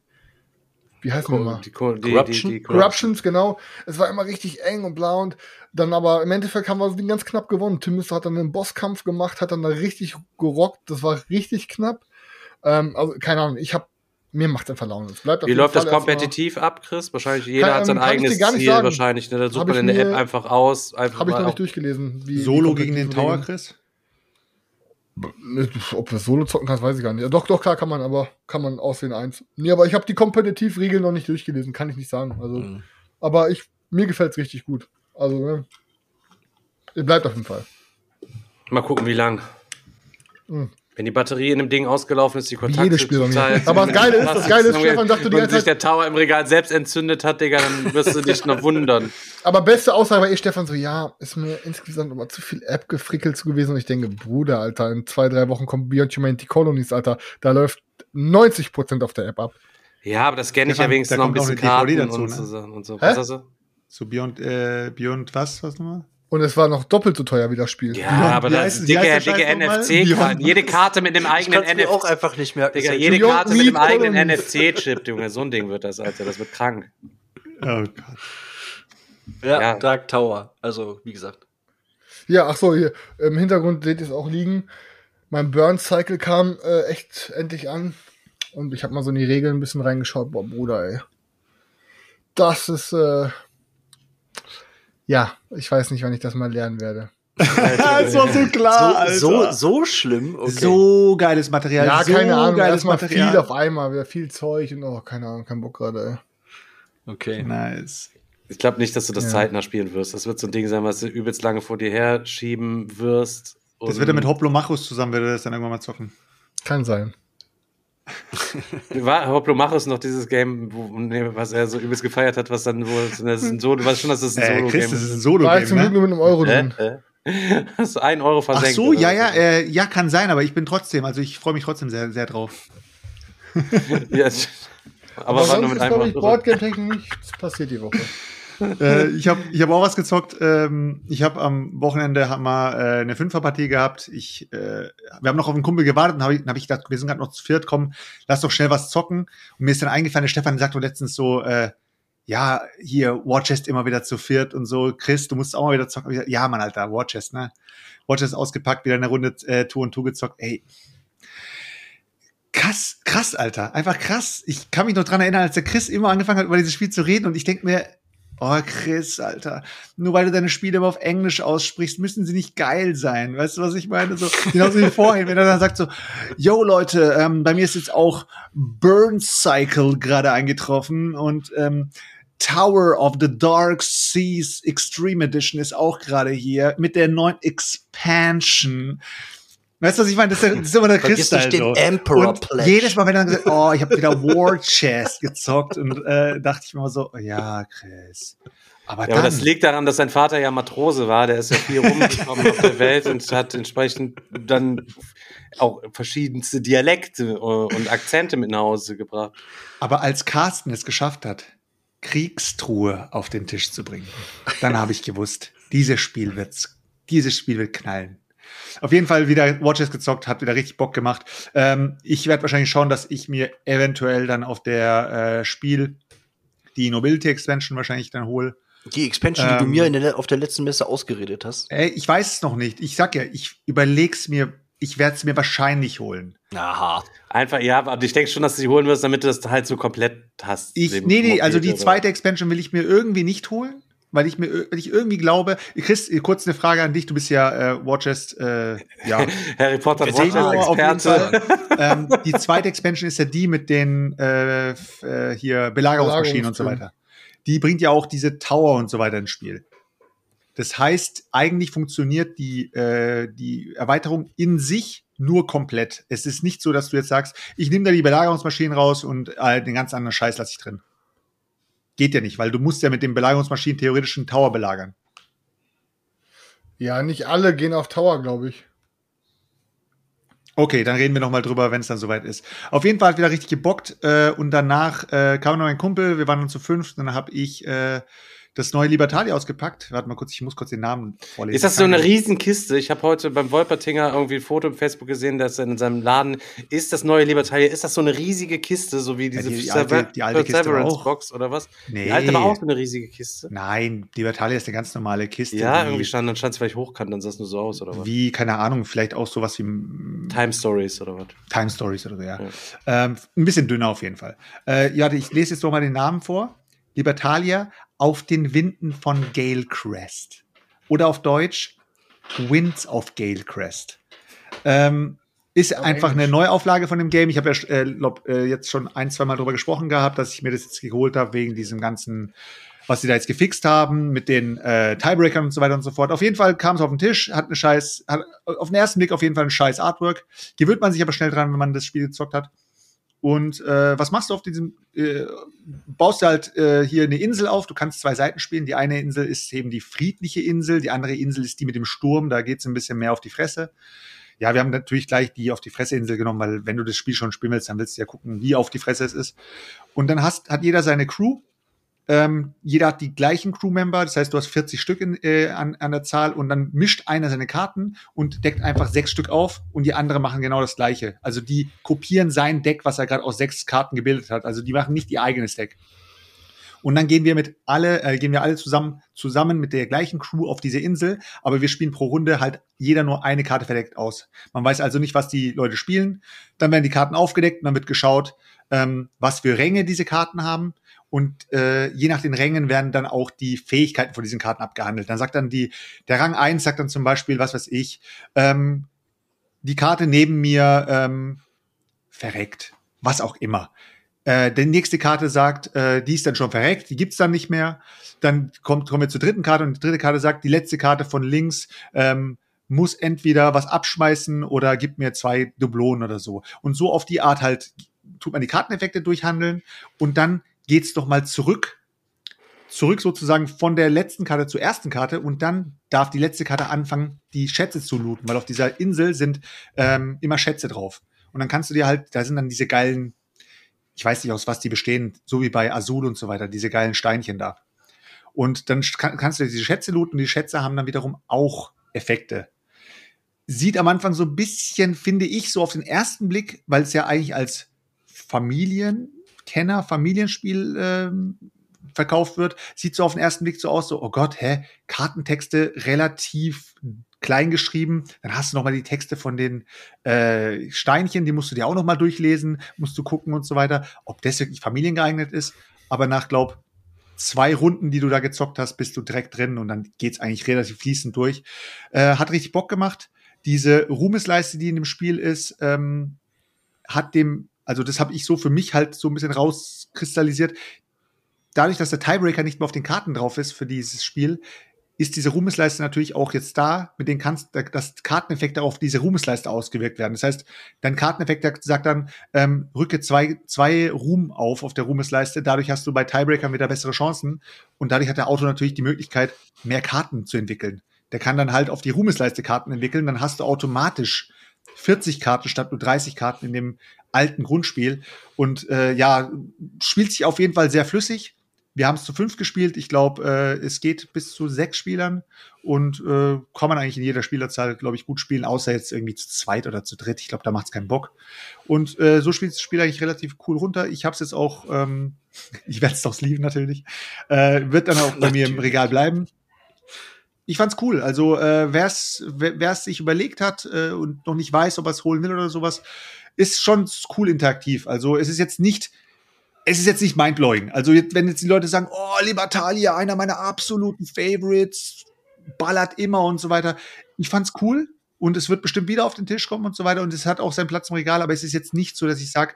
C: wie heißen die nochmal?
A: Die, die, die,
D: Corruption?
A: die, die
C: Corruptions, genau. Es war immer richtig eng und blau und dann aber im Endeffekt haben wir das Ding ganz knapp gewonnen. Tim Mister hat dann einen Bosskampf gemacht, hat dann da richtig gerockt. Das war richtig knapp. Ähm, also, keine Ahnung, ich hab, mir macht einfach Laune. Es bleibt
A: Wie läuft das
C: Fall erstmal-
A: kompetitiv ab, Chris? Wahrscheinlich jeder
C: Kann-
A: hat sein eigenes Ziel
C: sagen.
A: wahrscheinlich. Ne? Da sucht man in der App einfach aus. Einfach
C: Habe ich
A: mal
C: noch nicht durchgelesen. Wie,
B: Solo
C: wie
B: gegen den Tower, Chris?
C: Ob du Solo zocken kannst, weiß ich gar nicht. Ja, doch, doch, klar kann man, aber kann man auswählen eins. Nee, aber ich habe die Kompetitivregeln noch nicht durchgelesen, kann ich nicht sagen. Also,
D: Mhm.
C: aber ich, mir gefällt's richtig gut. Also, ne, es bleibt auf jeden Fall.
A: Mal gucken, wie lang. Wenn die Batterie in dem Ding ausgelaufen ist, die Kontakte
C: jedes Spiel bei mir.
A: total-
C: Aber das Geile ist, das Geile ist, Stefan sagt, du die ganze
A: sich der Tower im Regal selbst entzündet hat, Digga, dann wirst du dich noch wundern. <laughs>
C: Aber beste Aussage war eh Stefan so, ja, ist mir insgesamt immer zu viel App gefrickelt gewesen und ich denke, Bruder, Alter, in zwei, drei Wochen kommt Beyond Humanity Colonies, Alter, da läuft 90% auf der App ab.
A: Ja, aber das kenne ich ja wenigstens noch ein bisschen Karten
B: dazu,
A: und,
B: ne?
A: und so.
C: Hä?
A: Was hast du?
B: So Beyond, äh, Beyond was, was nochmal?
C: Und es war noch doppelt so teuer wie das Spiel.
A: Ja,
B: Beyond-
A: aber das
B: heißt-
A: ist dicke, dicke? NFC-Karten. Jede? Karte mit dem
D: Ich
A: eigenen
D: es mir auch
A: NFC.
D: einfach nicht merken.
A: Digga, jede
C: Beyond
A: Karte mit dem eigenen. NFC-Chip, Junge. So ein Ding wird das, Alter. Das wird krank.
B: Oh Gott.
D: Ja,
A: Ja.
D: Dark Tower. Also, wie gesagt.
C: Ja, ach so, hier im Hintergrund seht ihr es auch liegen. Mein Burn Cycle kam äh, echt endlich an und ich habe mal so in die Regeln ein bisschen reingeschaut. Boah, Bruder, ey. Das ist, äh, ja, ich weiß nicht, wann ich das mal lernen werde. <laughs>
B: das war so klar, Alter.
D: so, so, so schlimm. Okay.
B: So geiles Material.
C: ja,
B: so
C: keine Ahnung, erstmal
B: Material.
C: viel auf einmal, wieder viel Zeug und oh, keine Ahnung, kein Bock gerade, ey.
D: okay.
B: Nice.
A: Ich glaube nicht, dass du das
C: Ja.
A: zeitnah spielen wirst. Das wird so ein Ding sein, was du übelst lange vor dir her schieben wirst.
B: Das wird er mit Hoplomachus zusammen, wird er das dann irgendwann mal zocken.
C: Kann sein.
A: War Hoplomachus noch dieses Game, wo, nee, was er so übelst gefeiert hat, was dann wohl, das ist ein Solo, du weißt schon, dass das ein
B: Äh,
A: Solo-Game
B: Chris, das ist
A: ist.
B: ein Solo-Game,
C: War ich zum Glück
B: ne?
C: nur mit einem Euro drin.
A: Äh, äh. Hast du einen Euro
B: Ach
A: versenkt?
B: so,
A: oder
B: ja, ja, äh, ja, kann sein, aber ich bin trotzdem, also ich freue mich trotzdem sehr, sehr drauf.
A: ja.
C: Aber,
A: Aber, war
C: sonst
A: nur mit
C: ist,
A: einem
C: glaube ich,
A: Euro.
C: Boardgame-technisch nichts passiert die Woche.
B: Äh, ich habe ich hab auch was gezockt. Ähm, ich habe am Wochenende haben wir, äh, eine Fünferpartie gehabt. Ich, äh, wir haben noch auf einen Kumpel gewartet und habe ich, dann hab ich gedacht, wir sind gerade noch zu viert, komm, lass doch schnell was zocken. Und mir ist dann eingefallen, der Stefan sagt doch letztens so, äh, ja, hier, Warchest immer wieder zu viert und so. Chris, du musst auch mal wieder zocken. Sag, Ja, Mann, Alter, Warchest, ne? Warchest ausgepackt, wieder eine Runde äh, Tour und Tour gezockt. Ey, krass, krass, Alter. Einfach krass. Ich kann mich noch dran erinnern, als der Chris immer angefangen hat, über dieses Spiel zu reden und ich denke mir, oh Chris, Alter, nur weil du deine Spiele immer auf Englisch aussprichst, müssen sie nicht geil sein. Weißt du, was ich meine? So, genauso wie vorhin, wenn er dann sagt so, yo Leute, ähm, bei mir ist jetzt auch Burn Cycle gerade eingetroffen und ähm, Tower of the Dark Seas Extreme Edition ist auch gerade hier mit der neuen Expansion. Weißt du, was ich meine? Das ist, das ist immer der
D: Vergiss
B: Chris
D: nicht den
B: so.
D: Emperor
B: Und
D: Pledge.
B: jedes Mal, wenn er dann gesagt, oh, ich habe wieder War Chest gezockt und äh, dachte ich mir immer so, ja, Chris. Aber
A: Ja,
B: dann,
A: aber das liegt daran, dass sein Vater ja Matrose war. Der ist ja viel rumgekommen auf der Welt und hat entsprechend dann auch verschiedenste Dialekte und Akzente mit nach Hause gebracht.
B: aber als Carsten es geschafft hat, Kriegstruhe auf den Tisch zu bringen, dann habe ich gewusst, dieses Spiel wird's, dieses Spiel wird knallen. Auf jeden Fall wieder Watches gezockt, hat wieder richtig Bock gemacht. Ähm, ich werde wahrscheinlich schauen, dass ich mir eventuell dann auf der äh, Spiel die Nobility Expansion wahrscheinlich dann hole.
D: Die Expansion, die du
B: Ähm,
D: mir in der, auf der letzten Messe ausgeredet hast.
B: Ey, ich weiß es noch nicht. Ich sag ja, ich überleg's mir, ich werde es mir wahrscheinlich holen.
D: Aha.
A: Einfach, ja, aber ich denke schon, dass du sie holen wirst, damit du das halt so komplett hast.
B: Ich, nee, nee, also die zweite Expansion will ich mir irgendwie nicht holen, weil ich mir, weil ich irgendwie glaube, Chris, kurz eine Frage an dich, du bist ja äh, Watchest, äh, ja, <laughs>
A: Harry Potter
B: Senior auf jeden
A: Experte. <laughs>
B: ähm, die zweite Expansion ist ja die mit den äh, äh, hier Belagerungsmaschinen und so weiter. Die bringt ja auch diese Tower und so weiter ins Spiel. Das heißt, eigentlich funktioniert die, äh, die Erweiterung in sich nur komplett. Es ist nicht so, dass du jetzt sagst, ich nehme da die Belagerungsmaschinen raus und äh, den ganz anderen Scheiß lasse ich drin. Geht ja nicht, weil du musst ja mit den Belagerungsmaschinen theoretisch einen Tower belagern.
C: Ja, nicht alle gehen auf Tower, glaube ich.
B: Okay, dann reden wir noch mal drüber, wenn es dann soweit ist. Auf jeden Fall hat wieder richtig gebockt äh, und danach äh, kam noch ein Kumpel, wir waren dann zu fünf, dann habe ich äh, das neue Libertalia ausgepackt. Warte mal kurz, ich muss kurz den Namen vorlesen.
A: Ist das so eine Riesenkiste? Ich habe heute beim Wolpertinger irgendwie ein Foto im Facebook gesehen, dass er in seinem Laden ist das neue Libertalia. Ist das so eine riesige Kiste, so wie diese
B: die- die
A: Sever-
B: alte- die alte Kiste.
A: Box oder was?
B: Nee.
A: Die alte war auch so eine riesige Kiste.
B: Nein, Libertalia ist eine ganz normale Kiste.
A: Ja,
B: wie,
A: irgendwie stand, dann stand es vielleicht hochkant, dann sah es nur so aus oder was?
B: Wie, keine Ahnung, vielleicht auch sowas wie mm,
A: Time Stories oder was?
B: Time Stories oder so, ja.
A: Ja.
B: Ähm, ein bisschen dünner auf jeden Fall. Äh, ja, ich lese jetzt noch mal den Namen vor. Libertalia auf den Winden von Gale Crest. Oder auf Deutsch Winds of Gale Crest. Ähm, ist
C: Auf
B: einfach eine
C: Englisch.
B: Neuauflage von dem Game. Ich habe ja äh, lob, äh, jetzt schon ein, zwei Mal drüber gesprochen gehabt, dass ich mir das jetzt geholt habe wegen diesem ganzen was sie da jetzt gefixt haben mit den äh, Tiebreakern und so weiter und so fort. Auf jeden Fall kam es auf den Tisch, hat eine scheiß, hat auf den ersten Blick auf jeden Fall ein scheiß Artwork. Gewöhnt man sich aber schnell dran, wenn man das Spiel gezockt hat. Und äh, was machst du auf diesem? Äh, baust du halt äh, hier eine Insel auf. Du kannst zwei Seiten spielen. Die eine Insel ist eben die friedliche Insel, die andere Insel ist die mit dem Sturm. Da geht's ein bisschen mehr auf die Fresse. Ja, wir haben natürlich gleich die auf die Fresse Insel genommen, weil wenn du das Spiel schon spielen willst, dann willst du ja gucken, wie auf die Fresse es ist. Und dann hast, hat jeder seine Crew. Ähm, jeder hat die gleichen Crewmember, das heißt, du hast 40 Stück in, äh, an, an der Zahl und dann mischt einer seine Karten und deckt einfach sechs Stück auf und die anderen machen genau das gleiche. Also die kopieren sein Deck, was er gerade aus sechs Karten gebildet hat. Also die machen nicht ihr eigenes Deck. Und dann gehen wir mit alle, äh, gehen wir alle zusammen, zusammen mit der gleichen Crew auf diese Insel, aber wir spielen pro Runde halt jeder nur eine Karte verdeckt aus. Man weiß also nicht, was die Leute spielen. Dann werden die Karten aufgedeckt und dann wird geschaut, ähm, was für Ränge diese Karten haben. Und äh, je nach den Rängen werden dann auch die Fähigkeiten von diesen Karten abgehandelt. Dann sagt dann die, der Rang 1 sagt dann zum Beispiel, was weiß ich, ähm, die Karte neben mir ähm, verreckt. Was auch immer. Äh, die nächste Karte sagt, äh, die ist dann schon verreckt, die gibt's dann nicht mehr. Dann kommt, kommen wir zur dritten Karte und die dritte Karte sagt, die letzte Karte von links ähm, muss entweder was abschmeißen oder gibt mir zwei Dublonen oder so. Und so auf die Art halt tut man die Karteneffekte durchhandeln und dann geht's doch mal zurück. Zurück sozusagen von der letzten Karte zur ersten Karte und dann darf die letzte Karte anfangen, die Schätze zu looten, weil auf dieser Insel sind ähm, immer Schätze drauf. Und dann kannst du dir halt, da sind dann diese geilen, ich weiß nicht aus was die bestehen, so wie bei Azul und so weiter, diese geilen Steinchen da. Und dann kann, kannst du diese Schätze looten die Schätze haben dann wiederum auch Effekte. Sieht am Anfang so ein bisschen, finde ich, so auf den ersten Blick, weil es ja eigentlich als Familienkenner, Familienspiel ähm, verkauft wird, sieht so auf den ersten Blick so aus, so, oh Gott, hä, Kartentexte relativ klein geschrieben. Dann hast du noch mal die Texte von den äh, Steinchen, die musst du dir auch noch mal durchlesen, musst du gucken und so weiter, ob das wirklich familiengeeignet ist. Aber nach, glaub, zwei Runden, die du da gezockt hast, bist du direkt drin und dann geht's eigentlich relativ fließend durch. Äh, hat richtig Bock gemacht. Diese Ruhmesleiste, die in dem Spiel ist, ähm, hat dem, also das habe ich so für mich halt so ein bisschen rauskristallisiert. Dadurch, dass der Tiebreaker nicht mehr auf den Karten drauf ist für dieses Spiel, ist diese Ruhmesleiste natürlich auch jetzt da, mit denen kannst, dass Karteneffekte auf diese Ruhmesleiste ausgewirkt werden. Das heißt, dein Karteneffekt sagt dann, ähm, rücke zwei, zwei Ruhm auf auf der Ruhmesleiste. Dadurch hast du bei Tiebreakern wieder bessere Chancen. Und dadurch hat der Auto natürlich die Möglichkeit, mehr Karten zu entwickeln. Der kann dann halt auf die Ruhmesleiste Karten entwickeln. Dann hast du automatisch 40 Karten statt nur 30 Karten in dem alten Grundspiel. Und äh, ja, spielt sich auf jeden Fall sehr flüssig wir haben es zu fünf gespielt. Ich glaube, äh, es geht bis zu sechs Spielern und äh, kann man eigentlich in jeder Spielerzahl, glaube ich, gut spielen, außer jetzt irgendwie zu zweit oder zu dritt. Ich glaube, da macht es keinen Bock. Und äh, so spielt das Spiel eigentlich relativ cool runter. Ich habe es jetzt auch, ähm, <laughs> ich werde es doch sleeven natürlich, äh, wird dann auch bei mir im Regal bleiben. Ich fand's cool. Also äh, wer es wer es sich überlegt hat äh, und noch nicht weiß, ob er es holen will oder sowas, ist schon cool interaktiv. Also es ist jetzt nicht es ist jetzt nicht mindblowing. Also jetzt, wenn jetzt die Leute sagen, oh, Libertalia, einer meiner absoluten Favorites, ballert immer und so weiter. Ich fand's cool und es wird bestimmt wieder auf den Tisch kommen und so weiter und es hat auch seinen Platz im Regal, aber es ist jetzt nicht so, dass ich sage,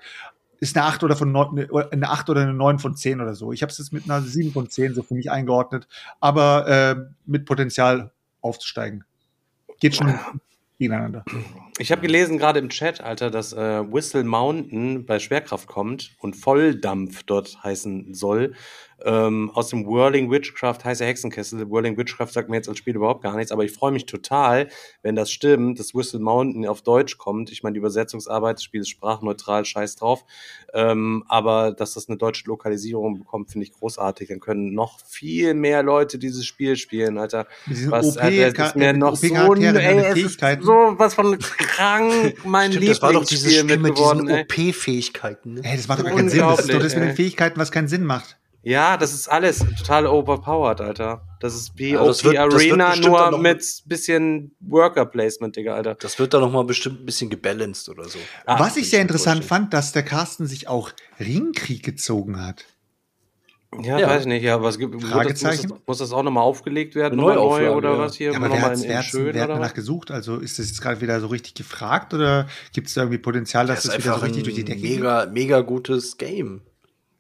B: ist eine 8 oder von 9, eine 8 oder eine 9 von 10 oder so. Ich habe es jetzt mit einer 7 von 10 so für mich eingeordnet, aber äh, mit Potenzial aufzusteigen. Geht schon gegeneinander.
A: Ich habe gelesen gerade im Chat, Alter, dass äh, Whistle Mountain bei Schwerkraft kommt und Volldampf dort heißen soll ähm, aus dem Whirling Witchcraft, heiße Hexenkessel. Whirling Witchcraft sagt mir jetzt als Spiel überhaupt gar nichts, aber ich freue mich total, wenn das stimmt, dass Whistle Mountain auf Deutsch kommt. Ich meine, die Übersetzungsarbeit, das Spiel ist sprachneutral, scheiß drauf. Ähm, aber dass das eine deutsche Lokalisierung bekommt, finde ich großartig. Dann können noch viel mehr Leute dieses Spiel spielen, Alter.
B: Was, OP, äh, ist mir noch so, ey,
A: so was von krank mein <laughs> Stimmt,
D: Das war doch dieses
A: Spiel
D: Spiel mit diesen OP-Fähigkeiten. Ne?
B: Ey, das macht doch gar keinen Sinn. Das ist doch das mit den Fähigkeiten, was keinen Sinn macht.
A: Ja, das ist alles total overpowered, Alter. Das ist wie
D: Ja,
A: OP
D: wird-
A: Arena, nur mit bisschen Worker Placement, Digga, Alter.
D: Das wird dann noch mal bestimmt ein bisschen gebalanced oder so.
A: Ah,
B: Was ich sehr interessant
D: vorstellen.
B: fand, dass der Carsten sich auch Ringkrieg gezogen hat.
A: Ja,
D: Ja.
A: weiß ich nicht, ja, was gibt muss das, muss,
B: Fragezeichen?
A: das, muss das auch nochmal aufgelegt werden? Neu
D: Neuauflage,
A: oder
D: ja.
A: was hier?
B: Ja, aber wer
A: nochmal
B: hat
A: in,
B: wer hat's-
A: schön
B: wer hat danach gesucht? Also ist das jetzt gerade wieder so richtig gefragt oder gibt es da irgendwie Potenzial, dass
D: Das
B: das, wieder so richtig durch die Decke geht?
D: mega, mega gutes Game.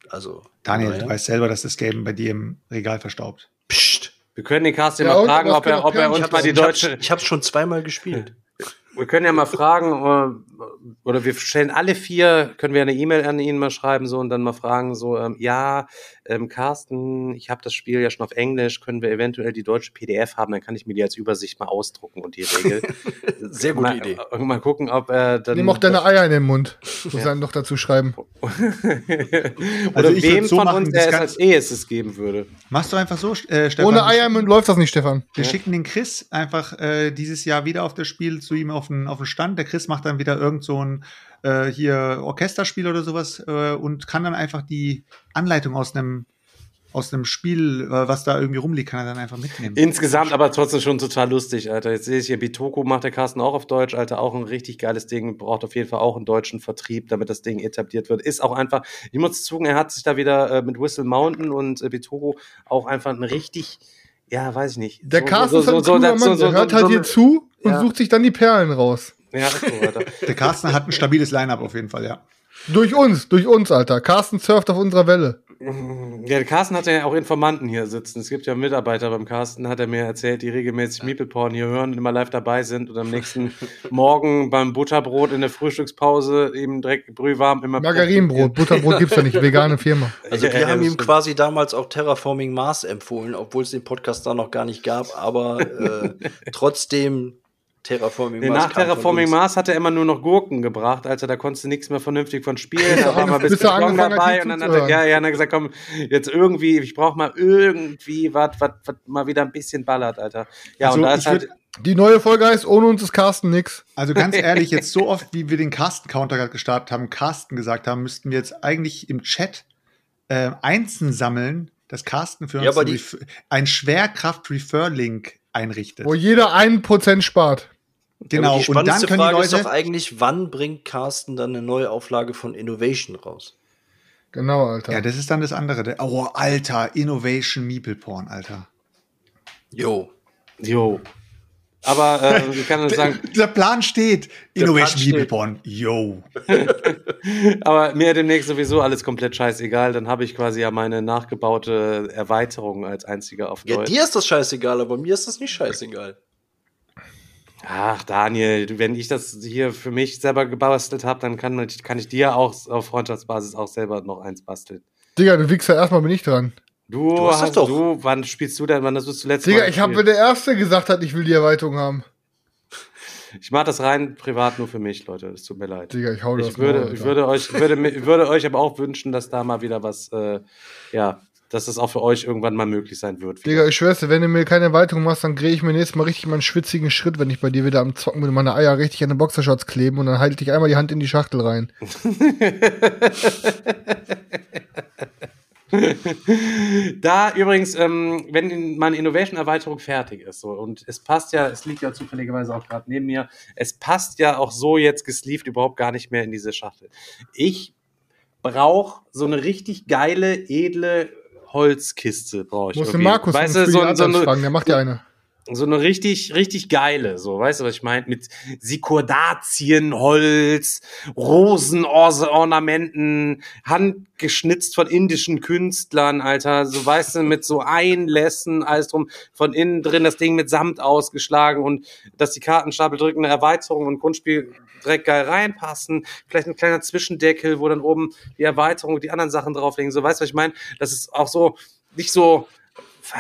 D: Also,
B: Daniel,
D: naja.
B: du weißt selber, dass das Game bei dir im Regal verstaubt.
D: Psst.
A: Wir können den Carsten
C: Ja,
A: mal fragen,
C: Aber
A: ob
C: es
A: er, ob er uns mal die deutsche.
D: ich hab's schon zweimal gespielt.
A: Wir können ja mal fragen, äh, oder wir stellen alle vier, können wir eine E-Mail an ihn mal schreiben, so und dann mal fragen, so, ähm, ja, ähm, Carsten, ich habe das Spiel ja schon auf Englisch, können wir eventuell die deutsche PDF haben, dann kann ich mir die als Übersicht mal ausdrucken und die Regel. <laughs>
D: Sehr gute
A: mal,
D: Idee.
A: äh, Mal gucken, ob er dann.
C: Nimm auch deine Eier in den Mund. Muss dann noch dazu schreiben. <laughs>
A: oder
B: Also ich
A: wem
B: so
A: von
B: machen,
A: uns
B: das
A: er es als erstes geben würde.
B: Machst du einfach so, äh, Stefan.
C: Ohne Eier im Mund läuft das nicht, Stefan.
B: Wir schicken den Chris einfach äh, dieses Jahr wieder auf das Spiel zu ihm auf den, auf den Stand. Der Chris macht dann wieder irgend so ein äh, hier Orchesterspiel oder sowas äh, und kann dann einfach die Anleitung aus einem aus einem Spiel, äh, was da irgendwie rumliegt, kann er dann einfach mitnehmen.
A: Insgesamt aber trotzdem schon total lustig, Alter. Jetzt sehe ich hier, Bitoko macht der Carsten auch auf Deutsch, Alter. Auch ein richtig geiles Ding. Braucht auf jeden Fall auch einen deutschen Vertrieb, damit das Ding etabliert wird. Ist auch einfach, ich muss zugeben, er hat sich da wieder äh, mit Whistle Mountain und äh, Bitoko auch einfach ein richtig, ja, weiß ich nicht.
C: Der
A: So-
C: Carsten
A: so-
C: ist
A: so-
C: ein
A: so- so-
C: Mann.
A: so-
C: Der hört
A: so-
C: halt
A: so-
C: hier zu und
A: Ja.
C: sucht sich dann die Perlen raus.
A: Ja.
B: Der Carsten hat ein stabiles Line-Up auf jeden Fall, ja.
C: Durch uns, durch uns, Alter. Carsten surft auf unserer Welle.
A: Ja, der Carsten hat ja auch Informanten hier sitzen. Es gibt ja Mitarbeiter beim Carsten, hat er mir erzählt, die regelmäßig Meeple-Porn hier hören und immer live dabei sind und am nächsten <laughs> Morgen beim Butterbrot in der Frühstückspause eben direkt brühwarm immer.
C: Margarinenbrot, Butterbrot gibt's ja nicht. <laughs> Vegane Firma.
D: Also
A: Ja,
D: wir
A: ja,
D: haben
A: das
D: ihm
A: stimmt.
D: quasi damals auch Terraforming Mars empfohlen, obwohl es den Podcast da noch gar nicht gab, aber <laughs> äh, trotzdem Terraforming
A: Nee,
D: Mars.
A: nach Terraforming. Mars hat er immer nur noch Gurken gebracht, Alter. Da konntest du nichts mehr vernünftig von spielen. <laughs> Da war mal
C: Bis
A: bis Beton
C: angefangen hat,
A: dabei und dann hat er, ja, ja, dann gesagt, komm, jetzt irgendwie, ich brauche mal irgendwie was, was, mal wieder ein bisschen ballert, Alter. Ja,
B: Also
A: und da ist halt,
C: Die neue Folge heißt, ohne uns ist Carsten nix.
B: Also ganz <laughs> ehrlich, jetzt so oft, wie wir den Carsten-Counter gerade gestartet haben, Carsten gesagt haben, müssten wir jetzt eigentlich im Chat äh, Einsen sammeln, dass Carsten für uns
D: Ja,
B: ein, ein Schwerkraft-Refer-Link einrichtet.
C: Wo jeder einen Prozent spart.
B: Genau,
D: Aber die
B: und dann
D: spannendste
B: können die
D: Frage ist
B: Leute.
D: doch eigentlich, wann bringt Carsten dann eine neue Auflage von Innovation raus?
C: Genau, Alter.
B: Ja, das ist dann das andere. Der- Oh, Alter, Innovation Meeple Porn, Alter.
D: Jo.
A: jo. Aber äh, ich kann nur sagen,
B: Der Plan steht.
D: Der
B: Innovation. Porn. Yo. <laughs>
A: Aber mir demnächst sowieso alles komplett scheißegal. Dann habe ich quasi ja meine nachgebaute Erweiterung als einziger auf
D: Ja,
A: Deutsch.
D: dir ist das scheißegal, aber mir ist das nicht scheißegal.
A: Ach, Daniel, wenn ich das hier für mich selber gebastelt habe, dann kann, ich- kann ich dir auch auf Freundschaftsbasis auch selber noch eins basteln.
C: Digga, du Wichser, erstmal bin ich dran.
A: Du,
D: Du hast das
A: hast
D: doch.
A: du, wann spielst du denn, wann hast du das letzte
C: Digga, ich habe, wenn der Erste gesagt hat, ich will die Erweiterung haben. <laughs>
A: Ich mache das rein privat nur für mich, Leute. Es tut mir leid.
C: Digga, ich hau das
A: Ich würde,
C: Maul,
A: ich würde euch, würde, würde euch aber auch wünschen, dass da mal wieder was, äh, ja, dass das auch für euch irgendwann mal möglich sein wird.
C: Digga, ich schwör's dir, wenn du mir keine Erweiterung machst, dann drehe ich mir nächstes Mal richtig meinen schwitzigen Schritt, wenn ich bei dir wieder am Zocken bin meine Eier richtig an den Boxershorts kleben und dann halte ich einmal die Hand in die Schachtel rein. <laughs> <laughs> <laughs>
A: Da übrigens, ähm, wenn meine Innovation-Erweiterung fertig ist, so, und es passt ja, es liegt ja zufälligerweise auch gerade neben mir, es passt ja auch so jetzt gesleeved überhaupt gar nicht mehr in diese Schachtel. Ich brauche so eine richtig geile, edle Holzkiste, brauche ich.
C: Muss den. Markus
A: weißt du, so, so eine,
C: fragen, der macht ja eine.
A: So eine richtig, richtig geile, so, weißt du, was ich meine? Mit Sikordazienholz, Rosenornamenten, handgeschnitzt von indischen Künstlern, Alter, so, weißt du, mit so Einlässen, alles drum, von innen drin das Ding mit Samt ausgeschlagen und dass die Kartenstapel drückende Erweiterung und Grundspiel direkt geil reinpassen, vielleicht ein kleiner Zwischendeckel, wo dann oben die Erweiterung und die anderen Sachen drauflegen, so, weißt du, was ich meine? Das ist auch so, nicht so,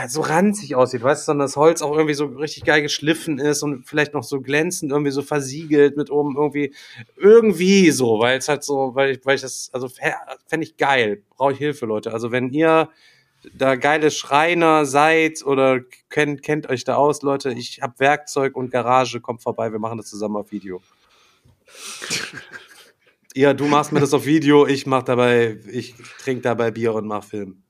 A: so ranzig aussieht, weißt du, sondern das Holz auch irgendwie so richtig geil geschliffen ist und vielleicht noch so glänzend, irgendwie so versiegelt mit oben irgendwie, irgendwie so, weil es halt so, weil ich, weil ich das, also fände ich geil, brauche ich Hilfe, Leute. Also wenn ihr da geile Schreiner seid oder kennt, kennt euch da aus, Leute, ich hab Werkzeug und Garage, kommt vorbei, wir machen das zusammen auf Video. <laughs> ja, du machst mir das auf Video, ich mach dabei, ich trinke dabei Bier und mach Film.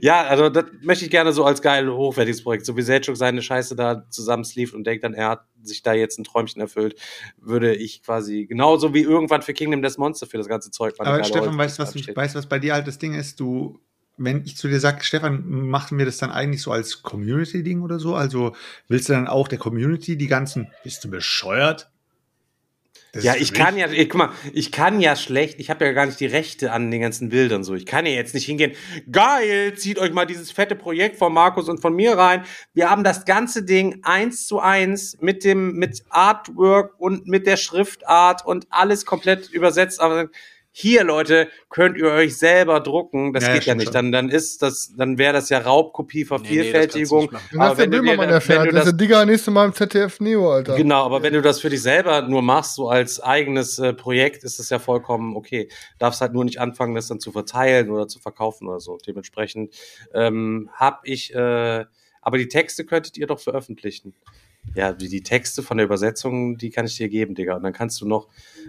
A: Ja, also das möchte ich gerne so als geil hochwertiges Projekt. So wie Selchuk seine Scheiße da zusammen sleeved und denkt dann, er hat sich da jetzt ein Träumchen erfüllt, würde ich quasi genauso wie irgendwann für Kingdom Death Monster für das ganze Zeug
B: Aber Stefan, weißt du, was,
A: absteht.
B: weißt, was bei dir halt das Ding ist? Du, wenn ich zu dir sage, Stefan, machen wir das dann eigentlich so als Community-Ding oder so? Also willst du dann auch der Community die ganzen, bist du bescheuert? Das
A: Ja, ich kann ja, ich, guck mal, ich kann ja schlecht, ich habe ja gar nicht die Rechte an den ganzen Bildern so. Ich kann ja jetzt nicht hingehen, geil, zieht euch mal dieses fette Projekt von Markus und von mir rein. Wir haben das ganze Ding eins zu eins mit dem, mit Artwork und mit der Schriftart und alles komplett übersetzt. Aber hier, Leute, könnt ihr euch selber drucken. Das
B: Ja,
A: geht ja nicht.
B: schon.
A: Dann, dann ist das, dann wäre das ja Raubkopie, Vervielfältigung.
D: Nee, nee,
C: der
A: wenn du dir-
C: Böhmermann
A: wenn du
C: erfährt. Das
A: das-
C: Digger nächste Mal im ZDF Neo, Alter.
A: Genau, aber wenn du das für dich selber nur machst, so als eigenes äh, Projekt, ist das ja vollkommen okay. Darfst halt nur nicht anfangen, das dann zu verteilen oder zu verkaufen oder so. Dementsprechend ähm, habe ich, äh, aber die Texte könntet ihr doch veröffentlichen. Ja, die, die Texte von der Übersetzung, die kann ich dir geben, Digga. Und dann kannst du noch.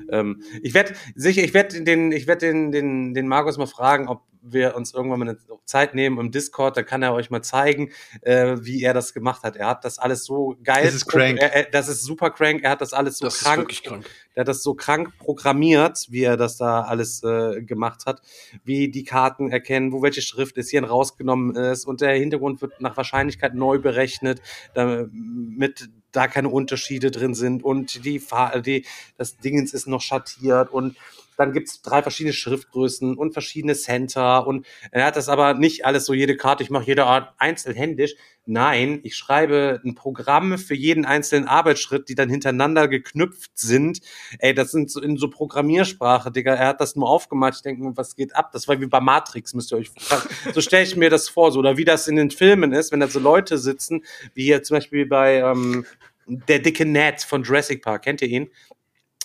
A: Ähm, ich werde sicher, ich werde den, ich werde den, den, den Markus mal fragen, ob wir uns irgendwann mal eine Zeit nehmen im Discord, dann kann er euch mal zeigen, äh, wie er das gemacht hat. Er hat das alles so geil.
B: Das ist crank.
A: Er, er, das ist super crank. Er hat das alles so
D: Das ist
A: krank
D: wirklich krank.
A: der hat das so krank programmiert, wie er das da alles äh, gemacht hat, wie die Karten erkennen, wo welche Schrift ist, hier rausgenommen ist und der Hintergrund wird nach Wahrscheinlichkeit neu berechnet, damit da keine Unterschiede drin sind und die, Fa- die das Dingens ist noch schattiert und dann gibt's drei verschiedene Schriftgrößen und verschiedene Center und er hat das aber nicht alles so jede Karte, ich mache jede Art einzelhändisch. Nein, ich schreibe ein Programm für jeden einzelnen Arbeitsschritt, die dann hintereinander geknüpft sind. Ey, das sind so in so Programmiersprache, Digga. Er hat das nur aufgemacht. Ich denke, mir, was geht ab? Das war wie bei Matrix, müsst ihr euch fragen. <laughs> So stelle ich mir das vor, so oder wie das in den Filmen ist, wenn da so Leute sitzen, wie hier zum Beispiel bei ähm, der dicke Ned von Jurassic Park. Kennt ihr ihn?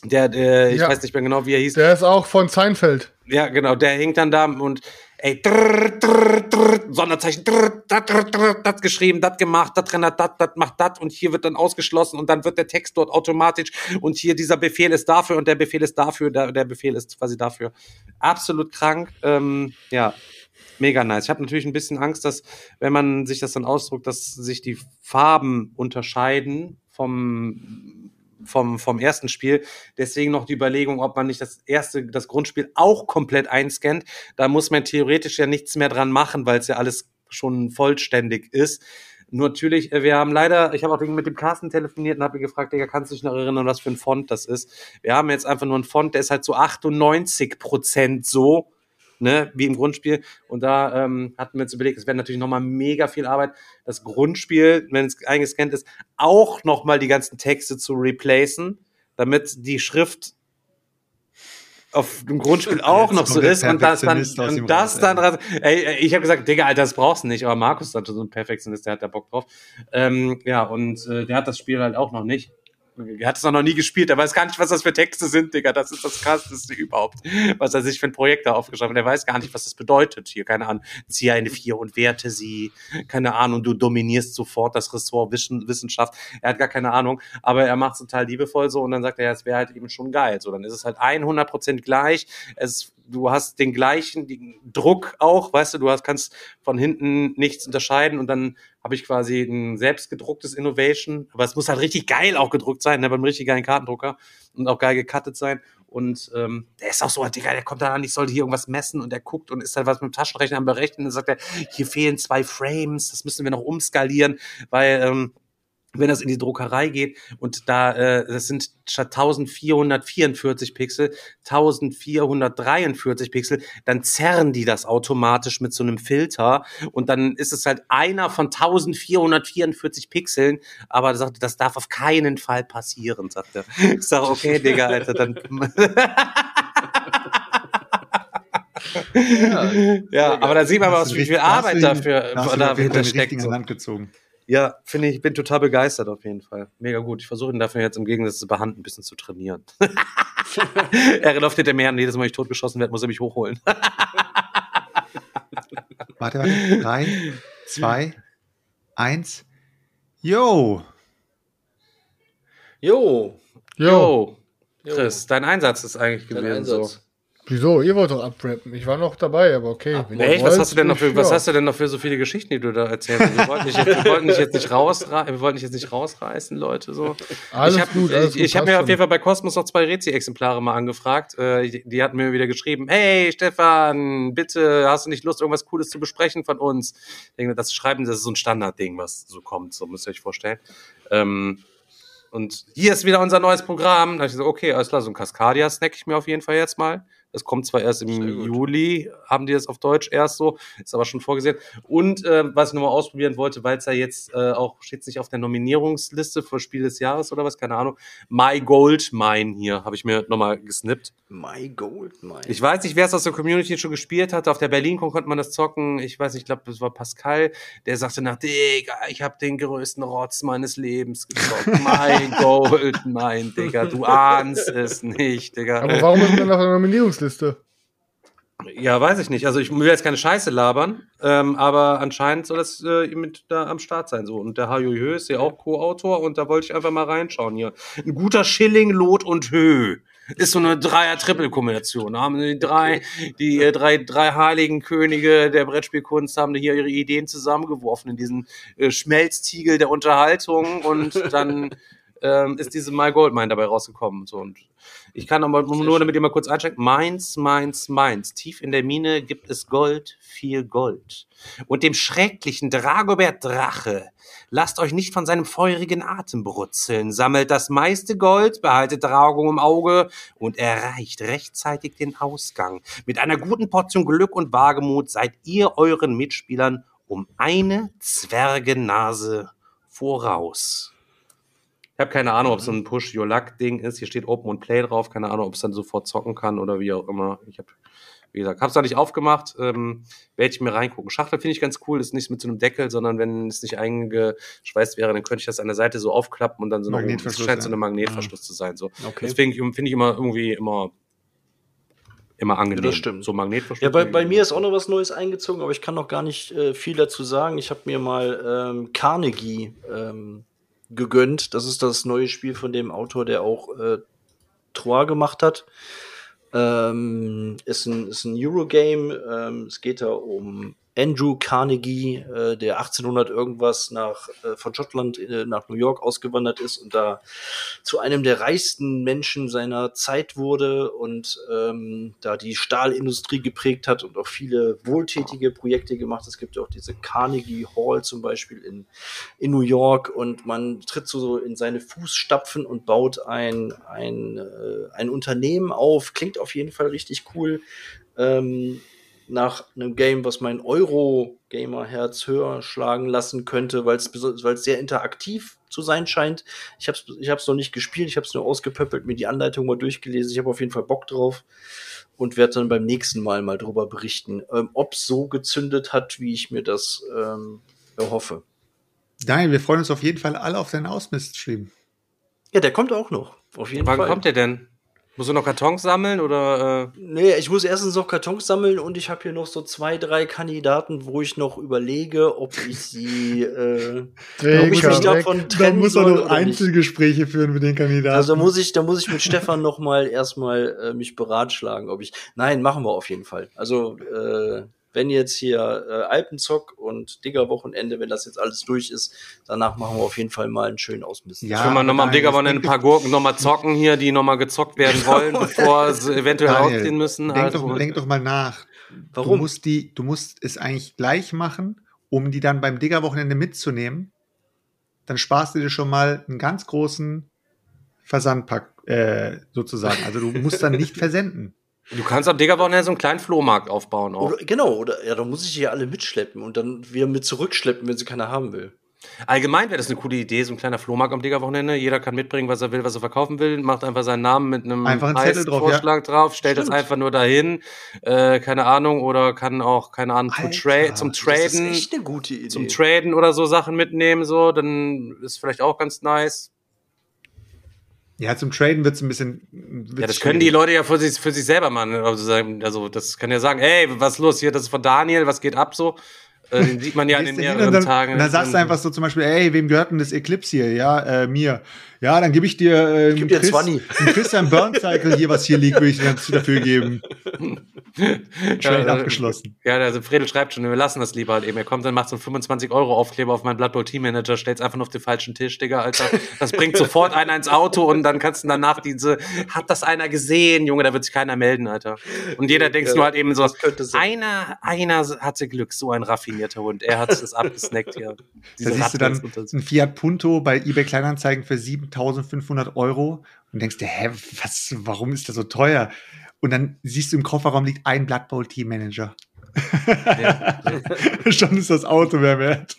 A: Der, der ich
C: Ja.
A: weiß nicht mehr genau, wie er hieß.
C: Der ist auch von Seinfeld.
A: Ja, genau, der hängt dann da und ey, drrr, drrr, drrr, Sonderzeichen, drrr, dat, drrr, drrr, dat geschrieben, dat gemacht, dat rendert, dat, dat macht dat und hier wird dann ausgeschlossen und dann wird der Text dort automatisch und hier dieser Befehl ist dafür und der Befehl ist dafür, der, der Befehl ist quasi dafür. Absolut krank, ähm, ja. Mega nice. Ich habe natürlich ein bisschen Angst, dass, wenn man sich das dann ausdruckt, dass sich die Farben unterscheiden vom, vom, vom ersten Spiel. Deswegen noch die Überlegung, ob man nicht das erste, das Grundspiel auch komplett einscannt. Da muss man theoretisch ja nichts mehr dran machen, weil es ja alles schon vollständig ist. Nur natürlich, äh, wir haben leider, ich habe auch mit dem Carsten telefoniert und habe ihn gefragt, Digga, kannst du dich noch erinnern, was für ein Font das ist? Wir haben jetzt einfach nur einen Font, der ist halt zu 98 Prozent so, ne, wie im Grundspiel. Und da ähm, hatten wir uns überlegt, es wäre natürlich nochmal mega viel Arbeit, das Grundspiel, wenn es eingescannt ist, auch nochmal die ganzen Texte zu replacen, damit die Schrift auf dem Grundspiel <laughs> auch noch so ist und das dann, und das dann,
B: ey.
A: ey, ey, ich habe gesagt, Digga, Alter, das brauchst du nicht, aber Markus ist so ein Perfektionist, der hat da Bock drauf. Ähm, ja, und äh, der hat das Spiel halt auch noch nicht. Er hat es noch nie gespielt, er weiß gar nicht, was das für Texte sind, Digga. Das ist das krasseste überhaupt, was er sich für ein Projekt da aufgeschrieben hat. Er weiß gar nicht, was das bedeutet. Hier, keine Ahnung, ziehe eine Vier und werte sie. Keine Ahnung, du dominierst sofort das Ressort Wissen, Wissenschaft. Er hat gar keine Ahnung, aber er macht es total liebevoll so und dann sagt er, ja, es wäre halt eben schon geil. So, dann ist es halt 100% gleich. Es, du hast den gleichen den Druck auch, weißt du, du hast, kannst von hinten nichts unterscheiden und dann habe ich quasi ein selbstgedrucktes Innovation, aber es muss halt richtig geil auch gedruckt sein, ne, beim richtig geilen Kartendrucker und auch geil gecuttet sein. Und ähm, der ist auch so, Digga, der kommt da an, ich sollte hier irgendwas messen und der guckt und ist halt was mit dem Taschenrechner am Berechnen und sagt er, hier fehlen zwei Frames, das müssen wir noch umskalieren, weil ähm, wenn das in die Druckerei geht und da, äh, das sind statt 1444 Pixel, 1443 Pixel, dann zerren die das automatisch mit so einem Filter und dann ist es halt einer von 1444 Pixeln, aber er sagt, das darf auf keinen Fall passieren, sagt er. Ich sage, okay, Digga, Alter, dann. <laughs> ja, aber da sieht man mal, wie viel Arbeit dafür dahinter steckt.
B: Land gezogen.
A: Ja, finde ich, ich bin total begeistert auf jeden Fall. Mega gut. Ich versuche ihn dafür jetzt im Gegensatz zu Behand ein bisschen zu trainieren. <laughs> er läuft hinter mir an, jedes Mal, wenn ich totgeschossen werde, muss er mich hochholen. <laughs>
B: Warte, warte. Drei, zwei, eins. Yo!
D: Jo.
C: Jo.
A: Yo, Chris, dein Einsatz ist eigentlich
D: Dein
A: gewesen.
D: Einsatz.
A: So.
C: Wieso? Ihr wollt doch abrappen. Ich war noch dabei, aber okay. ihr
A: Echt? Was hast du denn noch für, was hast du denn noch für so viele Geschichten, die du da erzählst? Wir wollten dich jetzt, wir wollten dich jetzt nicht rausra wir wollten dich jetzt nicht rausreißen, Leute, so.
C: Alles
A: ich habe ich, ich hab mir auf jeden Fall bei Cosmos noch zwei Rezi-Exemplare mal angefragt. Äh, die, hatten mir wieder geschrieben, hey Stefan, bitte, hast du nicht Lust, irgendwas Cooles zu besprechen von uns? Ich denke, das Schreiben, das ist so ein Standardding, was so kommt, so müsst ihr euch vorstellen. Ähm, Und hier ist wieder unser neues Programm. Da hab ich so, okay, alles klar, so ein Cascadia snack ich mir auf jeden Fall jetzt mal. Das kommt zwar erst im. Juli, haben die das auf Deutsch erst so, ist aber schon vorgesehen. Und äh, was ich nochmal ausprobieren wollte, weil es ja jetzt äh, auch, steht nicht auf der Nominierungsliste für Spiel des Jahres oder was, keine Ahnung. My Gold Mine hier, habe ich mir nochmal gesnippt.
D: My Gold, mein.
A: Ich weiß nicht, wer es aus der Community schon gespielt hat. Auf der BerlinCon konnte man das zocken. Ich weiß nicht, ich glaube, das war Pascal. Der sagte nach, Digga, ich habe den größten Rotz meines Lebens gezockt. <laughs> My Gold Mine, Digga. Du ahnst es nicht, Digga.
C: Aber warum ist man dann auf der <laughs> Nominierungsliste?
A: Ja, weiß ich nicht. Also ich will jetzt keine Scheiße labern, ähm, aber anscheinend soll das äh, mit da am Start sein. So. Und der Hajo Hö ist ja auch Co-Autor und da wollte ich einfach mal reinschauen hier. Ein guter Schilling, Lot und Hö. Ist so eine Dreier-Triple-Kombination. Da haben die drei, die äh, drei, drei heiligen Könige der Brettspielkunst haben hier ihre Ideen zusammengeworfen in diesen äh, Schmelztiegel der Unterhaltung und dann <laughs> ähm, ist diese My Gold Mine dabei rausgekommen. So, und ich kann aber nur, damit ihr mal kurz einschränkt, Mainz, Mainz, Mainz. Tief in der Mine gibt es Gold, viel Gold. Und dem schrecklichen Dragobert Drache, lasst euch nicht von seinem feurigen Atem brutzeln, sammelt das meiste Gold, behaltet Drago im Auge und erreicht rechtzeitig den Ausgang. Mit einer guten Portion Glück und Wagemut seid ihr euren Mitspielern um eine Zwergennase voraus. Ich habe keine Ahnung, ob es so ein Push-Your-Luck-Ding ist. Hier steht Open und Play drauf. Keine Ahnung, ob es dann sofort zocken kann oder wie auch immer. Ich habe, wie gesagt, habe es noch nicht aufgemacht. Ähm, Werde ich mir reingucken. Schachtel finde ich ganz cool. Ist nicht mit so einem Deckel, sondern wenn es nicht eingeschweißt wäre, dann könnte ich das an der Seite so aufklappen und dann so, noch, das scheint so
B: ja.
A: eine Magnetverschluss zu sein. So.
D: Okay.
A: Deswegen finde ich immer irgendwie immer, immer angenehm.
D: das stimmt.
A: So Magnetverschluss.
D: Ja, bei, bei mir ist auch noch was Neues eingezogen, aber ich kann noch gar nicht äh, viel dazu sagen. Ich habe mir mal ähm, Carnegie ähm, gegönnt. Das ist das neue Spiel von dem Autor, der auch äh, Troyes gemacht hat. Ähm, ist ein, ist ein Eurogame. Ähm, es geht da um Andrew Carnegie, äh, der 1800 irgendwas nach, äh, von Schottland äh, nach New York ausgewandert ist und da zu einem der reichsten Menschen seiner Zeit wurde und ähm, da die Stahlindustrie geprägt hat und auch viele wohltätige Projekte gemacht. Es gibt ja auch diese Carnegie Hall zum Beispiel in, in New York und man tritt so in seine Fußstapfen und baut ein, ein, äh, ein Unternehmen auf. Klingt auf jeden Fall richtig cool. Ähm, nach einem Game, was mein Euro-Gamer-Herz höher schlagen lassen könnte, weil es weil es sehr interaktiv zu sein scheint. Ich habe es ich hab's noch nicht gespielt, ich habe es nur ausgepöppelt, mir die Anleitung mal durchgelesen. Ich habe auf jeden Fall Bock drauf und werde dann beim nächsten Mal mal drüber berichten, ähm, ob es so gezündet hat, wie ich mir das ähm, erhoffe.
B: Daniel, wir freuen uns auf jeden Fall alle auf deinen Ausmist-Stream.
D: Ja, der kommt auch noch. Auf jeden
A: Wann
D: Fall.
A: kommt der denn? Muss du noch Kartons sammeln oder? Äh?
D: Nee, ich muss erstens noch Kartons sammeln und ich habe hier noch so zwei, drei Kandidaten, wo ich noch überlege, ob ich sie, äh, <laughs> ob ich mich davon
B: Dann
D: trennen
B: muss er
D: soll
B: noch
D: oder nicht.
B: Einzelgespräche führen mit den Kandidaten.
D: Also da muss ich, da muss ich mit Stefan noch mal erstmal äh, mich beratschlagen, ob ich. Nein, machen wir auf jeden Fall. Also äh, wenn jetzt hier äh, Alpenzock und Digger-Wochenende, wenn das jetzt alles durch ist, danach machen wir auf jeden Fall mal einen schönen Ausmisten.
B: Ja,
A: Können wir nochmal am Diggerwochenende ein paar Gurken nochmal zocken hier, die nochmal gezockt werden wollen, bevor sie eventuell
B: Daniel,
A: rausziehen müssen.
B: Denk,
A: Also,
B: doch, denk doch mal nach.
D: Warum?
B: Du musst, die, du musst es eigentlich gleich machen, um die dann beim Digger-Wochenende mitzunehmen. Dann sparst du dir schon mal einen ganz großen Versandpack äh, sozusagen. Also du musst dann nicht <laughs> versenden.
A: Du kannst am Diggerwochenende so einen kleinen Flohmarkt aufbauen auch.
D: Oder, genau, oder ja, da muss ich hier alle mitschleppen und dann wieder mit zurückschleppen, wenn sie keiner haben will.
A: Allgemein wäre das eine coole Idee, so ein kleiner Flohmarkt am Diggerwochenende. Jeder kann mitbringen, was er will, was er verkaufen will, macht einfach seinen Namen mit einem
B: Einfach einen Zettel drauf,
A: Preisvorschlag drauf, stellt das
D: Stimmt.
A: einfach nur dahin, äh, keine Ahnung, oder kann auch, keine Ahnung, zum,
B: Alter,
A: Tra zum
D: Das ist
A: Traden,
D: echt eine gute Idee.
A: zum Traden oder so Sachen mitnehmen, so, dann ist vielleicht auch ganz nice.
B: Ja, zum Traden wird es ein bisschen.
A: Ja, das können die Leute ja für sich, für sich selber machen. Also, also das kann ja sagen, ey, was ist los hier, das ist von Daniel, was geht ab so? Äh, den sieht man ja <laughs> an den mehreren
B: dann,
A: Tagen.
B: Dann sagst du einfach so zum Beispiel, ey, wem gehört denn das Eclipse hier? Ja, äh, mir. Ja, dann gebe ich dir, äh,
D: Gib dir
B: Chris,
D: 20.
B: ein Christian Burn Cycle hier, was hier liegt, würde ich dir dafür geben. <laughs> Trade
A: Ja,
B: abgeschlossen.
A: Ja, also Fredel schreibt schon, wir lassen das lieber halt eben. Er kommt dann, macht so einen 25 Euro Aufkleber auf meinen Blood Bowl Team Manager, stellt's einfach nur auf den falschen Tisch, Digga, Alter. Das bringt sofort einer ins Auto und dann kannst du danach diese, hat das einer gesehen, Junge, da wird sich keiner melden, Alter. Und jeder denkt
D: Ja,
A: nur halt eben so,
D: das könnte sein.
A: einer, einer hatte Glück, so ein Raffinierter. Hund. Er hat es <laughs> abgesnackt hier.
B: Da siehst du dann ein Fiat Punto bei eBay Kleinanzeigen für 7500 Euro und denkst dir, hä, was, warum ist das so teuer? Und dann siehst du im Kofferraum liegt ein Blood Bowl Team Manager.
A: Ja. <laughs>
B: Schon ist das Auto mehr wert.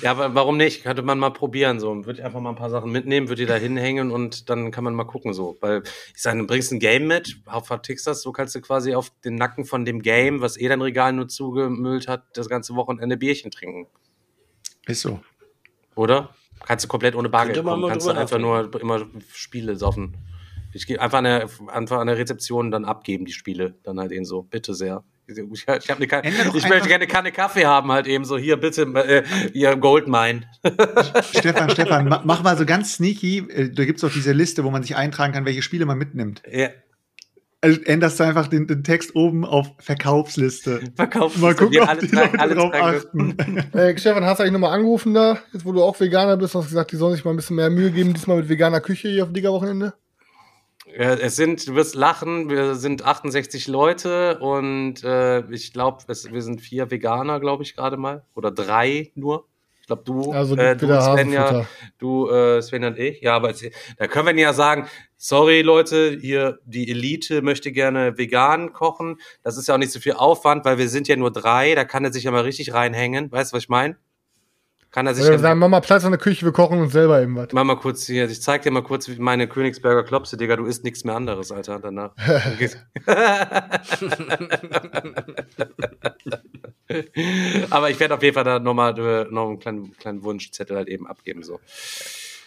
A: Ja, aber warum nicht? Könnte man mal probieren. So, würde ich einfach mal ein paar Sachen mitnehmen, würde die da hinhängen und dann kann man mal gucken. So, weil ich sage, du bringst ein Game mit, vertickst das, so kannst du quasi auf den Nacken von dem Game, was eh dein Regal nur zugemüllt hat, das ganze Wochenende Bierchen trinken,
B: Ist so.
A: oder? Kannst du komplett ohne Bargeld kommen, kannst du einfach nur immer Spiele saufen. Ich gehe einfach an der, einfach an der Rezeption dann abgeben, die Spiele. Dann halt eben so, bitte sehr. Ich, ich, hab eine, ich möchte gerne eine Kanne Kaffee haben, halt eben so. Hier, bitte, äh, ihr Goldmine. <laughs>
B: Stefan, Stefan, ma- mach mal so ganz sneaky. äh, Da gibt's doch diese Liste, wo man sich eintragen kann, welche Spiele man mitnimmt.
A: Ja,
B: änderst du einfach den, den Text oben auf Verkaufsliste.
A: verkaufen.
B: Mal gucken,
A: Wir
B: ob die Leute
A: alle
B: drauf achten. <laughs>
C: Äh, Stefan, hast du eigentlich nochmal angerufen da, jetzt wo du auch Veganer bist, hast gesagt, die sollen sich mal ein bisschen mehr Mühe geben, diesmal mit veganer Küche hier auf Digger-Wochenende?
A: Ja, es sind, du wirst lachen, wir sind 68 Leute und äh, ich glaube, wir sind vier Veganer, glaube ich, gerade mal. Oder drei nur. Ich glaube, du,
C: Also
A: äh, du Svenja, du, äh, Sven und ich. Ja, aber es, da können wir ja sagen, sorry Leute, hier die Elite möchte gerne vegan kochen. Das ist ja auch nicht so viel Aufwand, weil wir sind ja nur drei, da kann er sich ja mal richtig reinhängen. Weißt du, was ich meine? Kann er sich
C: wir
A: ja-
C: sagen, mach mal Platz in der Küche, wir kochen uns selber eben was.
A: Mach mal kurz hier, ich zeig dir mal kurz wie meine Königsberger Klopse, Digga, du isst nichts mehr anderes, Alter, danach. <laughs> Aber ich werde auf jeden Fall da nochmal äh, noch einen kleinen, kleinen Wunschzettel halt eben abgeben, so.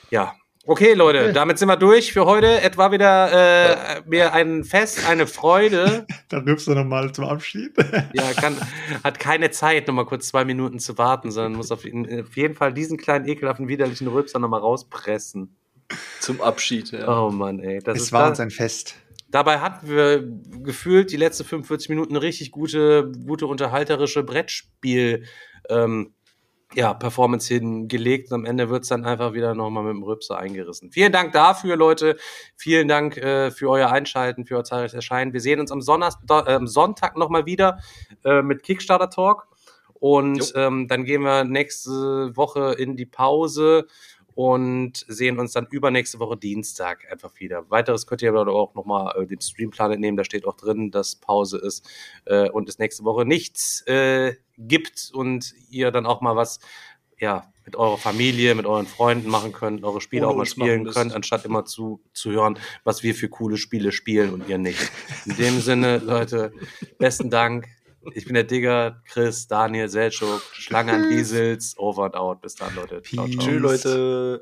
A: Ja. Okay, Leute,
C: Okay.
A: damit sind wir durch für heute. Es war wieder äh, mir ein Fest, eine Freude. <laughs>
B: Da rübst du nochmal zum Abschied. <laughs>
A: Ja, kann, hat keine Zeit, nochmal kurz zwei Minuten zu warten, sondern muss auf, jeden- auf jeden Fall diesen kleinen ekelhaften, widerlichen Rülpser nochmal rauspressen.
D: Zum Abschied, ja.
A: Oh Mann, ey. Das
B: es
A: ist
B: war
A: da,
B: uns ein Fest.
A: dabei hatten wir gefühlt die letzten 45 Minuten eine richtig gute, gute unterhalterische Brettspiel, ähm, ja, Performance hingelegt. Und am Ende wird's dann einfach wieder nochmal mit dem Rübser eingerissen. Vielen Dank dafür, Leute. Vielen Dank äh, für euer Einschalten, für euer zahlreiches Erscheinen. Wir sehen uns am, Do äh, am Sonntag nochmal wieder äh, mit Kickstarter Talk. Und ähm, dann gehen wir nächste Woche in die Pause und sehen uns dann übernächste Woche Dienstag einfach wieder. Weiteres könnt ihr aber auch nochmal äh, den Streamplan entnehmen, da steht auch drin, dass Pause ist äh, und es nächste Woche nichts äh, gibt und ihr dann auch mal was ja, mit eurer Familie, mit euren Freunden machen könnt, eure Spiele
D: Ohne
A: auch mal spielen könnt, anstatt immer zu, zu hören, was wir für coole Spiele spielen und ihr nicht. In dem Sinne, Leute, besten Dank. Ich bin der Digger, Chris, Daniel, Selchuk, Schlange an Wiesels, over and out. Bis dann, Leute. Ciao, ciao.
D: Tschüss, Leute.